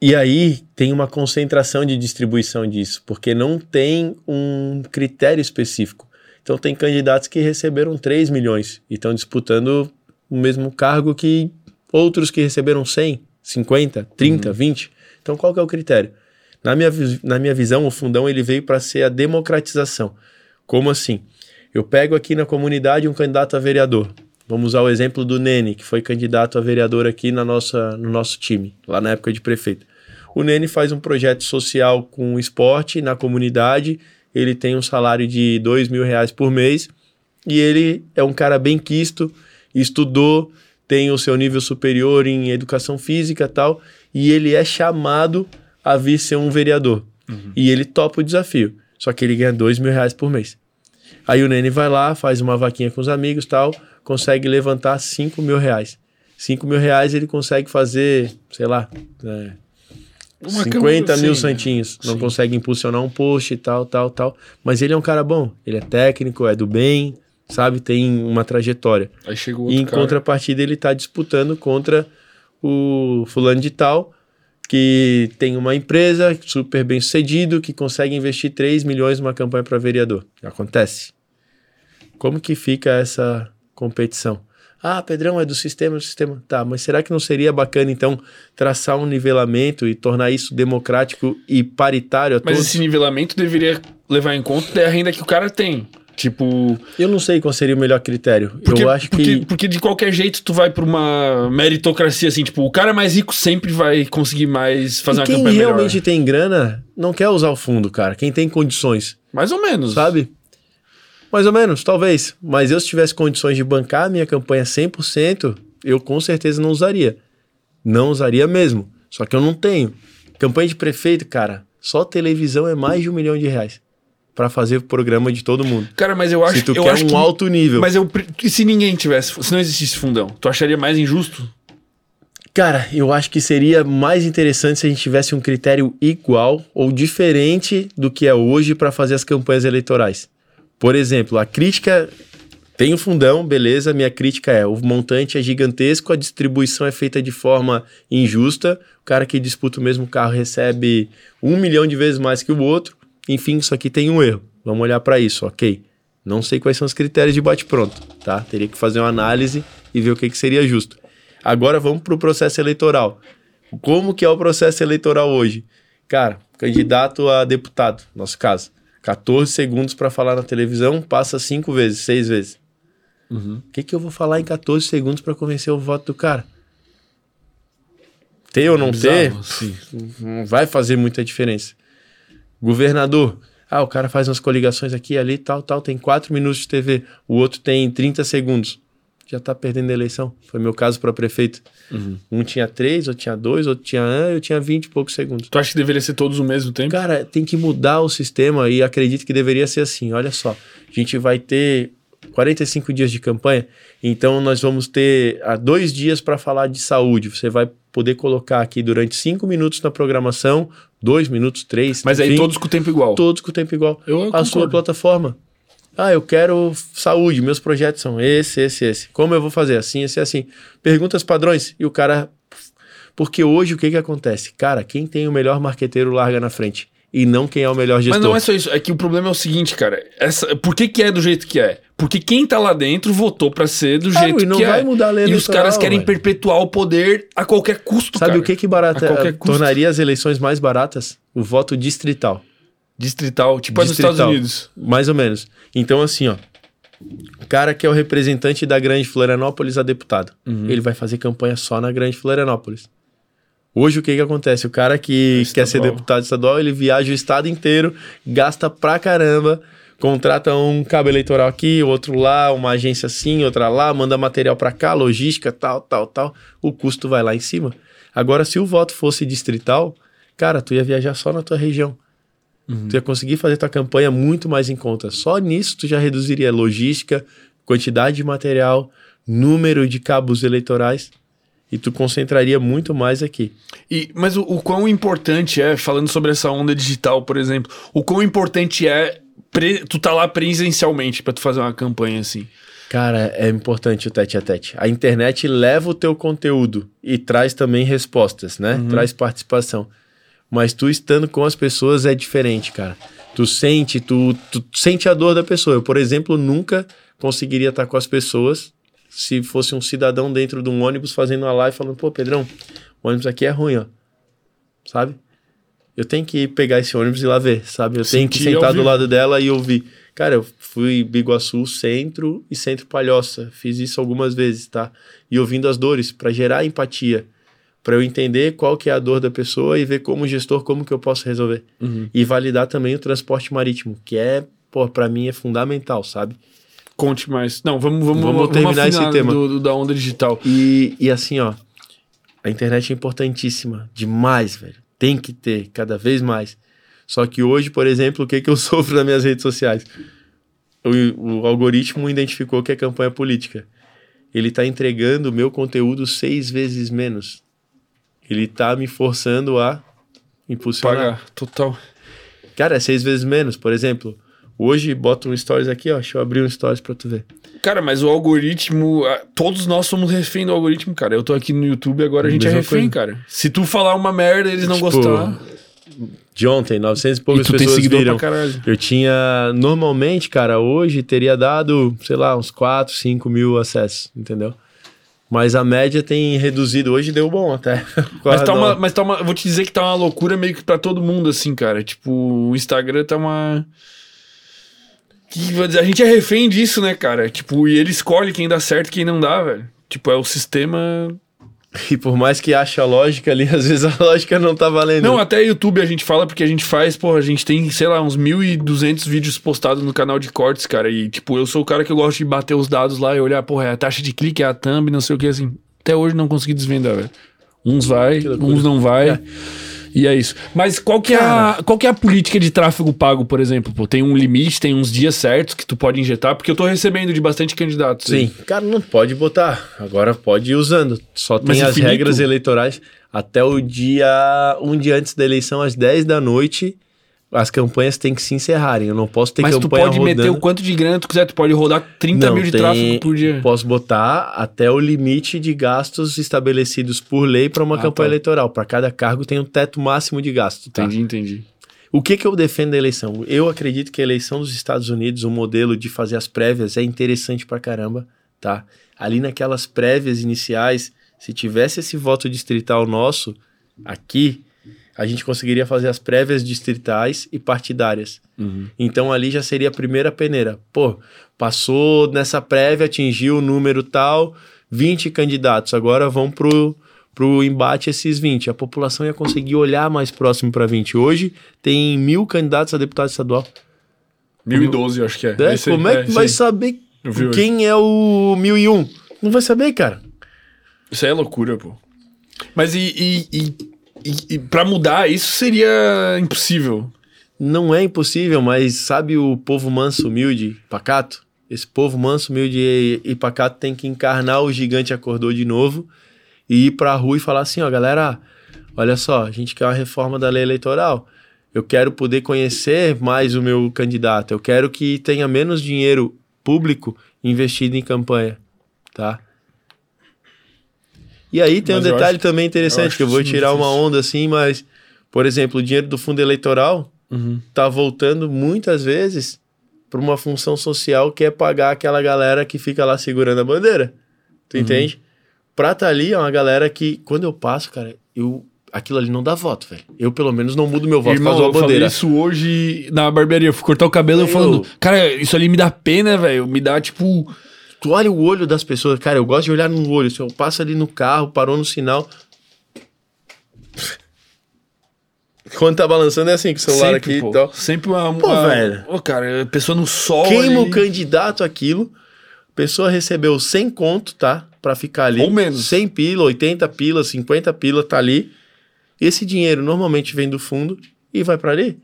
E aí tem uma concentração de distribuição disso, porque não tem um critério específico. Então tem candidatos que receberam 3 milhões e estão disputando o mesmo cargo que outros que receberam 100, 50, 30, 20. Então qual que é o critério? Na minha, na minha visão, o fundão ele veio para ser a democratização. Como assim? Eu pego aqui na comunidade um candidato a vereador. Vamos usar o exemplo do Nene, que foi candidato a vereador aqui na nossa, no nosso time, lá na época de prefeito. O Nene faz um projeto social com esporte na comunidade, ele tem um salário de dois mil reais por mês e ele é um cara bem quisto, estudou, tem o seu nível superior em educação física tal, e ele é chamado a vir ser um vereador. E ele topa o desafio, só que ele ganha dois mil reais por mês. Aí o Nene vai lá, faz uma vaquinha com os amigos tal, consegue levantar 5 mil reais. 5 mil reais ele consegue fazer, sei lá, é, Uma 50 cama- mil sim, santinhos. Não Sim. consegue impulsionar um post e tal, tal, tal. Mas ele é um cara bom. Ele é técnico, é do bem, sabe? Tem uma trajetória. Aí chega o E outro em cara. contrapartida ele tá disputando contra o fulano de tal, que tem uma empresa super bem sucedido, que consegue investir 3 milhões numa campanha para vereador. Acontece. Como que fica essa competição? Ah, Pedrão, é do sistema, é do sistema. Tá, mas será que não seria bacana, então, traçar um nivelamento e tornar isso democrático e paritário a Mas todos? esse nivelamento deveria levar em conta a renda que o cara tem. Tipo, Eu não sei qual seria o melhor critério. porque, Eu acho porque, que... porque de qualquer jeito tu vai pra uma meritocracia assim, tipo, o cara mais rico sempre vai conseguir mais fazer E uma quem campanha realmente melhor. tem grana não quer usar o fundo, cara. Quem tem condições, Mais ou menos. sabe? Mais ou menos, talvez. Mas eu, se tivesse condições de bancar a minha campanha 100%, eu com certeza não usaria. Não usaria mesmo. Só que eu não tenho. Campanha de prefeito, cara, só televisão é mais de um milhão de reais pra fazer o programa de todo mundo. Cara, mas eu acho se tu eu quer um que, alto nível. Mas eu e se ninguém tivesse, se não existisse fundão, tu acharia mais injusto? Cara, eu acho que seria mais interessante se a gente tivesse um critério igual ou diferente do que é hoje para fazer as campanhas eleitorais. Por exemplo, a crítica tem o fundão, beleza? Minha crítica é: o montante é gigantesco, a distribuição é feita de forma injusta. O cara que disputa o mesmo carro recebe um milhão de vezes mais que o outro. Enfim, isso aqui tem um erro. Vamos olhar para isso, ok? Não sei quais são os critérios de bate-pronto, tá? Teria que fazer uma análise e ver o que, que seria justo. Agora vamos para o processo eleitoral. Como que é o processo eleitoral hoje? Cara, candidato a deputado, nosso caso. 14 segundos para falar na televisão, passa cinco vezes, seis vezes. O que, que eu vou falar em 14 segundos para convencer o voto do cara? Ter ou não ter, Bizarro, sim. não vai fazer muita diferença. Governador, ah, o cara faz umas coligações aqui, ali, tal, tal, tem 4 minutos de TV, o outro tem 30 segundos. Já tá perdendo a eleição. Foi meu caso para prefeito. Um tinha 3, outro tinha 2, outro tinha 1, eu tinha 20 e poucos segundos. Tu acha que deveria ser todos ao mesmo tempo? Cara, tem que mudar o sistema e acredito que deveria ser assim. Olha só, a gente vai ter 45 dias de campanha, então nós vamos ter ah, dois dias para falar de saúde. Você vai poder colocar aqui durante cinco minutos na programação, dois minutos, três. Mas aí enfim, todos com o tempo igual. todos com o tempo igual. Eu a sua concordo. plataforma. Ah, eu quero saúde, meus projetos são esse, esse, esse. Como eu vou fazer? Assim, esse, assim. Perguntas padrões e o cara. Porque hoje o que que acontece? Cara, quem tem o melhor marqueteiro larga na frente e não quem é o melhor gestor. Mas não é só isso, é que o problema é o seguinte, cara. Essa, por que, que é do jeito que é? Porque quem tá lá dentro votou pra ser do Claro, jeito e não que vai é. mudar a lei e os caras querem velho. perpetuar o poder a qualquer custo, Sabe cara. o que que barata, A custo. tornaria as eleições mais baratas? O voto distrital. Distrital, tipo é nos Distrital. Estados Unidos. Mais ou menos. Então, assim, ó. O cara que é o representante da Grande Florianópolis a deputado, Uhum. ele vai fazer campanha só na Grande Florianópolis. Hoje, o que que acontece? O cara que É quer ser estadual. deputado estadual, ele viaja o estado inteiro, gasta pra caramba, contrata um cabo eleitoral aqui, outro lá, uma agência assim, outra lá, manda material pra cá, logística, tal, tal, tal. O custo vai lá em cima. Agora, se o voto fosse distrital, cara, tu ia viajar só na tua região. Tu ia conseguir fazer tua campanha muito mais em conta. Só nisso tu já reduziria logística, quantidade de material, número de cabos eleitorais e tu concentraria muito mais aqui. E, mas o, o quão importante é, falando sobre essa onda digital, por exemplo, o quão importante é pre- tu tá lá presencialmente pra tu fazer uma campanha assim. Cara, é importante o tete a tete. A internet leva o teu conteúdo e traz também respostas, né? Traz participação. Mas tu estando com as pessoas é diferente, cara. Tu sente, tu, tu sente a dor da pessoa. Eu, por exemplo, nunca conseguiria estar com as pessoas se fosse um cidadão dentro de um ônibus fazendo uma live falando, pô, Pedrão, o ônibus aqui é ruim, ó. Sabe? Eu tenho que pegar esse ônibus e lá ver, sabe? Eu tenho que sentar do lado dela e ouvir. Cara, eu fui Biguaçu, Centro e Centro Palhoça. Fiz isso algumas vezes, tá? E ouvindo as dores para gerar empatia, para eu entender qual que é a dor da pessoa e ver como gestor como que eu posso resolver. E validar também o transporte marítimo, que é, pô, para mim é fundamental, sabe? Conte mais. Não, vamos, vamos, Vamos terminar esse tema. do- do- da onda digital. E, e assim, ó, a internet é importantíssima, demais, velho. Tem que ter, cada vez mais. Só que hoje, por exemplo, o que, que eu sofro nas minhas redes sociais? O, o algoritmo identificou que é campanha política. Ele tá entregando o meu conteúdo seis vezes menos. Ele tá me forçando a impulsionar. Pagar, total. Cara, é seis vezes menos. Por exemplo, hoje bota um stories aqui, ó. Deixa eu abrir um stories pra tu ver. Cara, mas o algoritmo. Todos nós somos refém do algoritmo, cara. Eu tô aqui no YouTube agora a gente é Mesma refém, coisa. cara. Se tu falar uma merda e eles não Tipo, gostar. De ontem, 900 e E poucas tu tem pessoas seguidor viram. pra caralho. Eu tinha, normalmente, cara, hoje teria dado, sei lá, uns 4, 5 mil acessos, entendeu? Mas a média tem reduzido. Hoje deu bom até. Mas tá, uma, mas tá uma. Vou te dizer que tá uma loucura meio que pra todo mundo, assim, cara. Tipo, o Instagram tá uma. Que, a gente é refém disso, né, cara? Tipo, e ele escolhe quem dá certo e quem não dá, velho. Tipo, é o sistema. E por mais que ache a lógica ali, às vezes a lógica não tá valendo. Não, até YouTube a gente fala porque a gente faz, pô, a gente tem, sei lá, uns 1.200 vídeos postados no canal de cortes, cara. E, tipo, eu sou o cara que eu gosto de bater os dados lá e olhar, porra, é a taxa de clique, é a thumb, não sei o que, assim. Até hoje não consegui desvendar, velho. Uns vai, uns não vai. E é isso. Mas qual que é, a, qual que é a política de tráfego pago, por exemplo? Pô, tem um limite, tem uns dias certos que tu pode injetar, porque eu tô recebendo de bastante candidatos. Sim, cara, não pode botar. Agora pode ir usando. Só tem Mas as infinito? regras eleitorais até o dia. Um dia antes da eleição, às 10 da noite. As campanhas têm que se encerrarem. Eu não posso ter Mas tu campanha pode rodando. meter o quanto de grana tu quiser, tu pode rodar 30 Não, mil de tem- tráfego por dia. Posso botar até o limite de gastos estabelecidos por lei para uma Ah, campanha tá. eleitoral. Para cada cargo tem um teto máximo de gasto. Tá? Entendi, entendi. O que, que eu defendo da eleição? Eu acredito que a eleição dos Estados Unidos, o modelo de fazer as prévias é interessante pra caramba, tá? Ali naquelas prévias iniciais, se tivesse esse voto distrital nosso aqui, a gente conseguiria fazer as prévias distritais e partidárias. Então ali já seria a primeira peneira. Pô, passou nessa prévia, atingiu o número tal, 20 candidatos. Agora vão pro, pro embate esses 20. A população ia conseguir olhar mais próximo para 20. Hoje tem mil candidatos a deputado estadual. 1012, eu acho que é. É, Esse como é que esse vai aí. saber vi hoje. quem é o 1001? Não vai saber, cara. Isso aí é loucura, pô. Mas e, e, e, e, e pra mudar isso seria impossível. Não é impossível, mas sabe o povo manso, humilde, pacato? Esse povo manso, humilde e, e pacato tem que encarnar o gigante acordou de novo e ir pra rua e falar assim, ó, galera, olha só, a gente quer uma reforma da lei eleitoral. Eu quero poder conhecer mais o meu candidato. Eu quero que tenha menos dinheiro público investido em campanha, tá? E aí tem Mas um eu detalhe acho- também eu interessante acho que eu vou tirar uma onda assim, mas por exemplo, o dinheiro do fundo eleitoral tá voltando muitas vezes para uma função social que é pagar aquela galera que fica lá segurando a bandeira. Tu Uhum. entende? Pra tá ali é uma galera que, quando eu passo, cara, eu. Aquilo ali não dá voto, velho. Eu, pelo menos, não mudo meu voto Irmão, por causa eu da falei bandeira. isso hoje na barbearia. Eu fui cortar o cabelo eu Eu- falando, cara, isso ali me dá pena, velho. Me dá, tipo... Tu olha o olho das pessoas, cara, eu gosto de olhar no olho. Se eu passo ali no carro, parou no sinal. Quando tá balançando é assim, com o celular sempre, aqui pô, e tal. Sempre uma... Pô, uma- velho. Ô, cara, a pessoa no sol Queima ali. o candidato aquilo, a pessoa recebeu 100 conto, tá? Pra ficar ali. Ou menos. 100 pila, 80 pila, 50 pila, tá ali. Esse dinheiro normalmente vem do fundo e vai pra ali.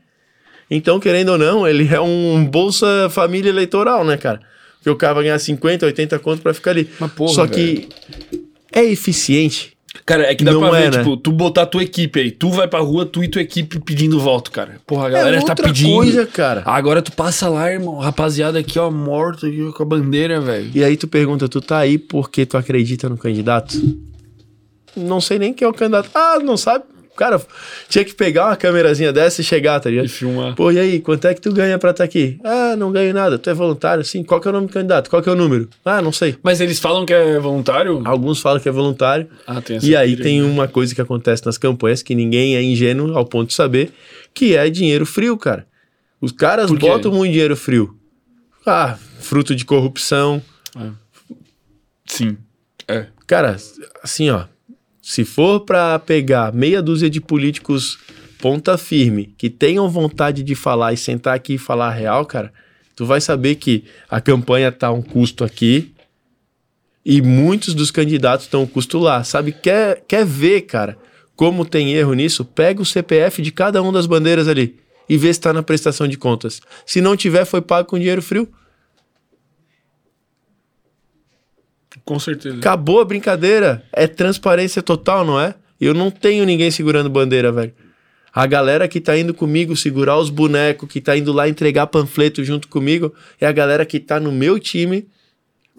Então, querendo ou não, ele é um Bolsa Família Eleitoral, né, cara? Porque o cara vai ganhar 50, 80 conto pra ficar ali. Mas, porra, Só que é eficiente. Cara, é que dá Não pra ver, é, né? tipo, tu botar tua equipe aí. Tu vai pra rua, tu e tua equipe pedindo voto, cara. Porra, a galera é tá outra pedindo. coisa, cara. Agora tu passa lá, irmão. Rapaziada aqui, ó, morto aqui com a bandeira, velho. E aí tu pergunta, tu tá aí porque tu acredita no candidato? Não sei nem quem é o candidato. Ah, não sabe? Cara, tinha que pegar uma câmerazinha dessa e chegar, tá ligado? E filmar. Pô, e aí, quanto é que tu ganha pra estar aqui? Ah, não ganho nada. Tu é voluntário? Sim. Qual que é o nome do candidato? Qual que é o número? Ah, não sei. Mas eles falam que é voluntário? Alguns falam que é voluntário. Ah, tem essa E aí tem uma coisa que acontece nas campanhas que ninguém é ingênuo ao ponto de saber, que é dinheiro frio, cara. Os caras botam muito dinheiro frio. Ah, fruto de corrupção. Sim. É. Cara, assim, ó. Se for pra pegar meia dúzia de políticos ponta firme, que tenham vontade de falar e sentar aqui e falar a real, cara, tu vai saber que a campanha tá um custo aqui e muitos dos candidatos estão um custo lá. Sabe, quer, quer ver, cara, como tem erro nisso? Pega o CPF de cada uma das bandeiras ali e vê se tá na prestação de contas. Se não tiver, foi pago com dinheiro frio. Com certeza. Acabou a brincadeira. É transparência total, não é? Eu não tenho ninguém segurando bandeira, velho. A galera que tá indo comigo segurar os bonecos, que tá indo lá entregar panfleto junto comigo, é a galera que tá no meu time.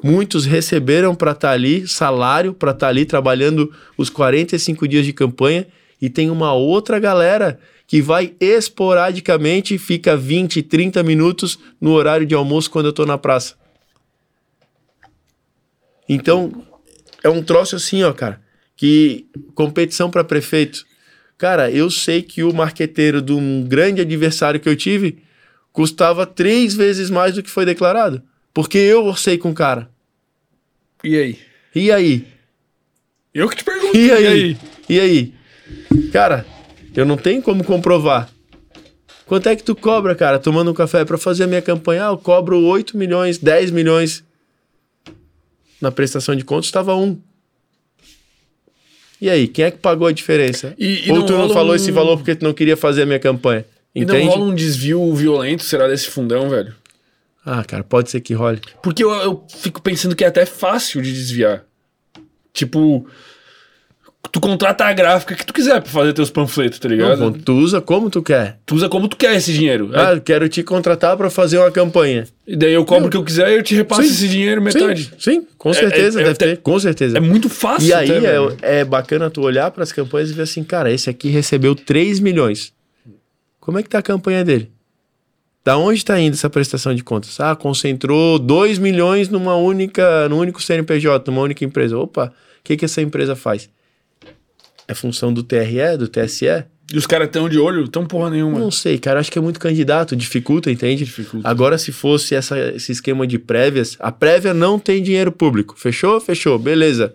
Muitos receberam pra estar ali, salário pra estar ali trabalhando os 45 dias de campanha. E tem uma outra galera que vai esporadicamente, fica 20, 30 minutos no horário de almoço quando eu tô na praça. Então, é um troço assim, ó, cara, que competição para prefeito. Cara, eu sei que o marqueteiro de um grande adversário que eu tive custava três vezes mais do que foi declarado. Porque eu orcei com o cara. E aí? E aí? Eu que te pergunto. E aí? E aí? Cara, eu não tenho como comprovar. Quanto é que tu cobra, cara, tomando um café para fazer a minha campanha? Ah, eu cobro 8 milhões, 10 milhões. Na prestação de contas estava um. E aí, quem é que pagou a diferença? E- e Ou não tu não falou um- esse valor porque tu não queria fazer a minha campanha? E Entende? não rola um desvio violento, será, desse fundão, velho? Ah, cara, pode ser que role. Porque eu, eu fico pensando que é até fácil de desviar. Tipo, tu contrata a gráfica que tu quiser pra fazer teus panfletos, tá ligado? Não, tu usa como tu quer. Tu usa como tu quer esse dinheiro. Ah, eu quero te contratar para fazer uma campanha. E daí eu cobro o que eu quiser e eu te repasso Sim. esse dinheiro metade. Sim, sim, com É- certeza, é- deve é- ter, com certeza. É muito fácil. E aí até, é, é bacana tu olhar para as campanhas e ver assim, cara, esse aqui recebeu 3 milhões. Como é que tá a campanha dele? Da onde está indo essa prestação de contas? Ah, concentrou 2 milhões numa única, num único CNPJ, numa única empresa. Opa, o que, que essa empresa faz? É função do TRE, do TSE? E os caras tão de olho, tão porra nenhuma. Não sei, cara. Acho que é muito candidato, dificulta, entende? Dificulta. Agora, se fosse essa, esse esquema de prévias, a prévia não tem dinheiro público. Fechou? Fechou. Beleza.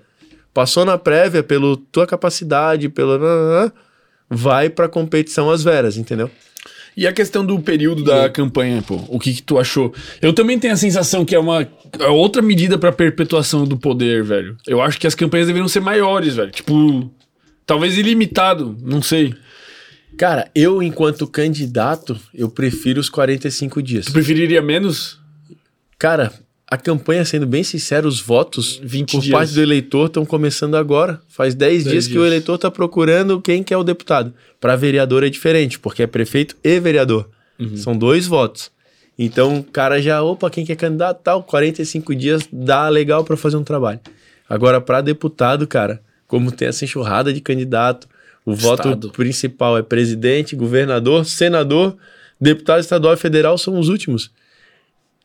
Passou na prévia pela tua capacidade, pela. Vai pra competição às veras, entendeu? E a questão do período da campanha, pô, o que, que tu achou? Eu também tenho a sensação que é uma é outra medida pra perpetuação do poder, velho. Eu acho que as campanhas deveriam ser maiores, velho. Tipo, talvez ilimitado, não sei. Cara, eu, enquanto candidato, eu prefiro os 45 dias. Tu preferiria menos? Cara, a campanha, sendo bem sincero, os votos 20 por dias. parte do eleitor estão começando agora. Faz 10 dias, 10 que o dias. eleitor está procurando quem que é o deputado. Para vereador é diferente, porque é prefeito e vereador. Uhum. São dois votos. Então, o cara já, opa, quem que é candidato tal, 45 dias dá legal para fazer um trabalho. Agora, para deputado, cara, como tem essa enxurrada de candidato, o voto Estado. principal é presidente, governador, senador, deputado estadual e federal são os últimos.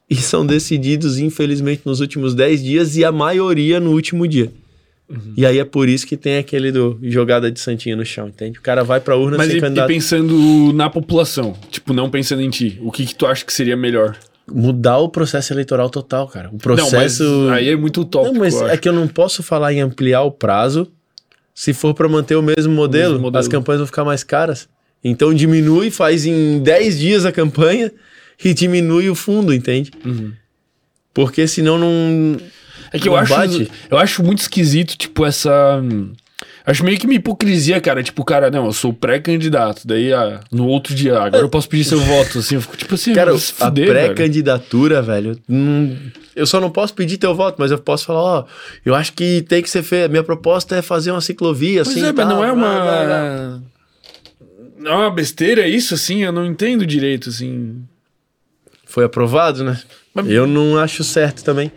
e são decididos, infelizmente, nos últimos 10 dias e a maioria no último dia. Uhum. E aí é por isso que tem aquele do jogada de santinha no chão, entende? O cara vai pra urna Mas sem e, candidato. e pensando na população, tipo, não pensando em ti, o que, que tu acha que seria melhor? Mudar o processo eleitoral total, cara. O processo. Não, aí é muito utópico. Não, mas é que eu não posso falar em ampliar o prazo. Se for para manter o mesmo modelo, mesmo modelo. as campanhas vão ficar mais caras. Então diminui, faz em 10 dias a campanha e diminui o fundo, entende? Uhum. Porque senão não. É que eu acho, eu acho muito esquisito, tipo, essa. Hum, Acho meio que uma hipocrisia, cara. Tipo, cara, não, eu sou pré-candidato. Daí, ah, no outro dia, agora eu posso pedir seu voto. Assim, eu fico tipo assim, Cara, se a fuder, velho. pré-candidatura, velho, não- eu só não posso pedir teu voto, mas eu posso falar, ó, eu acho que tem que ser feito. Minha proposta é fazer uma ciclovia, Pois assim. é, mas não é blá, blá, blá. uma. Não é uma besteira isso, assim? Eu não entendo direito, assim. Foi aprovado, né? Mas- Eu não acho certo também.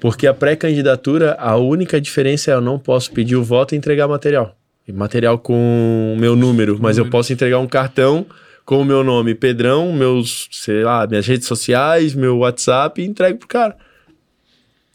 Porque a pré-candidatura, a única diferença é eu não posso pedir o voto e entregar material. Material com o meu número, mas eu posso entregar um cartão com o meu nome, Pedrão, meus, sei lá, minhas redes sociais, meu WhatsApp e entrego pro cara.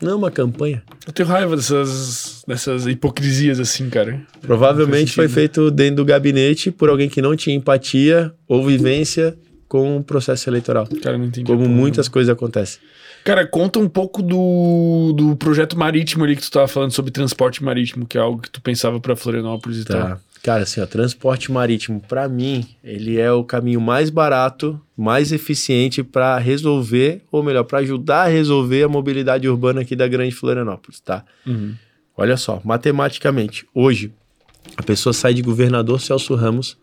Não é uma campanha. Eu tenho raiva dessas, dessas hipocrisias, assim, cara. Provavelmente foi feito dentro do gabinete por alguém que não tinha empatia ou vivência com o processo eleitoral. Cara, não entendi. Como muitas coisas acontecem. Cara, conta um pouco do, do projeto marítimo ali que tu tava falando sobre transporte marítimo, que é algo que tu pensava pra Florianópolis e tal. Tá. Cara, assim, ó, transporte marítimo, pra mim, ele é o caminho mais barato, mais eficiente para resolver, ou melhor, para ajudar a resolver a mobilidade urbana aqui da Grande Florianópolis, tá? Uhum. Olha só, matematicamente, hoje, a pessoa sai de Governador Celso Ramos,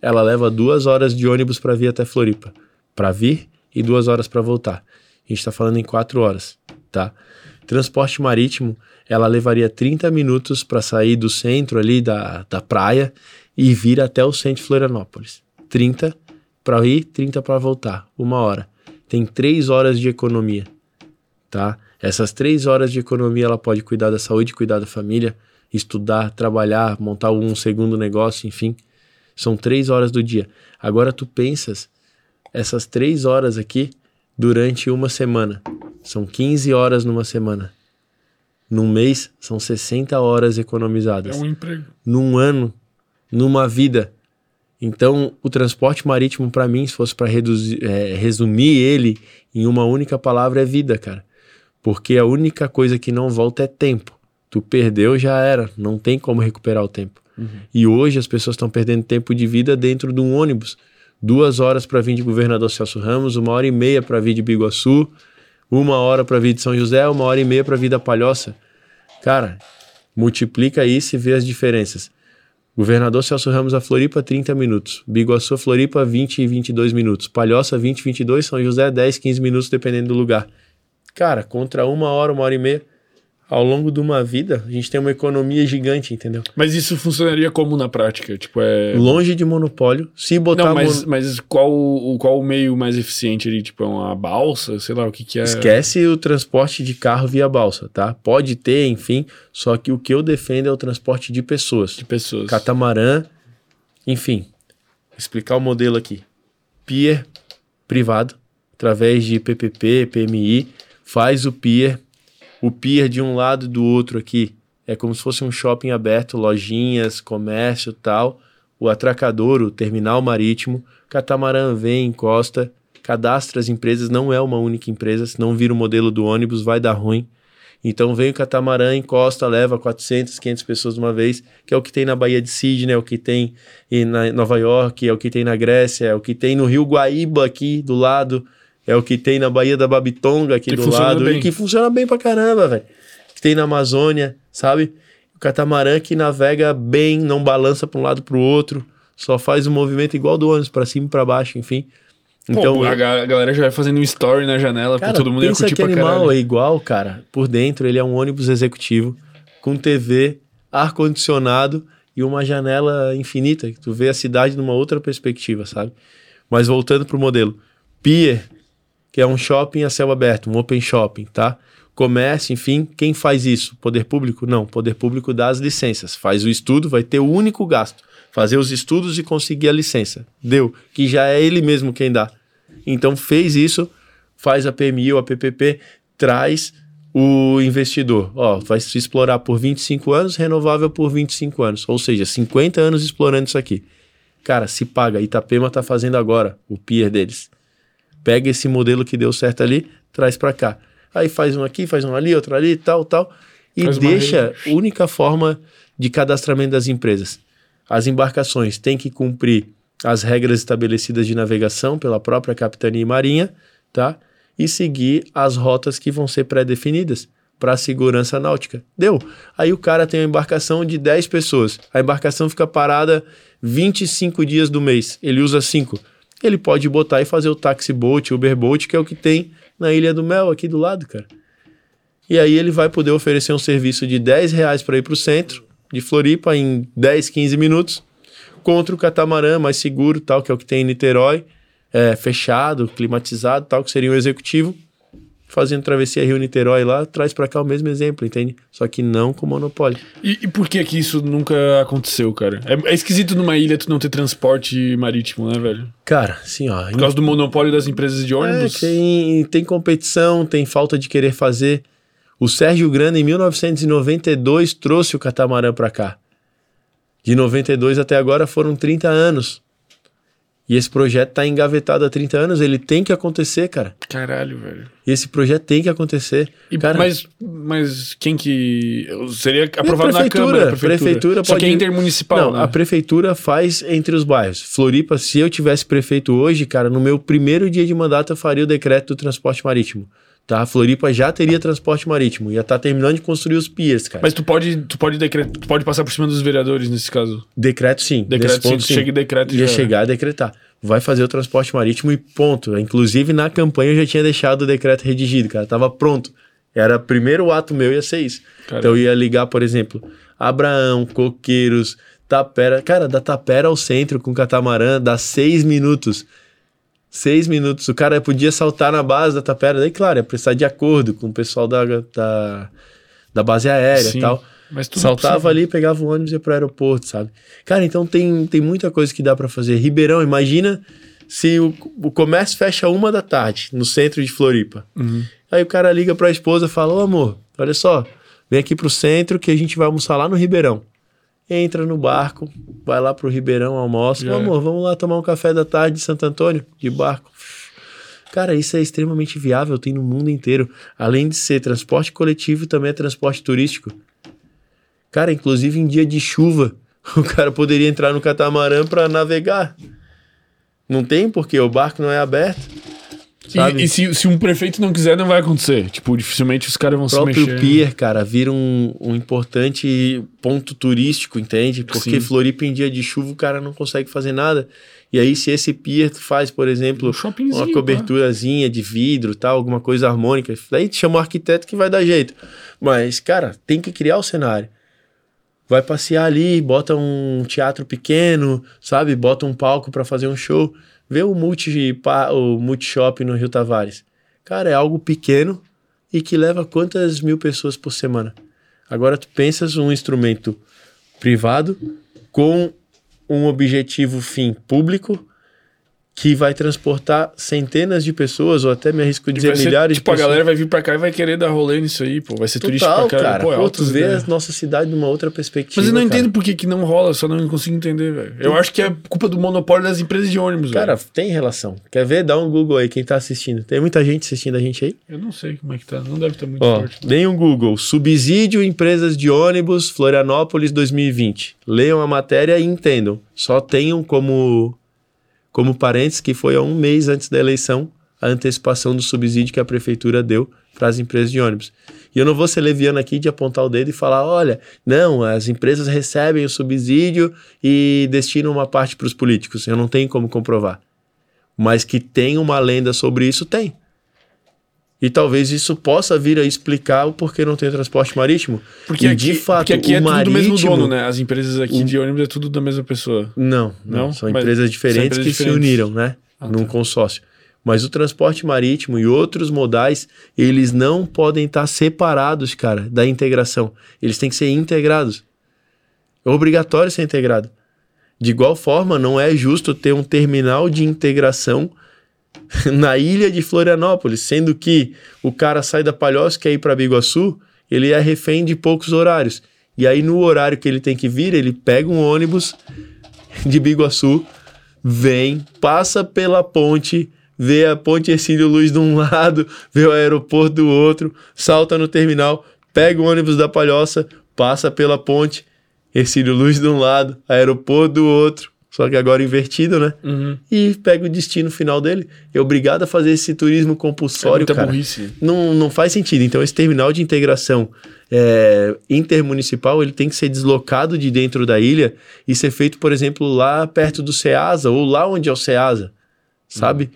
ela leva duas horas de ônibus para vir até Floripa, para vir e duas horas para voltar. A gente está falando em quatro horas, tá? Transporte marítimo, ela levaria 30 minutos para sair do centro ali da, da praia e vir até o centro de Florianópolis. 30 para ir, 30 para voltar, uma hora. Tem três horas de economia, tá? Essas três horas de economia ela pode cuidar da saúde, cuidar da família, estudar, trabalhar, montar um segundo negócio, enfim. São três horas do dia. Agora tu pensas essas três horas aqui durante uma semana. São 15 horas numa semana. Num mês, são 60 horas economizadas É um emprego. num ano, numa vida. Então, o transporte marítimo, para mim, se fosse para resumir ele em uma única palavra, é vida, cara. Porque a única coisa que não volta é tempo. Tu perdeu, já era. Não tem como recuperar o tempo. E hoje as pessoas estão perdendo tempo de vida dentro de um ônibus. Duas horas para vir de Governador Celso Ramos, uma hora e meia para vir de Biguaçu, uma hora para vir de São José, uma hora e meia para vir da Palhoça. Cara, multiplica isso e vê as diferenças. Governador Celso Ramos a Floripa, 30 minutos. Biguaçu, Floripa, 20 e 22 minutos. Palhoça, 20 e 22. São José, 10, 15 minutos, dependendo do lugar. Cara, contra uma hora, uma hora e meia, ao longo de uma vida, a gente tem uma economia gigante, entendeu? Mas isso funcionaria como na prática? Tipo, é. Longe de monopólio. Se botar... Não, mas, mon- mas qual, o- qual o meio mais eficiente ali? Tipo, é uma balsa? Sei lá, o que que é. Esquece o transporte de carro via balsa, tá? Pode ter, enfim, só que o que eu defendo é o transporte de pessoas. De pessoas. catamarã, enfim. Explicar o modelo aqui. Pier privado, através de PPP, PMI, faz o pier. O pier de um lado e do outro aqui é como se fosse um shopping aberto, lojinhas, comércio tal. O atracador, o terminal marítimo, catamarã vem, encosta, cadastra as empresas, não é uma única empresa, senão vira o modelo do ônibus, vai dar ruim. Então vem o catamarã, encosta, leva 400, 500 pessoas de uma vez, que é o que tem na Baía de Sydney, é o que tem em Nova York, é o que tem na Grécia, é o que tem no Rio Guaíba aqui do lado, é o que tem na Baía da Babitonga aqui Que do lado, bem. e que funciona bem pra caramba, velho. Que tem na Amazônia, sabe? O catamarã que navega bem, não balança pra um lado pro outro, só faz um movimento igual do ônibus, pra cima e pra baixo, enfim. Então, Então, a, ga- a galera já vai fazendo um story na janela, Cara, pô, todo mundo ia pensa curtir que pra animal caralho. é igual, cara. Por dentro ele é um ônibus executivo com TV, ar condicionado e uma janela infinita, que tu vê a cidade numa outra perspectiva, sabe? Mas voltando pro modelo, Pier, que é um shopping a céu aberto, um open shopping, tá? Comércio, enfim, quem faz isso? Poder público? Não, poder público dá as licenças, faz o estudo, vai ter o único gasto, fazer os estudos e conseguir a licença. Deu, que já é ele mesmo quem dá. Então fez isso, faz a PMI ou a PPP, traz o investidor. Ó, vai se explorar por 25 anos, renovável por 25 anos. Ou seja, 50 anos explorando isso aqui. Cara, se paga. Itapema tá fazendo agora, o peer deles. Pega esse modelo que deu certo ali, traz para cá. Aí faz um aqui, faz um ali, outro ali, tal, tal. E Faz deixa única forma de cadastramento das empresas. As embarcações têm que cumprir as regras estabelecidas de navegação pela própria Capitania e Marinha, tá? E seguir as rotas que vão ser pré-definidas para a segurança náutica. Deu. Aí o cara tem uma embarcação de 10 pessoas. A embarcação fica parada 25 dias do mês. Ele usa 5. Ele pode botar e fazer o taxi boat, Uber boat, que é o que tem na Ilha do Mel, aqui do lado, cara. E aí ele vai poder oferecer um serviço de 10 reais para ir para o centro de Floripa em 10, 15 minutos, contra o catamarã mais seguro, tal, que é o que tem em Niterói, é, fechado, climatizado, tal, que seria um executivo, fazendo travessia Rio-Niterói lá, traz para cá o mesmo exemplo, entende? Só que não com monopólio. E, e por que que isso nunca aconteceu, cara? É, é esquisito numa ilha tu não ter transporte marítimo, né, velho? Cara, assim, ó... Por causa do monopólio das empresas de É, ônibus. tem, tem competição, tem falta de querer fazer. O Sérgio Grana, em 1992, trouxe o catamarã para cá. De 92 até agora foram 30 anos. E esse projeto tá engavetado há 30 anos, ele tem que acontecer, cara. Caralho, velho. E esse projeto tem que acontecer. E- cara, mas, mas quem que. Seria aprovado na Câmara, a prefeitura. prefeitura Só que é pode- intermunicipal. Não, né? a prefeitura faz entre os bairros. Floripa, se eu tivesse prefeito hoje, cara, no meu primeiro dia de mandato eu faria o decreto do transporte marítimo. Tá? Floripa já teria transporte marítimo. Ia estar terminando de construir os piers, cara. Mas tu pode, tu pode decreto, tu pode passar por cima dos vereadores nesse caso. Decreto sim. Decreto, ponto, sim, sim. chega e decreto Ia já era. chegar a decretar. Vai fazer o transporte marítimo e ponto. Inclusive, na campanha eu já tinha deixado o decreto redigido, cara. Tava pronto. Era primeiro ato meu, ia ser isso. Caramba. Então eu ia ligar, por exemplo, Abraão, Coqueiros, Tapera. Cara, da Tapera ao centro com catamarã dá seis minutos. Seis minutos. O cara podia saltar na base da Tapera. Daí, claro, ia precisar de acordo com o pessoal da, da, da base aérea Sim, e tal. Mas tudo Saltava ali, pegava o ônibus e ia pro aeroporto, sabe? Cara, então tem, tem muita coisa que dá pra fazer. Ribeirão, imagina se o, o comércio fecha uma da tarde no centro de Floripa. Uhum. Aí o cara liga pra esposa e fala: Ô amor, olha só, vem aqui pro centro que a gente vai almoçar lá no Ribeirão. Entra no barco, vai lá pro Ribeirão, almoça. Ô é. amor, vamos lá tomar um café da tarde de Santo Antônio, de barco. Cara, isso é extremamente viável, tem no mundo inteiro. Além de ser transporte coletivo, também é transporte turístico. Cara, inclusive em dia de chuva, o cara poderia entrar no catamarã para navegar. Não tem porque o barco não é aberto. Sabe? E, e se, se um prefeito não quiser, não vai acontecer. Tipo, dificilmente os caras vão o se próprio mexer. pier, cara, vira um, um importante ponto turístico, entende? Porque Sim. Floripa em dia de chuva o cara não consegue fazer nada. E aí se esse pier faz, por exemplo, Um uma coberturazinha de vidro, tal, alguma coisa harmônica, daí te chama o arquiteto que vai dar jeito. Mas, cara, tem que criar o cenário. Vai passear ali, bota um teatro pequeno, sabe? Bota um palco para fazer um show. Vê o multi, o multishop no Rio Tavares. Cara, é algo pequeno e que leva quantas mil pessoas por semana. Agora tu pensas um instrumento privado com um objetivo fim público que vai transportar centenas de pessoas, ou até me arrisco a dizer ser, milhares tipo, de a pessoas. galera vai vir pra cá e vai querer dar rolê nisso aí, pô. Vai ser turístico Total, pra caralho. cara. Pô, é Pô, tu vê a nossa cidade numa outra perspectiva. Mas eu não cara. entendo por que, que não rola, só não consigo entender, velho. Eu acho que é culpa do monopólio das empresas de ônibus, Cara, velho. tem relação. Quer ver? Dá um Google aí, quem tá assistindo. Tem muita gente assistindo a gente aí? Eu não sei como é que tá. Não deve estar muito Ó, forte. né? deem um Google. Subsídio empresas de ônibus Florianópolis 2020. Leiam a matéria e entendam. Só tenham como, como parênteses que foi há um mês antes da eleição a antecipação do subsídio que a prefeitura deu para as empresas de ônibus. E eu não vou ser leviano aqui de apontar o dedo e falar, olha, não, as empresas recebem o subsídio e destinam uma parte para os políticos. Eu não tenho como comprovar. Mas que tem uma lenda sobre isso, tem. E talvez isso possa vir a explicar o porquê não tem transporte marítimo. Porque e aqui, de fato, porque aqui é o tudo do mesmo marítimo- dono, né? As empresas aqui de ônibus é tudo da mesma pessoa. Não, não, Não? são empresas diferentes são empresas que se diferentes. uniram, né? Ah, num tá. consórcio. Mas o transporte marítimo e outros modais, eles não podem estar separados, cara, da integração. Eles têm que ser integrados. É obrigatório ser integrado. De igual forma, não é justo ter um terminal de integração na ilha de Florianópolis, sendo que o cara sai da Palhoça quer ir para Biguaçu, ele é refém de poucos horários. E aí no horário que ele tem que vir, ele pega um ônibus de Biguaçu, vem, passa pela ponte, vê a ponte Ercílio Luz de um lado, vê o aeroporto do outro, salta no terminal, pega o ônibus da Palhoça, passa pela ponte, Ercílio Luz de um lado, aeroporto do outro, só que agora invertido, né? Uhum. E pega o destino final dele. É obrigado a fazer esse turismo compulsório, É muita cara. burrice. Não, não faz sentido. Então, esse terminal de integração é, intermunicipal, ele tem que ser deslocado de dentro da ilha e ser feito, por exemplo, lá perto do Ceasa ou lá onde é o Ceasa, sabe?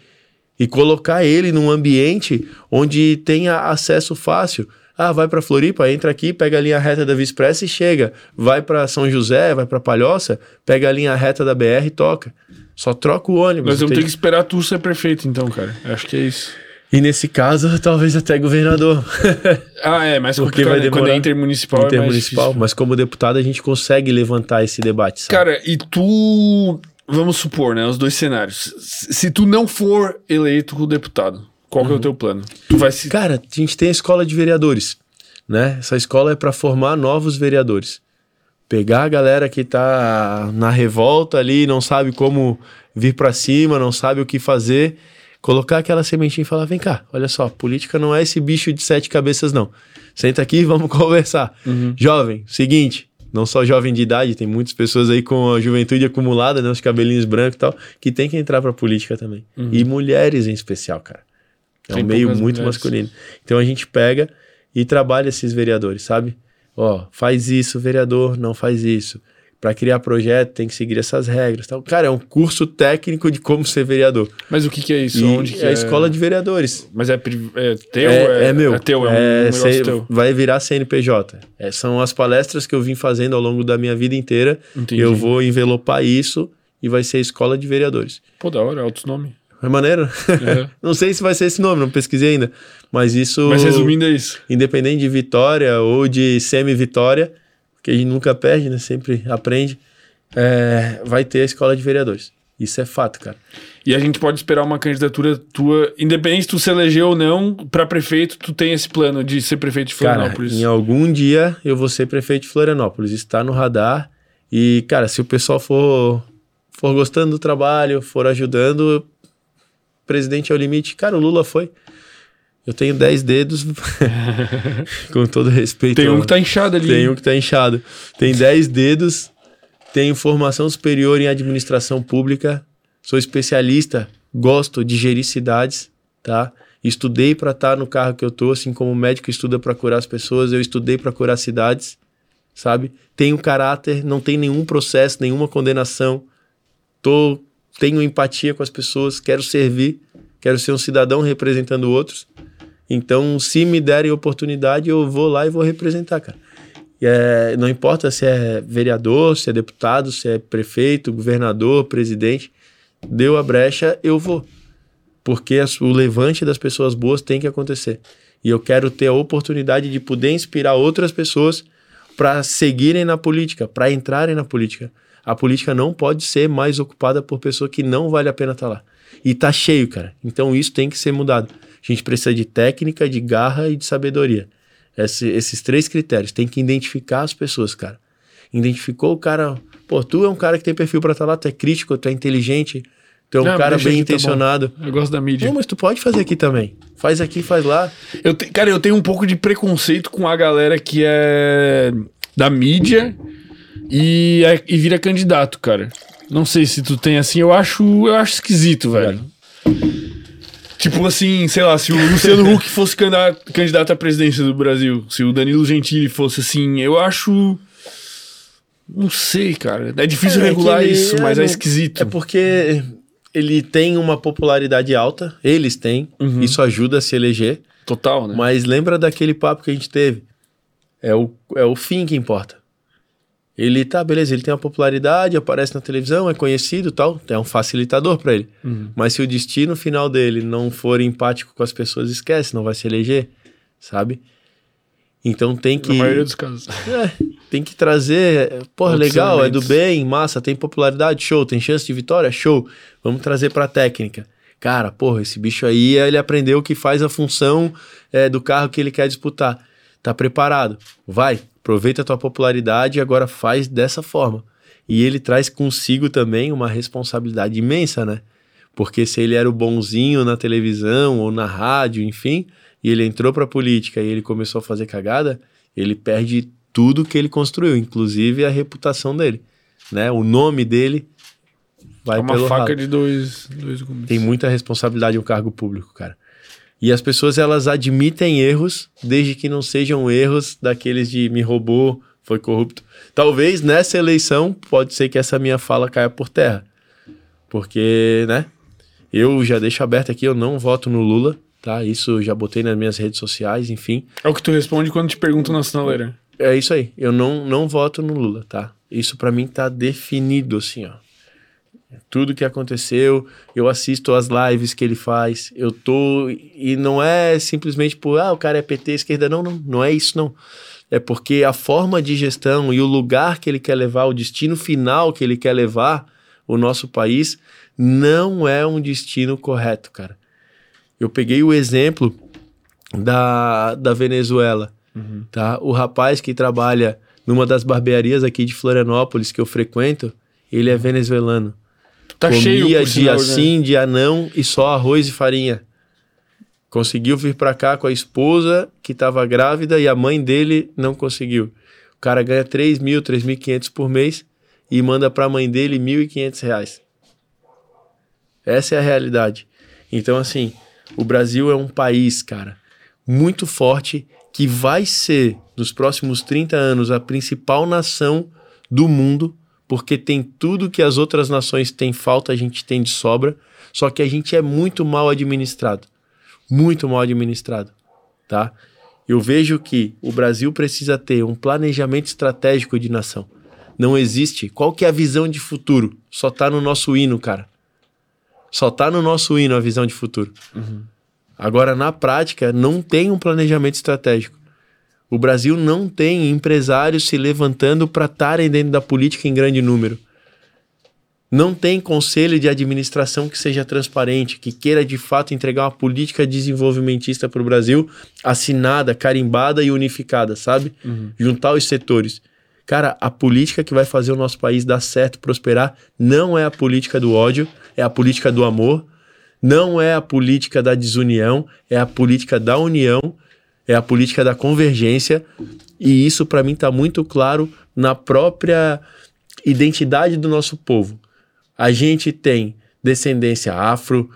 E colocar ele num ambiente onde tenha acesso fácil. Ah, vai para Floripa, entra aqui, pega a linha reta da Via Expressa e chega. Vai para São José, vai para Palhoça, pega a linha reta da BR e toca. Só troca o ônibus. Mas eu tenho que esperar tu ser prefeito, então, cara. Acho que é isso. E nesse caso, talvez até governador. Ah, é, mas Porque vai né? Quando é demorar. intermunicipal, é intermunicipal, difícil. mas como deputado a gente consegue levantar esse debate, sabe? Cara, e tu... Vamos supor, né? Os dois cenários. Se se tu não for eleito deputado, qual que é o teu plano? Tu vai se... Cara, a gente tem a escola de vereadores, né? Essa escola é para formar novos vereadores. Pegar a galera que tá na revolta ali, não sabe como vir para cima, não sabe o que fazer, colocar aquela sementinha e falar: vem cá, olha só, política não é esse bicho de sete cabeças, não. Senta aqui e vamos conversar. Jovem, seguinte, não só jovem de idade, tem muitas pessoas aí com a juventude acumulada, né, os cabelinhos brancos e tal, que tem que entrar pra política também. E mulheres em especial, cara. É um meio muito mulheres. masculino. Então a gente pega e trabalha esses vereadores, sabe? Ó, faz isso, vereador, não faz isso. Para criar projeto tem que seguir essas regras. Tal. Cara, é um curso técnico de como ser vereador. Mas o que que é isso? E Onde que é a escola de vereadores. Mas é, é teu? É, é meu. É teu, é um É, C- teu. Vai virar CNPJ. É, são as palestras que eu vim fazendo ao longo da minha vida inteira. Entendi. Eu vou envelopar isso e vai ser a escola de vereadores. Pô, da hora, altos nome. É maneiro? É. não sei se vai ser esse nome, não pesquisei ainda. Mas isso. Mas resumindo é isso. independente de vitória ou de semi-vitória, que a gente nunca perde, né? Sempre aprende, é, vai ter a escola de vereadores. Isso é fato, cara. E a gente pode esperar uma candidatura tua, independente se tu se eleger ou não, pra prefeito, tu tem esse plano de ser prefeito de Cara, Florianópolis. em algum dia eu vou ser prefeito de Florianópolis. Está no radar. E, cara, se o pessoal for, for gostando do trabalho, for ajudando, presidente é o limite. Cara, o Lula foi. Eu tenho 10 dedos, com todo respeito. Tem um que tá inchado ali. Tem um que tá inchado. Tem 10 dedos, tenho formação superior em administração pública, sou especialista, gosto de gerir cidades, tá? Estudei para estar no carro que eu tô, assim como o médico estuda para curar as pessoas, eu estudei para curar cidades, sabe? Tenho caráter, não tem nenhum processo, nenhuma condenação. Tô tenho empatia com as pessoas, quero servir, quero ser um cidadão representando outros. Então, se me derem oportunidade, eu vou lá e vou representar, cara. É, não importa se é vereador, se é deputado, se é prefeito, governador, presidente, deu a brecha, eu vou. Porque o levante das pessoas boas tem que acontecer. E eu quero ter a oportunidade de poder inspirar outras pessoas para seguirem na política, para entrarem na política. A política não pode ser mais ocupada por pessoa que não vale a pena estar lá. E tá cheio, cara. Então isso tem que ser mudado. A gente precisa de técnica, de garra e de sabedoria. Esse- esses três critérios. Tem que identificar as pessoas, cara. Identificou o cara. Pô, tu é um cara que tem perfil pra estar lá, tu é crítico, tu é inteligente, tu é um Não, cara deixa bem aqui, tá intencionado. Eu gosto da mídia. Não, mas tu pode fazer aqui também. Faz aqui, faz lá. Eu te- cara, eu tenho um pouco de preconceito com a galera que é da mídia e, é- e vira candidato, cara. Não sei se tu tem assim, eu acho, eu acho esquisito, velho. Tipo assim, sei lá, se o Luciano Huck fosse candida- candidato à presidência do Brasil, se o Danilo Gentili fosse assim, eu acho. Não sei, cara. É difícil É, é regular ele- isso, mas é, não- esquisito. É porque ele tem uma popularidade alta, eles têm, Uhum. isso ajuda a se eleger. Total, né? Mas lembra daquele papo que a gente teve? É o, é o fim que importa. Ele tá, beleza, ele tem uma popularidade, aparece na televisão, é conhecido e tal, é um facilitador pra ele. Uhum. Mas se o destino final dele não for empático com as pessoas, esquece, não vai se eleger, sabe? Então tem que. Na maioria dos casos. É, tem que trazer. Porra, legal, é do bem, massa, tem popularidade, show, tem chance de vitória, show. Vamos trazer pra técnica. Cara, porra, esse bicho aí, ele aprendeu que faz a função é, do carro que ele quer disputar. Tá preparado. Vai, aproveita a tua popularidade e agora faz dessa forma. E ele traz consigo também uma responsabilidade imensa, né? Porque se ele era o bonzinho na televisão ou na rádio, enfim, e ele entrou pra política e ele começou a fazer cagada, ele perde tudo que ele construiu, inclusive a reputação dele, né? O nome dele vai É uma faca ralo. de dois, dois gumes. Tem muita responsabilidade um cargo público, cara. E as pessoas elas admitem erros, desde que não sejam erros daqueles de me roubou, foi corrupto. Talvez nessa eleição pode ser que essa minha fala caia por terra. Porque, né? Eu já deixo aberto aqui, eu não voto no Lula, tá? Isso já botei nas minhas redes sociais, enfim. É o que tu responde quando te perguntam na sinaleira. É isso aí. Eu não, não voto no Lula, tá? Isso pra mim tá definido, assim, ó. Tudo que aconteceu, eu assisto as lives que ele faz, eu tô. E não é simplesmente por, ah, o cara é PT, esquerda. Não, não, não é isso, não. É porque a forma de gestão e o lugar que ele quer levar, o destino final que ele quer levar o nosso país, não é um destino correto, cara. Eu peguei o exemplo da, da Venezuela tá? O rapaz que trabalha numa das barbearias aqui de Florianópolis que eu frequento, ele é venezuelano. Tá cheio Comia por dia sinal, né? sim, dia não e só arroz e farinha. Conseguiu vir pra cá com a esposa que estava grávida e a mãe dele não conseguiu. O cara ganha 3 mil, 3.500 por mês e manda pra mãe dele 1.500 reais. Essa é a realidade. Então, assim, o Brasil é um país, cara, muito forte que vai ser, nos próximos 30 anos, a principal nação do mundo, porque tem tudo que as outras nações têm falta, a gente tem de sobra, só que a gente é muito mal administrado. Muito mal administrado, tá? Eu vejo que o Brasil precisa ter um planejamento estratégico de nação. Não existe. Qual que é a visão de futuro? Só tá no nosso hino, cara. Só tá no nosso hino a visão de futuro. Agora, na prática, não tem um planejamento estratégico. O Brasil não tem empresários se levantando para estarem dentro da política em grande número. Não tem conselho de administração que seja transparente, que queira de fato entregar uma política desenvolvimentista para o Brasil, assinada, carimbada e unificada, sabe? Juntar os setores. Cara, a política que vai fazer o nosso país dar certo, prosperar, não é a política do ódio, é a política do amor, não é a política da desunião, é a política da união, é a política da convergência, e isso para mim está muito claro na própria identidade do nosso povo. A gente tem descendência afro,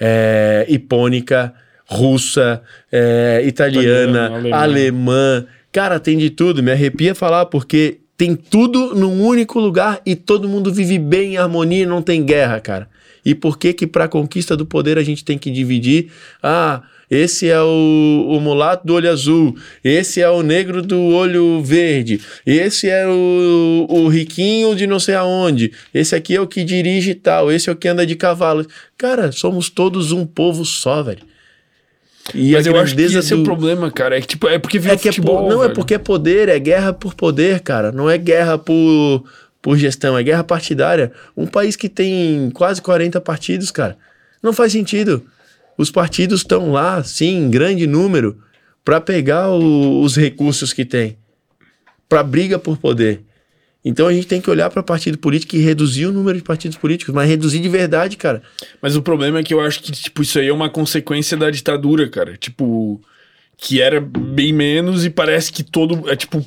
é, hipônica, russa, é, italiana, Italiana, alemã. alemã. Cara, tem de tudo. Me arrepia falar porque tem tudo num único lugar e todo mundo vive bem em harmonia e não tem guerra, cara. E por que que para conquista do poder a gente tem que dividir? Ah, esse é o, o mulato do olho azul, esse é o negro do olho verde, esse é o, o riquinho de não sei aonde, esse aqui é o que dirige tal, esse é o que anda de cavalo. Cara, somos todos um povo só, velho. E Mas a eu acho que esse é o do- problema, cara. É que, tipo, é porque é que é futebol, por- não é velho. porque é poder, é guerra por poder, cara. Não é guerra por, por gestão, é guerra partidária. Um país que tem quase 40 partidos, cara. Não faz sentido. Os partidos estão lá, sim, em grande número, para pegar o- os recursos que tem, para briga por poder. Então a gente tem que olhar para partido político e reduzir o número de partidos políticos, mas reduzir de verdade, cara. Mas o problema é que eu acho que, tipo, isso aí é uma consequência da ditadura, cara. Tipo, que era bem menos e parece que todo. É tipo.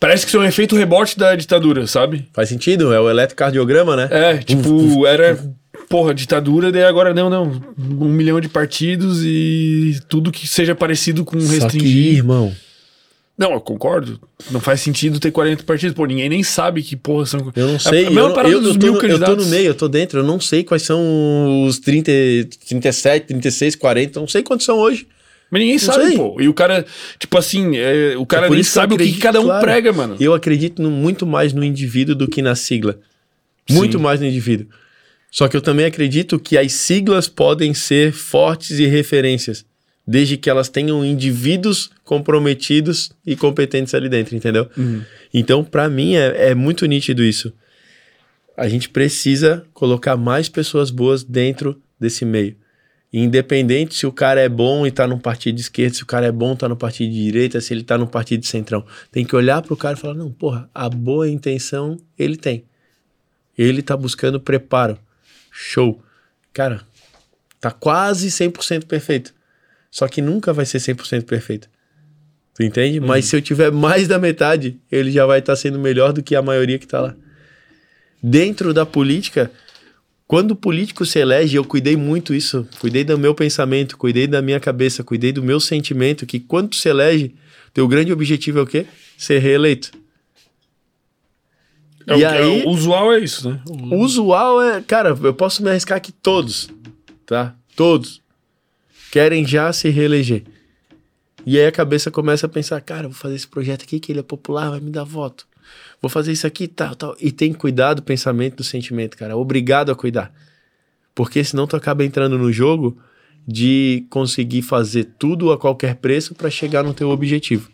Parece que isso é um efeito rebote da ditadura, sabe? Faz sentido? É o eletrocardiograma, né? É, tipo, era. Porra, ditadura, daí agora não, não. Um milhão de partidos e tudo que seja parecido com Só que, restringir. irmão, Não, eu concordo. Não faz sentido ter 40 partidos. Pô, ninguém nem sabe que porra são. Eu não É sei. a mesma eu, parada eu, dos eu, mil no, eu tô candidatos. no meio, eu tô dentro. Eu não sei quais são os 30, 37, 36, 40. Não sei quantos são hoje. Mas ninguém Não sabe, sei. pô. E o cara, tipo assim, é, o cara É nem que sabe o que acredito, cada um claro. prega, mano. Eu acredito no- muito mais no indivíduo do que na sigla. Muito Sim. mais no indivíduo. Só que eu também acredito que as siglas podem ser fortes e referências, desde que elas tenham indivíduos comprometidos e competentes ali dentro, entendeu? Uhum. Então, pra mim, é, é muito nítido isso. A gente precisa colocar mais pessoas boas dentro desse meio. Independente se o cara é bom e tá no partido de esquerda, se o cara é bom tá no partido de direita, se ele tá no partido de centrão. Tem que olhar pro cara e falar: não, porra, a boa intenção ele tem. Ele tá buscando preparo. Show. Cara, tá quase 100% perfeito. Só que nunca vai ser 100% perfeito. Tu entende? Uhum. Mas se eu tiver mais da metade, ele já vai estar tá sendo melhor do que a maioria que tá lá. Dentro da política, quando o político se elege, eu cuidei muito isso, cuidei do meu pensamento, cuidei da minha cabeça, cuidei do meu sentimento, que quando tu se elege, teu grande objetivo é o quê? Ser reeleito. É e o, aí, é, o usual é isso, né? O usual é, cara, eu posso me arriscar que todos, tá? Todos querem já se reeleger. E aí a cabeça começa a pensar, cara, vou fazer esse projeto aqui que ele é popular, vai me dar voto vou fazer isso aqui, tal, tal. E tem cuidado do pensamento, do sentimento, cara. Obrigado a cuidar. Porque senão tu acaba entrando no jogo de conseguir fazer tudo a qualquer preço para chegar no teu objetivo.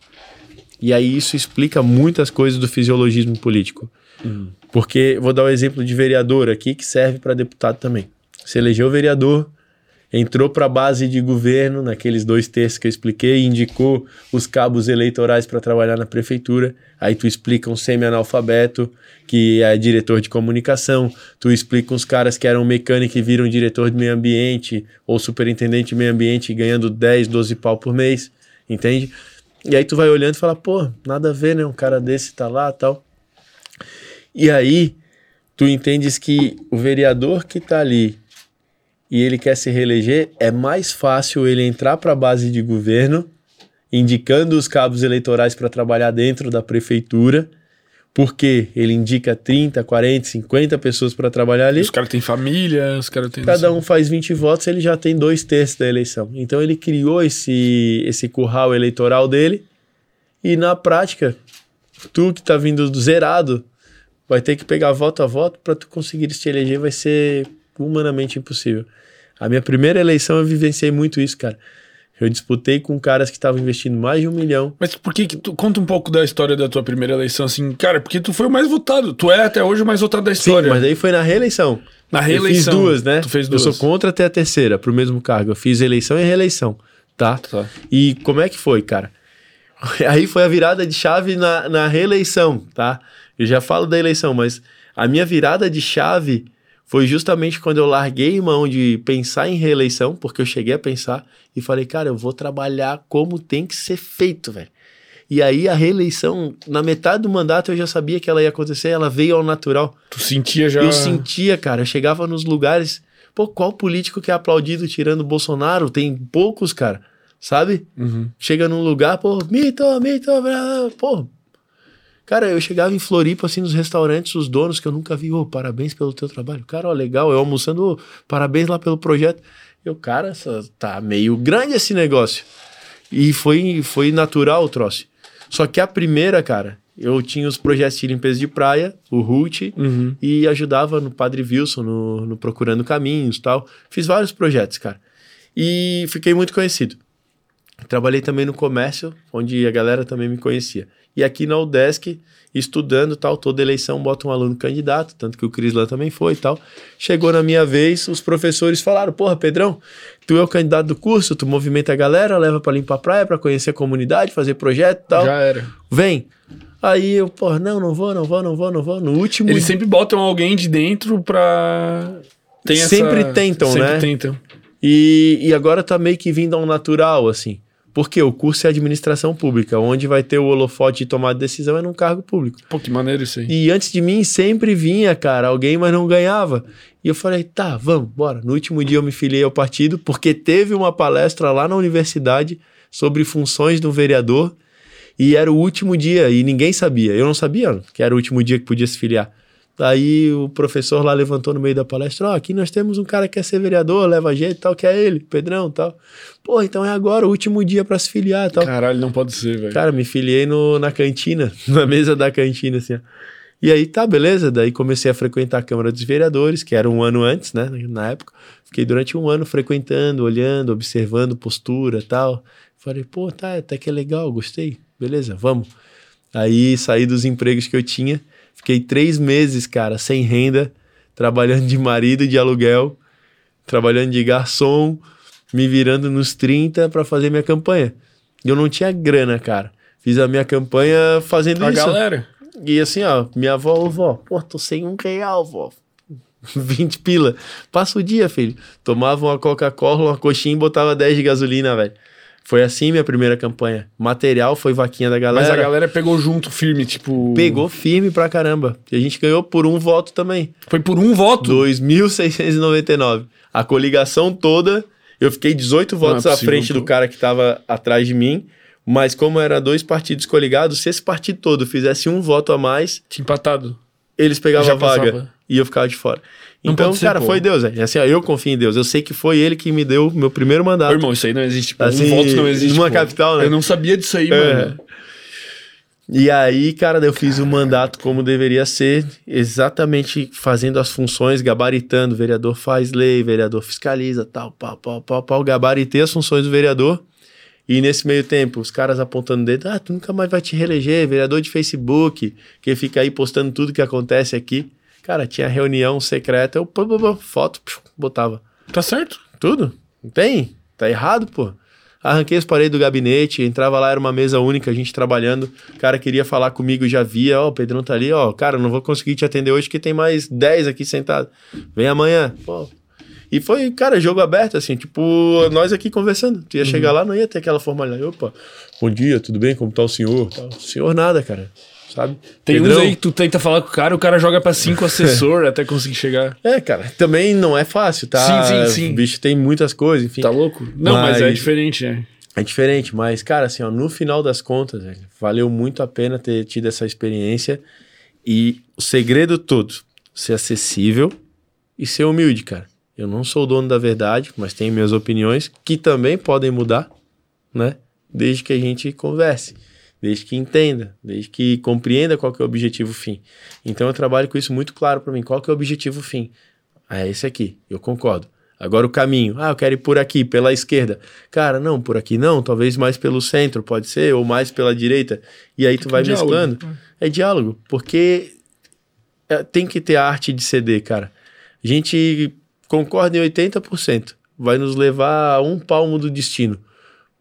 E aí isso explica muitas coisas do fisiologismo político. Uhum. Porque vou dar um exemplo de vereador aqui que serve para deputado também. Você elegeu vereador, entrou para a base de governo, naqueles dois terços que eu expliquei, indicou os cabos eleitorais para trabalhar na prefeitura. Aí tu explica um semi-analfabeto que é diretor de comunicação, tu explica uns caras que eram mecânicos e viram diretor de meio ambiente ou superintendente de meio ambiente ganhando 10, 12 pau por mês, entende? E aí tu vai olhando e fala, pô, nada a ver, né? Um cara desse tá lá tal. E aí tu entendes que o vereador que tá ali e ele quer se reeleger, é mais fácil ele entrar para a base de governo, indicando os cabos eleitorais para trabalhar dentro da prefeitura, porque ele indica 30, 40, 50 pessoas para trabalhar ali. Os caras têm família, os caras têm. Cada um faz 20 votos, ele já tem dois terços da eleição. Então ele criou esse, esse curral eleitoral dele, e na prática, tu que tá vindo do zerado, vai ter que pegar voto a voto para tu conseguir se eleger, vai ser humanamente impossível. A minha primeira eleição eu vivenciei muito isso, cara. Eu disputei com caras que estavam investindo mais de um milhão. Mas por que, que tu conta um pouco da história da tua primeira eleição, assim, cara? Porque tu foi o mais votado. Tu é até hoje o mais votado da história. Sim, mas aí foi na reeleição. Na reeleição. Eu fiz duas, né? Tu fez duas. Eu sou contra até a terceira, pro mesmo cargo. Eu fiz eleição e reeleição, tá? tá. E como é que foi, cara? Aí foi a virada de chave na, na reeleição, tá? Eu já falo da eleição, mas a minha virada de chave foi justamente quando eu larguei mão de pensar em reeleição, porque eu cheguei a pensar e falei, cara, eu vou trabalhar como tem que ser feito, velho. E aí a reeleição, na metade do mandato eu já sabia que ela ia acontecer, ela veio ao natural. Tu sentia já? Eu sentia, cara, eu chegava nos lugares, pô, qual político que é aplaudido tirando o Bolsonaro? Tem poucos, cara, sabe? Uhum. Chega num lugar, pô, mito, mito, pô, Cara, eu chegava em Floripa, assim, nos restaurantes, os donos que eu nunca vi, oh, parabéns pelo teu trabalho. Cara, ó, legal, eu almoçando, oh, parabéns lá pelo projeto. Eu, cara, tá meio grande esse negócio. E foi, foi natural o troço. Só que a primeira, cara, eu tinha os projetos de limpeza de praia, o RUT, uhum. e ajudava no Padre Wilson, no, no Procurando Caminhos tal. Fiz vários projetos, cara. E fiquei muito conhecido. Trabalhei também no comércio, onde a galera também me conhecia. E aqui na UDESC, estudando tal, toda eleição bota um aluno candidato, tanto que o Cris lá também foi e tal. Chegou na minha vez, os professores falaram: Porra, Pedrão, tu é o candidato do curso, tu movimenta a galera, leva para limpar a praia, para conhecer a comunidade, fazer projeto e tal. Já era. Vem. Aí eu, porra, não, não vou, não vou, não vou, não vou. No último. Eles sempre botam alguém de dentro pra. Tem sempre essa... tentam, sempre né? tentam. E, e agora tá meio que vindo ao natural, assim. Porque o curso é administração pública, onde vai ter o holofote de tomar decisão é num cargo público. Pô, que maneiro isso aí. E antes de mim sempre vinha, cara, alguém, mas não ganhava. E eu falei, tá, vamos, bora. No último dia eu me filiei ao partido, porque teve uma palestra lá na universidade sobre funções do vereador. E era o último dia, e ninguém sabia. Eu não sabia que era o último dia que podia se filiar. Aí o professor lá levantou no meio da palestra: Ó, oh, aqui nós temos um cara que quer ser vereador, leva jeito tal, que é ele, Pedrão tal. Pô, então é agora, o último dia para se filiar tal. Caralho, não pode ser, velho. Cara, me filiei no, na cantina, na mesa da cantina, assim. Ó. E aí tá, beleza. Daí comecei a frequentar a Câmara dos Vereadores, que era um ano antes, né, na época. Fiquei durante um ano frequentando, olhando, observando postura tal. Falei, pô, tá, até que é legal, gostei. Beleza, vamos. Aí saí dos empregos que eu tinha Fiquei três meses, cara, sem renda, trabalhando de marido de aluguel, trabalhando de garçom, me virando nos 30 para fazer minha campanha. E eu não tinha grana, cara. Fiz a minha campanha fazendo A isso. galera. E assim, ó, minha avó, ô, vó, pô, tô sem um real, vó. 20 pila. Passa o dia, filho. Tomava uma Coca-Cola, uma coxinha e botava 10 de gasolina, velho. Foi assim minha primeira campanha. Material foi vaquinha da galera. Mas a galera pegou junto, firme, tipo. Pegou firme pra caramba. E a gente ganhou por um voto também. Foi por um voto. 2.699. A coligação toda, eu fiquei 18 votos é à frente do cara que tava atrás de mim. Mas como era dois partidos coligados, se esse partido todo fizesse um voto a mais, Tinha empatado. Eles pegavam a vaga passava. e eu ficava de fora. Não então, cara, pô. foi Deus, velho. Assim, ó, eu confio em Deus. Eu sei que foi ele que me deu meu primeiro Ô, mandato. irmão, isso aí não existe. Pô. Assim, um voto não existe. numa pô. capital, né? Eu não sabia disso aí, É. mano. E aí, cara, eu fiz o mandato como deveria ser, exatamente fazendo as funções, gabaritando. O vereador faz lei, vereador fiscaliza, tal, pau, pau, pau, pau. Gabaritei as funções do vereador. E nesse meio tempo, os caras apontando o dedo, ah, tu nunca mais vai te reeleger, vereador de Facebook, que fica aí postando tudo que acontece aqui. Cara, tinha reunião secreta, eu, pô, pô, pô, foto, botava. Tá certo. Tudo? Não tem? Tá errado, pô. Arranquei as paredes do gabinete, entrava lá, era uma mesa única, a gente trabalhando. O cara queria falar comigo, já via, ó, o Pedrão tá ali, ó, cara, não vou conseguir te atender hoje que tem mais 10 aqui sentado. Vem amanhã. Pô. E foi, cara, jogo aberto, assim, tipo, nós aqui conversando. Tu ia Uhum. chegar lá, não ia ter aquela formalidade. Opa, bom dia, tudo bem? Como tá o senhor? Tal. Senhor nada, cara, sabe? Tem uns Pedrão, aí que tu tenta falar com o cara, o cara joga pra cinco assessor até conseguir chegar. É, cara, também não é fácil, tá? Sim, sim, sim. O bicho tem muitas coisas, enfim. Tá louco? Não, mas, é Mas- diferente, né? É diferente, mas, cara, assim, ó, no final das contas, velho, valeu muito a pena ter tido essa experiência. E o segredo todo, ser acessível e ser humilde, cara. Eu não sou o dono da verdade, mas tenho minhas opiniões que também podem mudar, né? Desde que a gente converse, desde que entenda, desde que compreenda qual que é o objetivo fim. Então eu trabalho com isso muito claro para mim. Qual que é o objetivo fim? Ah, é esse aqui, eu concordo. Agora o caminho. Ah, eu quero ir por aqui, pela esquerda. Cara, não, por aqui não, talvez mais pelo centro, pode ser, ou mais pela direita. E aí tu vai diálogo. mesclando. É diálogo, porque é, tem que ter a arte de ceder, cara. A gente concorda em 80%. Vai nos levar a um palmo do destino.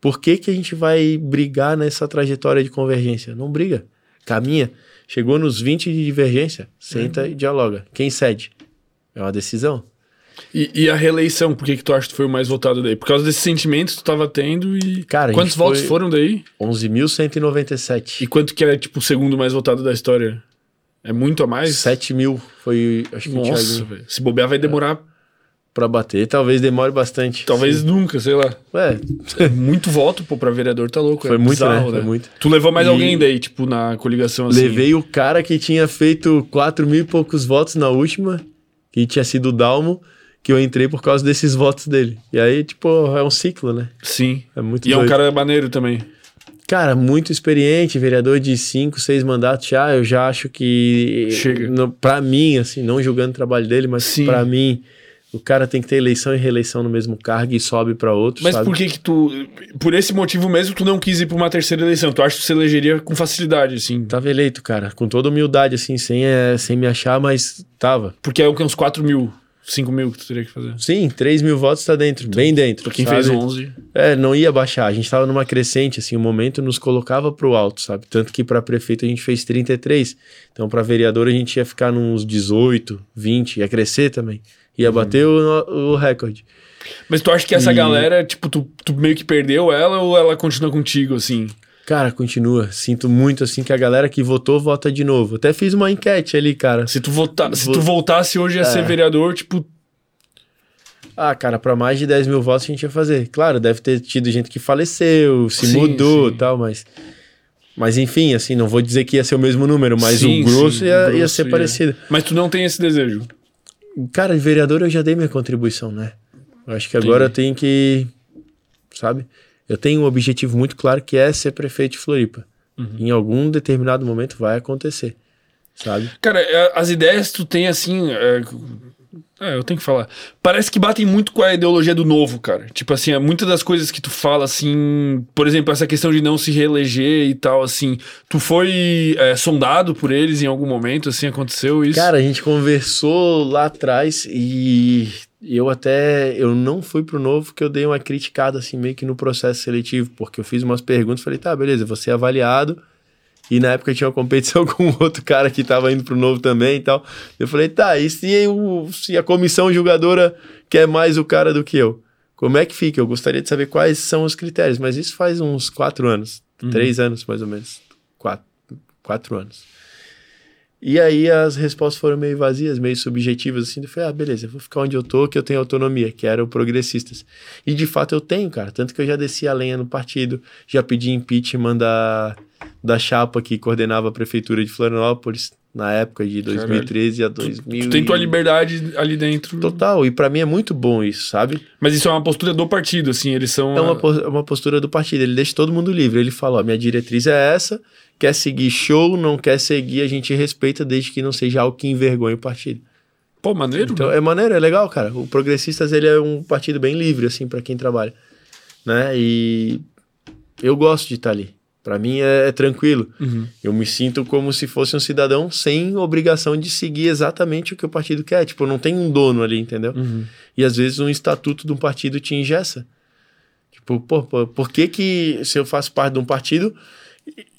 Por que, que a gente vai brigar nessa trajetória de convergência? Não briga. Caminha. Chegou nos 20 de divergência, senta e dialoga. Quem cede? É uma decisão. E, e a reeleição, por que, que tu acha que foi o mais votado daí? Por causa desses sentimentos que tu tava tendo e. Cara, Quantos votos foram daí? 11.197. E quanto que era, tipo, o segundo mais votado da história? É muito a mais? 7 mil foi, acho que Nossa, velho. Se bobear, vai demorar. Pra bater. Talvez demore bastante. Talvez nunca, sei lá. Ué, Muito voto, pô, pra vereador tá louco. Foi é muito, bizarro, né? Foi muito. Tu levou mais E- alguém daí, tipo, na coligação assim? levei o cara que tinha feito 4 mil e poucos votos na última, que tinha sido o Dalmo, que eu entrei por causa desses votos dele. E aí, tipo, é um ciclo, né? Sim. É muito E é um doido. cara maneiro também. Cara, muito experiente, vereador de 5, 6 mandatos já. Eu já acho que. Chega. Pra mim, assim, não julgando o trabalho dele, mas Sim. pra mim, o cara tem que ter eleição e reeleição no mesmo cargo e sobe pra outro. Mas sabe? por que que tu... Por esse motivo mesmo, tu não quis ir pra uma terceira eleição? Tu acha que você elegeria com facilidade, assim? Tava eleito, cara, com toda humildade, assim, sem, é, sem me achar, mas tava. Porque é o que, uns 4 mil, 5 mil que tu teria que fazer. Sim, 3 mil votos tá dentro, bem dentro. Quem sabe? fez 11... É, não ia baixar. A gente tava numa crescente, assim, o momento nos colocava pro alto, sabe? Tanto que pra prefeito a gente fez 33. Então pra vereador a gente ia ficar nos 18, 20, ia crescer também. Ia bater o, o recorde. Mas tu acha que essa E- galera, tipo, tu, tu meio que perdeu ela ou ela continua contigo, assim? Cara, continua. Sinto muito, assim, que a galera que votou, vota de novo. Até fiz uma enquete ali, cara. Se tu, volta, se tu voltasse hoje a É. ser vereador, tipo, Ah, cara, pra mais de 10 mil votos a gente ia fazer. Claro, deve ter tido gente que faleceu, se Sim, mudou e sim. tal, mas. Mas enfim, assim, não vou dizer que ia ser o mesmo número, mas Sim, o grosso, sim, ia, o ia grosso ser ia. parecido. mas tu não tem esse desejo. Cara, de vereador eu já dei minha contribuição, né? Eu acho que agora eu tenho que. Sabe? Eu tenho um objetivo muito claro que é ser prefeito de Floripa. Uhum. Em algum determinado momento vai acontecer. Sabe? Cara, é, as ideias tu tem assim. é, É, eu tenho que falar. Parece que batem muito com a ideologia do novo, cara. Tipo assim, é muitas das coisas que tu fala, assim. Por exemplo, essa questão de não se reeleger e tal, assim. Tu foi é, sondado por eles em algum momento, assim, aconteceu isso? Cara, a gente conversou lá atrás e eu até. Eu não fui pro novo, que eu dei uma criticada, assim, meio que no processo seletivo, porque eu fiz umas perguntas falei, tá, beleza, você é avaliado e na época tinha uma competição com outro cara que tava indo pro novo também e tal. Eu falei, tá, e se, o, se a comissão julgadora quer mais o cara do que eu? Como é que fica? Eu gostaria de saber quais são os critérios, mas isso faz uns quatro anos, uhum. três anos mais ou menos, quatro, quatro anos. E aí as respostas foram meio vazias, meio subjetivas, assim. Eu falei, ah, beleza, vou ficar onde eu tô, que eu tenho autonomia, que era o Progressistas. E de fato eu tenho, cara. Tanto que eu já desci a lenha no partido, já pedi impeachment da, da chapa que coordenava a prefeitura de Florianópolis na época de 2013 Caralho. a 2000. Tu, tu tem tua liberdade ali dentro. Total, e para mim é muito bom isso, sabe? Mas isso é uma postura do partido, assim, eles são. É uma, a... uma postura do partido, ele deixa todo mundo livre. Ele fala: ó, minha diretriz é essa, quer seguir show, não quer seguir, a gente respeita desde que não seja algo que envergonhe o partido. Pô, maneiro. Então, é maneiro, é legal, cara. O Progressistas, ele é um partido bem livre, assim, para quem trabalha, né? E eu gosto de estar ali. Para mim é, é tranquilo. Uhum. Eu me sinto como se fosse um cidadão sem obrigação de seguir exatamente o que o partido quer. Tipo, não tem um dono ali, entendeu? Uhum. E às vezes um estatuto de um partido te ingessa. Tipo, pô, pô, por que que se eu faço parte de um partido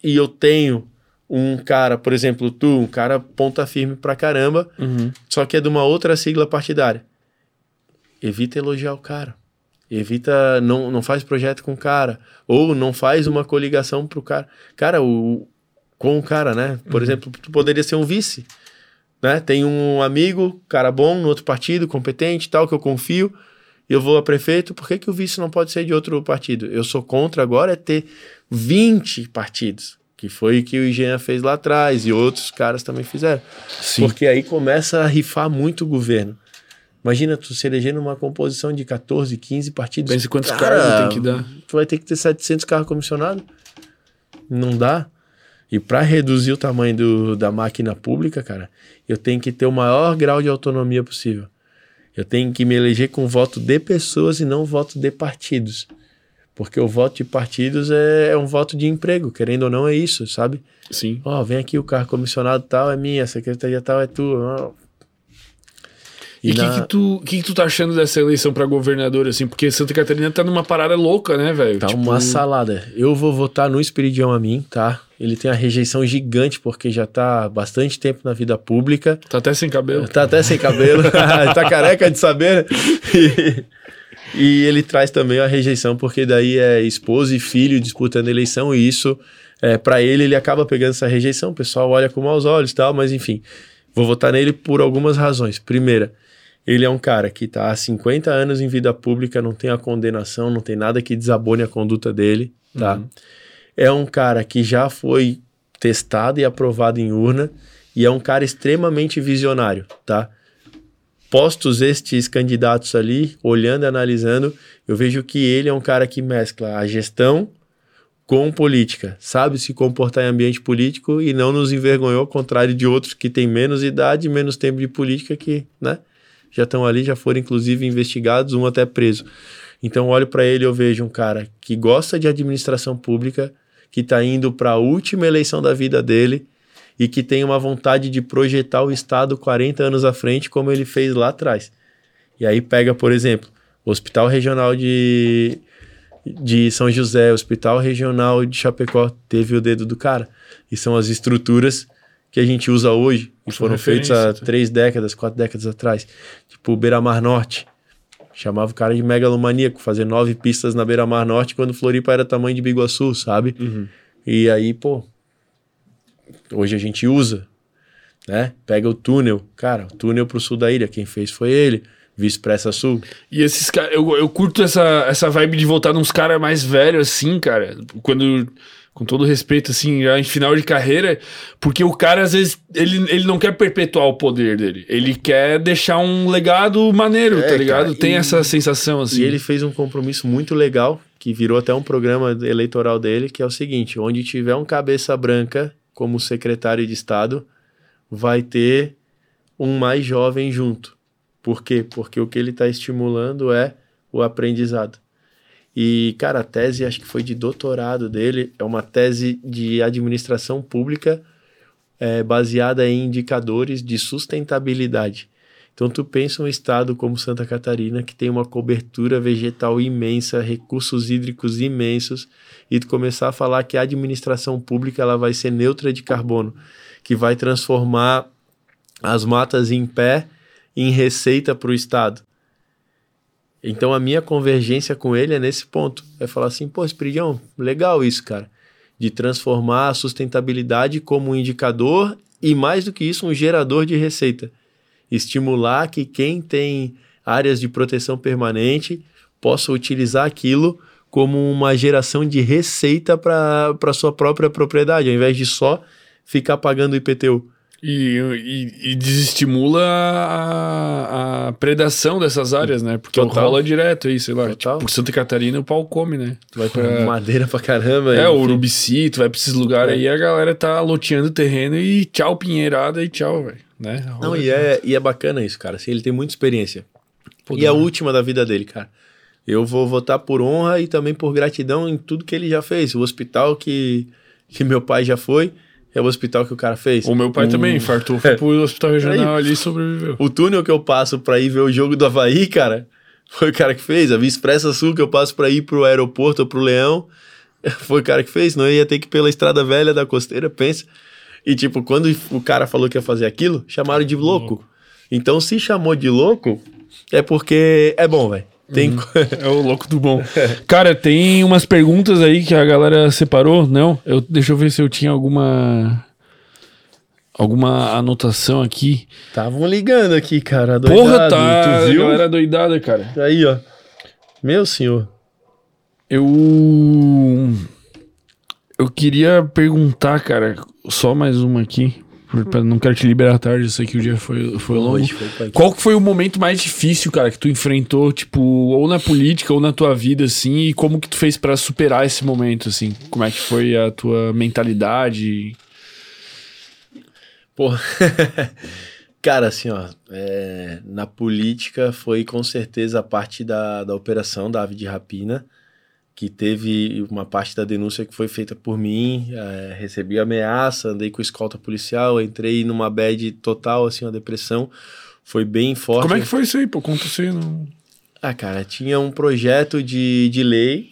e eu tenho um cara, por exemplo, tu, um cara ponta firme pra caramba, uhum. só que é de uma outra sigla partidária. Evita elogiar o cara. Evita, não, não faz projeto com o cara. Ou não faz uma coligação pro cara. Cara, o, com o cara, né? Por uhum. exemplo, tu poderia ser um vice. Né? Tem um amigo, cara bom, no outro partido, competente tal, que eu confio, eu vou a prefeito, por que, que o vice não pode ser de outro partido? Eu sou contra agora é ter 20 partidos, que foi o que o Jean fez lá atrás, e outros caras também fizeram. Sim. Porque aí começa a rifar muito o governo. Imagina tu se eleger numa composição de 14, 15 partidos. Pense quantos Cara, cargos tem que dar. Tu vai ter que ter 700 carros comissionados. Não dá. E para reduzir o tamanho do, da máquina pública, cara, eu tenho que ter o maior grau de autonomia possível. Eu tenho que me eleger com voto de pessoas e não voto de partidos. Porque o voto de partidos é, é um voto de emprego, querendo ou não, é isso, sabe? Sim. Ó, oh, vem aqui o carro comissionado tal é minha, a secretaria tal é tua. E o na... que, que, tu, que, que tu tá achando dessa eleição para governador, assim? Porque Santa Catarina tá numa parada louca, né, velho? Tá tipo... uma salada. Eu vou votar no Espiridião a mim, tá? Ele tem uma rejeição gigante, porque já tá bastante tempo na vida pública. Tá até sem cabelo. Tá até sem cabelo. tá careca de saber. E, e ele traz também a rejeição, porque daí é esposa e filho disputando a eleição, e isso, é, para ele, ele acaba pegando essa rejeição. O pessoal olha com maus olhos e tal, mas enfim. Vou votar nele por algumas razões. Primeira, ele é um cara que está há 50 anos em vida pública, não tem a condenação, não tem nada que desabone a conduta dele, tá? Uhum. É um cara que já foi testado e aprovado em urna e é um cara extremamente visionário, tá? Postos estes candidatos ali, olhando e analisando, eu vejo que ele é um cara que mescla a gestão com política, sabe se comportar em ambiente político e não nos envergonhou, ao contrário de outros que têm menos idade, menos tempo de política que, né? Já estão ali, já foram inclusive investigados, um até preso. Então, olho para ele eu vejo um cara que gosta de administração pública, que está indo para a última eleição da vida dele e que tem uma vontade de projetar o Estado 40 anos à frente, como ele fez lá atrás. E aí pega, por exemplo, o Hospital Regional de, de São José, o Hospital Regional de Chapecó, teve o dedo do cara. E são as estruturas que a gente usa hoje e foram feitos há três décadas, quatro décadas atrás. Tipo o Beira-Mar Norte. Chamava o cara de megalomaníaco, fazer nove pistas na Beira-Mar Norte quando Floripa era tamanho de Biguaçu, sabe? Uhum. E aí, pô, hoje a gente usa, né? Pega o túnel, cara, o túnel pro sul da ilha, quem fez foi ele. Expressa Sul. E esses caras, eu, eu curto essa, essa vibe de voltar nos caras mais velhos, assim, cara. Quando com todo respeito, assim, já em final de carreira, porque o cara, às vezes, ele, ele não quer perpetuar o poder dele. Ele quer deixar um legado maneiro, é, tá ligado? Cara, Tem e, essa sensação, assim. E ele fez um compromisso muito legal, que virou até um programa eleitoral dele, que é o seguinte: onde tiver um cabeça branca como secretário de Estado, vai ter um mais jovem junto. Por quê? Porque o que ele está estimulando é o aprendizado. E, cara, a tese, acho que foi de doutorado dele, é uma tese de administração pública é, baseada em indicadores de sustentabilidade. Então, tu pensa um estado como Santa Catarina, que tem uma cobertura vegetal imensa, recursos hídricos imensos, e tu começar a falar que a administração pública ela vai ser neutra de carbono, que vai transformar as matas em pé em receita para o Estado. Então, a minha convergência com ele é nesse ponto. É falar assim, pô, Espridão, legal isso, cara. De transformar a sustentabilidade como um indicador e, mais do que isso, um gerador de receita estimular que quem tem áreas de proteção permanente possa utilizar aquilo como uma geração de receita para sua própria propriedade, ao invés de só ficar pagando IPTU. E, e, e, desestimula a, a, predação dessas áreas, né? Porque Total. rola direto aí, sei lá. Tipo, por Santa Catarina o pau come, né? Tu vai pra... Madeira pra caramba. É, o Urubici, tu vai pra esses lugares é. aí, a galera tá loteando terreno e tchau pinheirada e tchau, velho né? Não, e é, e é bacana isso, cara. Assim, ele tem muita experiência. e é a última da vida dele, cara. Eu vou votar por honra e também por gratidão em tudo que ele já fez. O hospital que, que meu pai já foi é o hospital que o cara fez. O meu pai também infartou, foi pro hospital regional ali e sobreviveu. O túnel que eu passo pra ir ver o jogo do Havaí, cara, foi o cara que fez. A Via Expressa Sul que eu passo pra ir pro aeroporto ou pro Leão, foi o cara que fez. Não ia ter que ir pela estrada velha da costeira, pensa. E, tipo, quando o cara falou que ia fazer aquilo, chamaram de louco. louco. Então, se chamou de louco, é porque é bom, velho. Tem... Uhum. é o louco do bom. Cara, tem umas perguntas aí que a galera separou, não? Eu, deixa eu ver se eu tinha alguma alguma anotação aqui. Estavam ligando aqui, cara. Doidado, Porra, tá. Tu viu? A galera doidada, cara. Aí, ó. Meu senhor. Eu eu queria perguntar, cara, só mais uma aqui. Não quero te liberar tarde, eu sei que o dia foi, foi longo. Foi, Qual que foi o momento mais difícil, cara, que tu enfrentou, tipo, ou na política ou na tua vida, assim, e como que tu fez para superar esse momento, assim? Como é que foi a tua mentalidade? Porra. cara, assim, ó, é, na política foi com certeza a parte da, da operação da ave de rapina que teve uma parte da denúncia que foi feita por mim, é, recebi ameaça, andei com escolta policial, entrei numa bad total, assim, uma depressão, foi bem forte. Como é que foi isso aí, pô? Conta isso aí. Não... Ah, cara, tinha um projeto de, de lei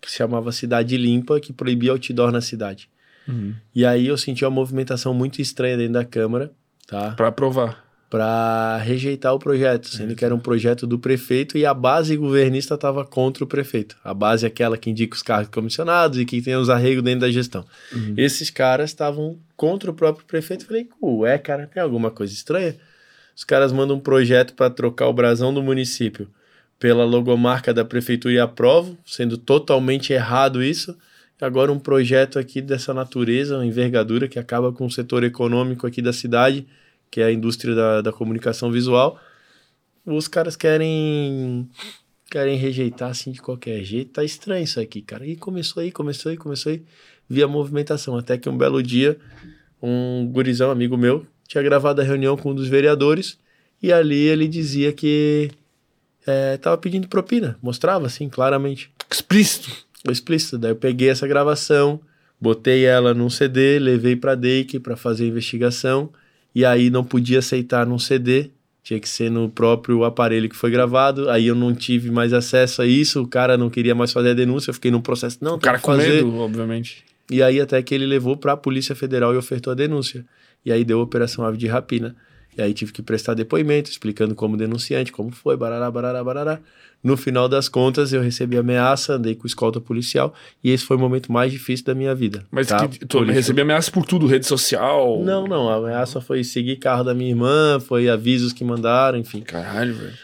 que se chamava Cidade Limpa, que proibia outdoor na cidade. Uhum. E aí eu senti uma movimentação muito estranha dentro da Câmara, tá? Pra aprovar para rejeitar o projeto, sendo que era um projeto do prefeito e a base governista estava contra o prefeito. A base é aquela que indica os cargos comissionados e que tem os arregos dentro da gestão. Uhum. Esses caras estavam contra o próprio prefeito. Falei, ué, cara, tem alguma coisa estranha? Os caras mandam um projeto para trocar o brasão do município pela logomarca da prefeitura e aprovam, sendo totalmente errado isso. Agora um projeto aqui dessa natureza, uma envergadura que acaba com o setor econômico aqui da cidade que é a indústria da, da comunicação visual, os caras querem querem rejeitar assim de qualquer jeito. Tá estranho isso aqui, cara. E começou aí, começou aí, começou aí, via movimentação. Até que um belo dia, um gurizão, amigo meu, tinha gravado a reunião com um dos vereadores e ali ele dizia que é, tava pedindo propina. Mostrava, assim, claramente. Explícito. Explícito. Daí eu peguei essa gravação, botei ela num CD, levei pra DEIC para fazer a investigação e aí não podia aceitar num CD, tinha que ser no próprio aparelho que foi gravado. Aí eu não tive mais acesso a isso, o cara não queria mais fazer a denúncia, eu fiquei num processo, não, o cara com fazer. medo, obviamente. E aí até que ele levou para a Polícia Federal e ofertou a denúncia. E aí deu a operação Ave de Rapina. E aí tive que prestar depoimento, explicando como denunciante, como foi, barará, barará, barará. No final das contas, eu recebi ameaça, andei com escolta policial, e esse foi o momento mais difícil da minha vida. Mas tá? que, recebi ameaça por tudo, rede social? Não, não, a ameaça foi seguir carro da minha irmã, foi avisos que mandaram, enfim. Caralho, velho.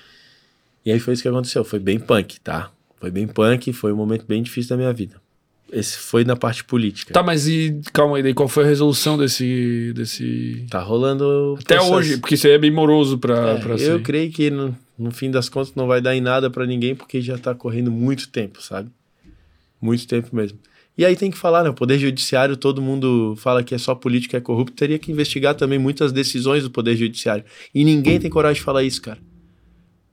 E aí foi isso que aconteceu, foi bem punk, tá? Foi bem punk, foi um momento bem difícil da minha vida. Esse foi na parte política. Tá, mas e calma aí, daí qual foi a resolução desse. desse... Tá rolando. Até processo. hoje, porque isso aí é bem moroso pra, é, pra Eu creio que no, no fim das contas não vai dar em nada para ninguém, porque já tá correndo muito tempo, sabe? Muito tempo mesmo. E aí tem que falar, né? O Poder Judiciário, todo mundo fala que é só político, que é corrupto, teria que investigar também muitas decisões do Poder Judiciário. E ninguém tem coragem de falar isso, cara.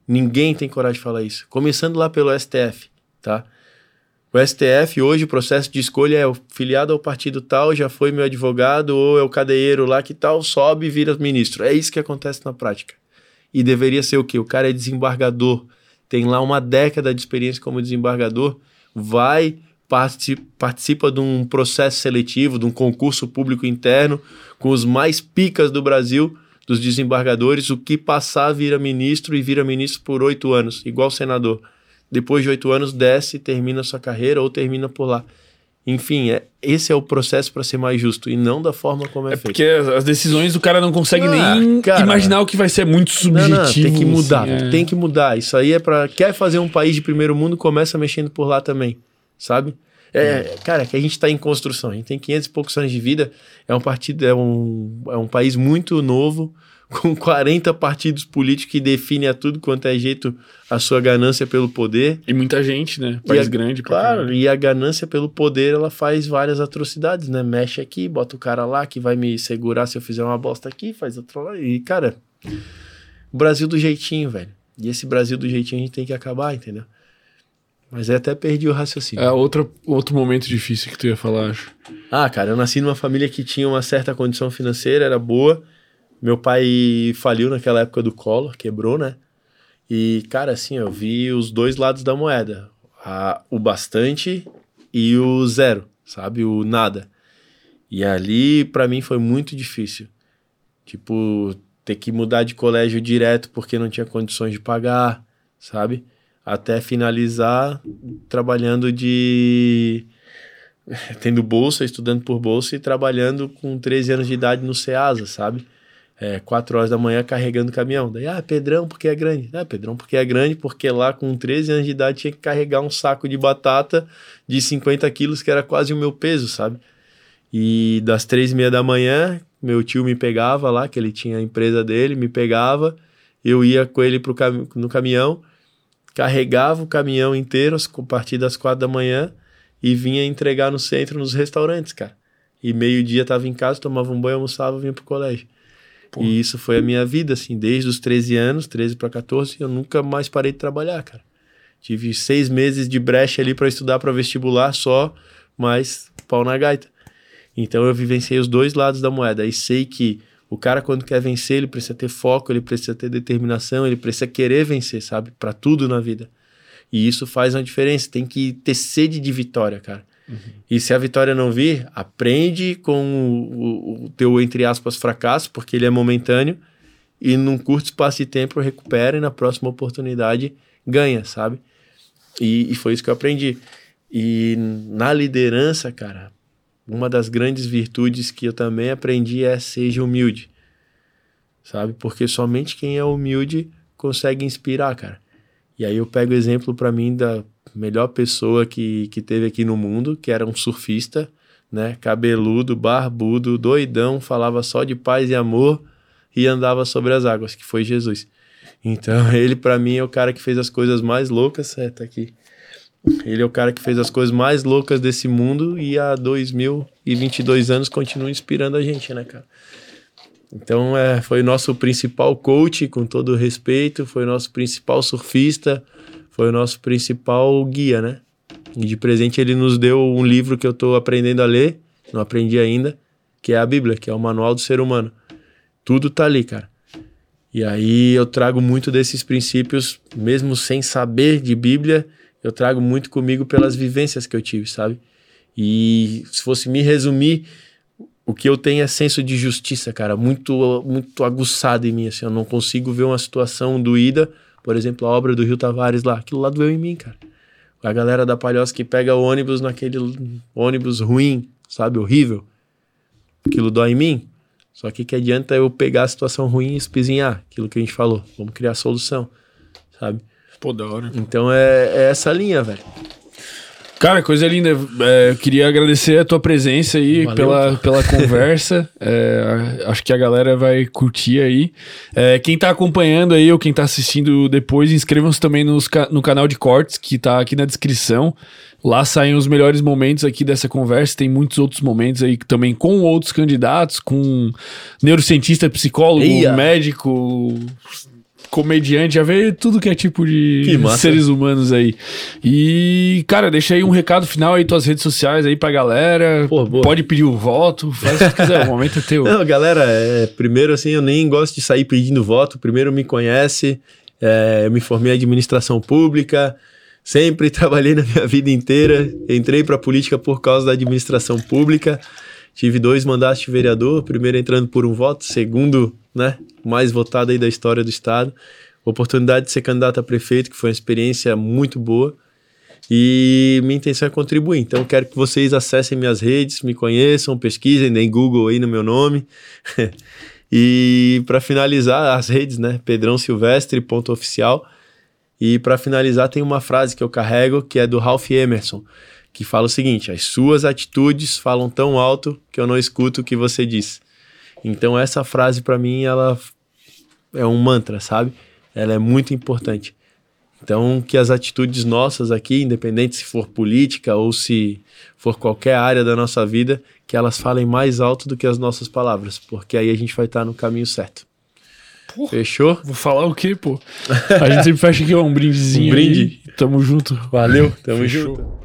Ninguém tem coragem de falar isso. Começando lá pelo STF, tá? O STF, hoje, o processo de escolha é o filiado ao partido tal, já foi meu advogado, ou é o cadeieiro lá que tal, sobe e vira ministro. É isso que acontece na prática. E deveria ser o quê? O cara é desembargador, tem lá uma década de experiência como desembargador, vai, participa, de um processo seletivo, de um concurso público interno, com os mais picas do Brasil, dos desembargadores, o que passar vira ministro e vira ministro por oito anos, igual senador depois de oito anos desce, termina sua carreira ou termina por lá. Enfim, é, esse é o processo para ser mais justo e não da forma como é, é feito. Porque as decisões o cara não consegue ah, nem cara, imaginar o que vai ser muito subjetivo. Não, não, tem que mudar, assim, é. tem que mudar. Isso aí é para quer fazer um país de primeiro mundo, começa mexendo por lá também, sabe? É, é. cara, que a gente está em construção, a gente tem 500 e poucos anos de vida, é um partido, é um, é um país muito novo, com 40 partidos políticos que definem a tudo quanto é jeito a sua ganância pelo poder. E muita gente, né? País a, grande. Claro, e a ganância pelo poder, ela faz várias atrocidades, né? Mexe aqui, bota o cara lá que vai me segurar se eu fizer uma bosta aqui, faz outro lá. E, cara, o Brasil do jeitinho, velho. E esse Brasil do jeitinho a gente tem que acabar, entendeu? Mas aí até perdi o raciocínio. É outro, outro momento difícil que tu ia falar, acho. Ah, cara, eu nasci numa família que tinha uma certa condição financeira, era boa meu pai faliu naquela época do Collor, quebrou, né? E, cara, assim, eu vi os dois lados da moeda. A, o bastante e o zero, sabe? O nada. E ali, para mim, foi muito difícil. Tipo, ter que mudar de colégio direto porque não tinha condições de pagar, sabe? Até finalizar trabalhando de. tendo bolsa, estudando por bolsa e trabalhando com 13 anos de idade no SEASA, sabe? É, 4 horas da manhã carregando caminhão. Daí, ah, Pedrão, porque é grande. Ah, Pedrão, porque é grande, porque lá com 13 anos de idade tinha que carregar um saco de batata de 50 quilos, que era quase o meu peso, sabe? E das três e meia da manhã, meu tio me pegava lá, que ele tinha a empresa dele, me pegava, eu ia com ele pro cam no caminhão, carregava o caminhão inteiro a partir das quatro da manhã e vinha entregar no centro, nos restaurantes, cara. E meio-dia tava em casa, tomava um banho, almoçava, vinha pro colégio. E isso foi a minha vida, assim, desde os 13 anos, 13 para 14, eu nunca mais parei de trabalhar, cara. Tive seis meses de brecha ali para estudar para vestibular só, mas pau na gaita. Então eu vivenciei os dois lados da moeda e sei que o cara quando quer vencer, ele precisa ter foco, ele precisa ter determinação, ele precisa querer vencer, sabe? Para tudo na vida. E isso faz uma diferença, tem que ter sede de vitória, cara. Uhum. E se a vitória não vir, aprende com o, o, teu, entre aspas, fracasso, porque ele é momentâneo, e num curto espaço de tempo recupera e na próxima oportunidade ganha, sabe? E, e foi isso que eu aprendi. E na liderança, cara, uma das grandes virtudes que eu também aprendi é seja humilde, sabe? Porque somente quem é humilde consegue inspirar, cara. E aí eu pego o exemplo para mim da melhor pessoa que, que teve aqui no mundo, que era um surfista, né? Cabeludo, barbudo, doidão, falava só de paz e amor e andava sobre as águas, que foi Jesus. Então, ele para mim é o cara que fez as coisas mais loucas, é, tá aqui. Ele é o cara que fez as coisas mais loucas desse mundo e há 2022 anos continua inspirando a gente, né, cara? Então, é, foi nosso principal coach, com todo respeito, foi nosso principal surfista, foi o nosso principal guia, né? E de presente ele nos deu um livro que eu estou aprendendo a ler, não aprendi ainda, que é a Bíblia, que é o Manual do Ser Humano. Tudo tá ali, cara. E aí eu trago muito desses princípios, mesmo sem saber de Bíblia, eu trago muito comigo pelas vivências que eu tive, sabe? E se fosse me resumir, o que eu tenho é senso de justiça, cara, muito muito aguçado em mim, assim, eu não consigo ver uma situação doída por exemplo, a obra do Rio Tavares lá, aquilo lá doeu em mim, cara. A galera da Palhoça que pega o ônibus naquele ônibus ruim, sabe, horrível. Aquilo dói em mim. Só que que adianta eu pegar a situação ruim e espizinhar, aquilo que a gente falou. Vamos criar solução, sabe? Pô, da hora. Então é, é essa linha, velho. Cara, coisa linda. É, eu queria agradecer a tua presença aí Valeu, pela, pela conversa. É, acho que a galera vai curtir aí. É, quem tá acompanhando aí ou quem tá assistindo depois, inscrevam-se também nos, no canal de cortes que tá aqui na descrição. Lá saem os melhores momentos aqui dessa conversa. Tem muitos outros momentos aí também com outros candidatos, com neurocientista, psicólogo, Eia. médico, comediante, já veio tudo que é tipo de seres humanos aí. E, cara, deixa aí um recado final aí, tuas redes sociais aí pra galera. Pô. Pode pedir o voto, faz o que quiser, o momento é teu. Não, galera, é, primeiro assim, eu nem gosto de sair pedindo voto. Primeiro me conhece, é, eu me formei em administração pública, sempre trabalhei na minha vida inteira. Entrei para política por causa da administração pública. Tive dois mandatos de vereador, primeiro entrando por um voto, segundo, né, mais votado aí da história do estado. Oportunidade de ser candidato a prefeito, que foi uma experiência muito boa. E minha intenção é contribuir. Então, quero que vocês acessem minhas redes, me conheçam, pesquisem, deem Google aí no meu nome. e para finalizar, as redes, né? Pedrão Silvestre, ponto oficial. E para finalizar, tem uma frase que eu carrego que é do Ralph Emerson, que fala o seguinte: As suas atitudes falam tão alto que eu não escuto o que você diz. Então, essa frase para mim, ela é um mantra, sabe? Ela é muito importante. Então, que as atitudes nossas aqui, independente se for política ou se for qualquer área da nossa vida, que elas falem mais alto do que as nossas palavras, porque aí a gente vai estar no caminho certo. Fechou? Vou falar o quê, pô? A gente sempre fecha aqui ó, um brindezinho. Um brinde. aí. Tamo junto. Valeu, tamo Fechou. junto.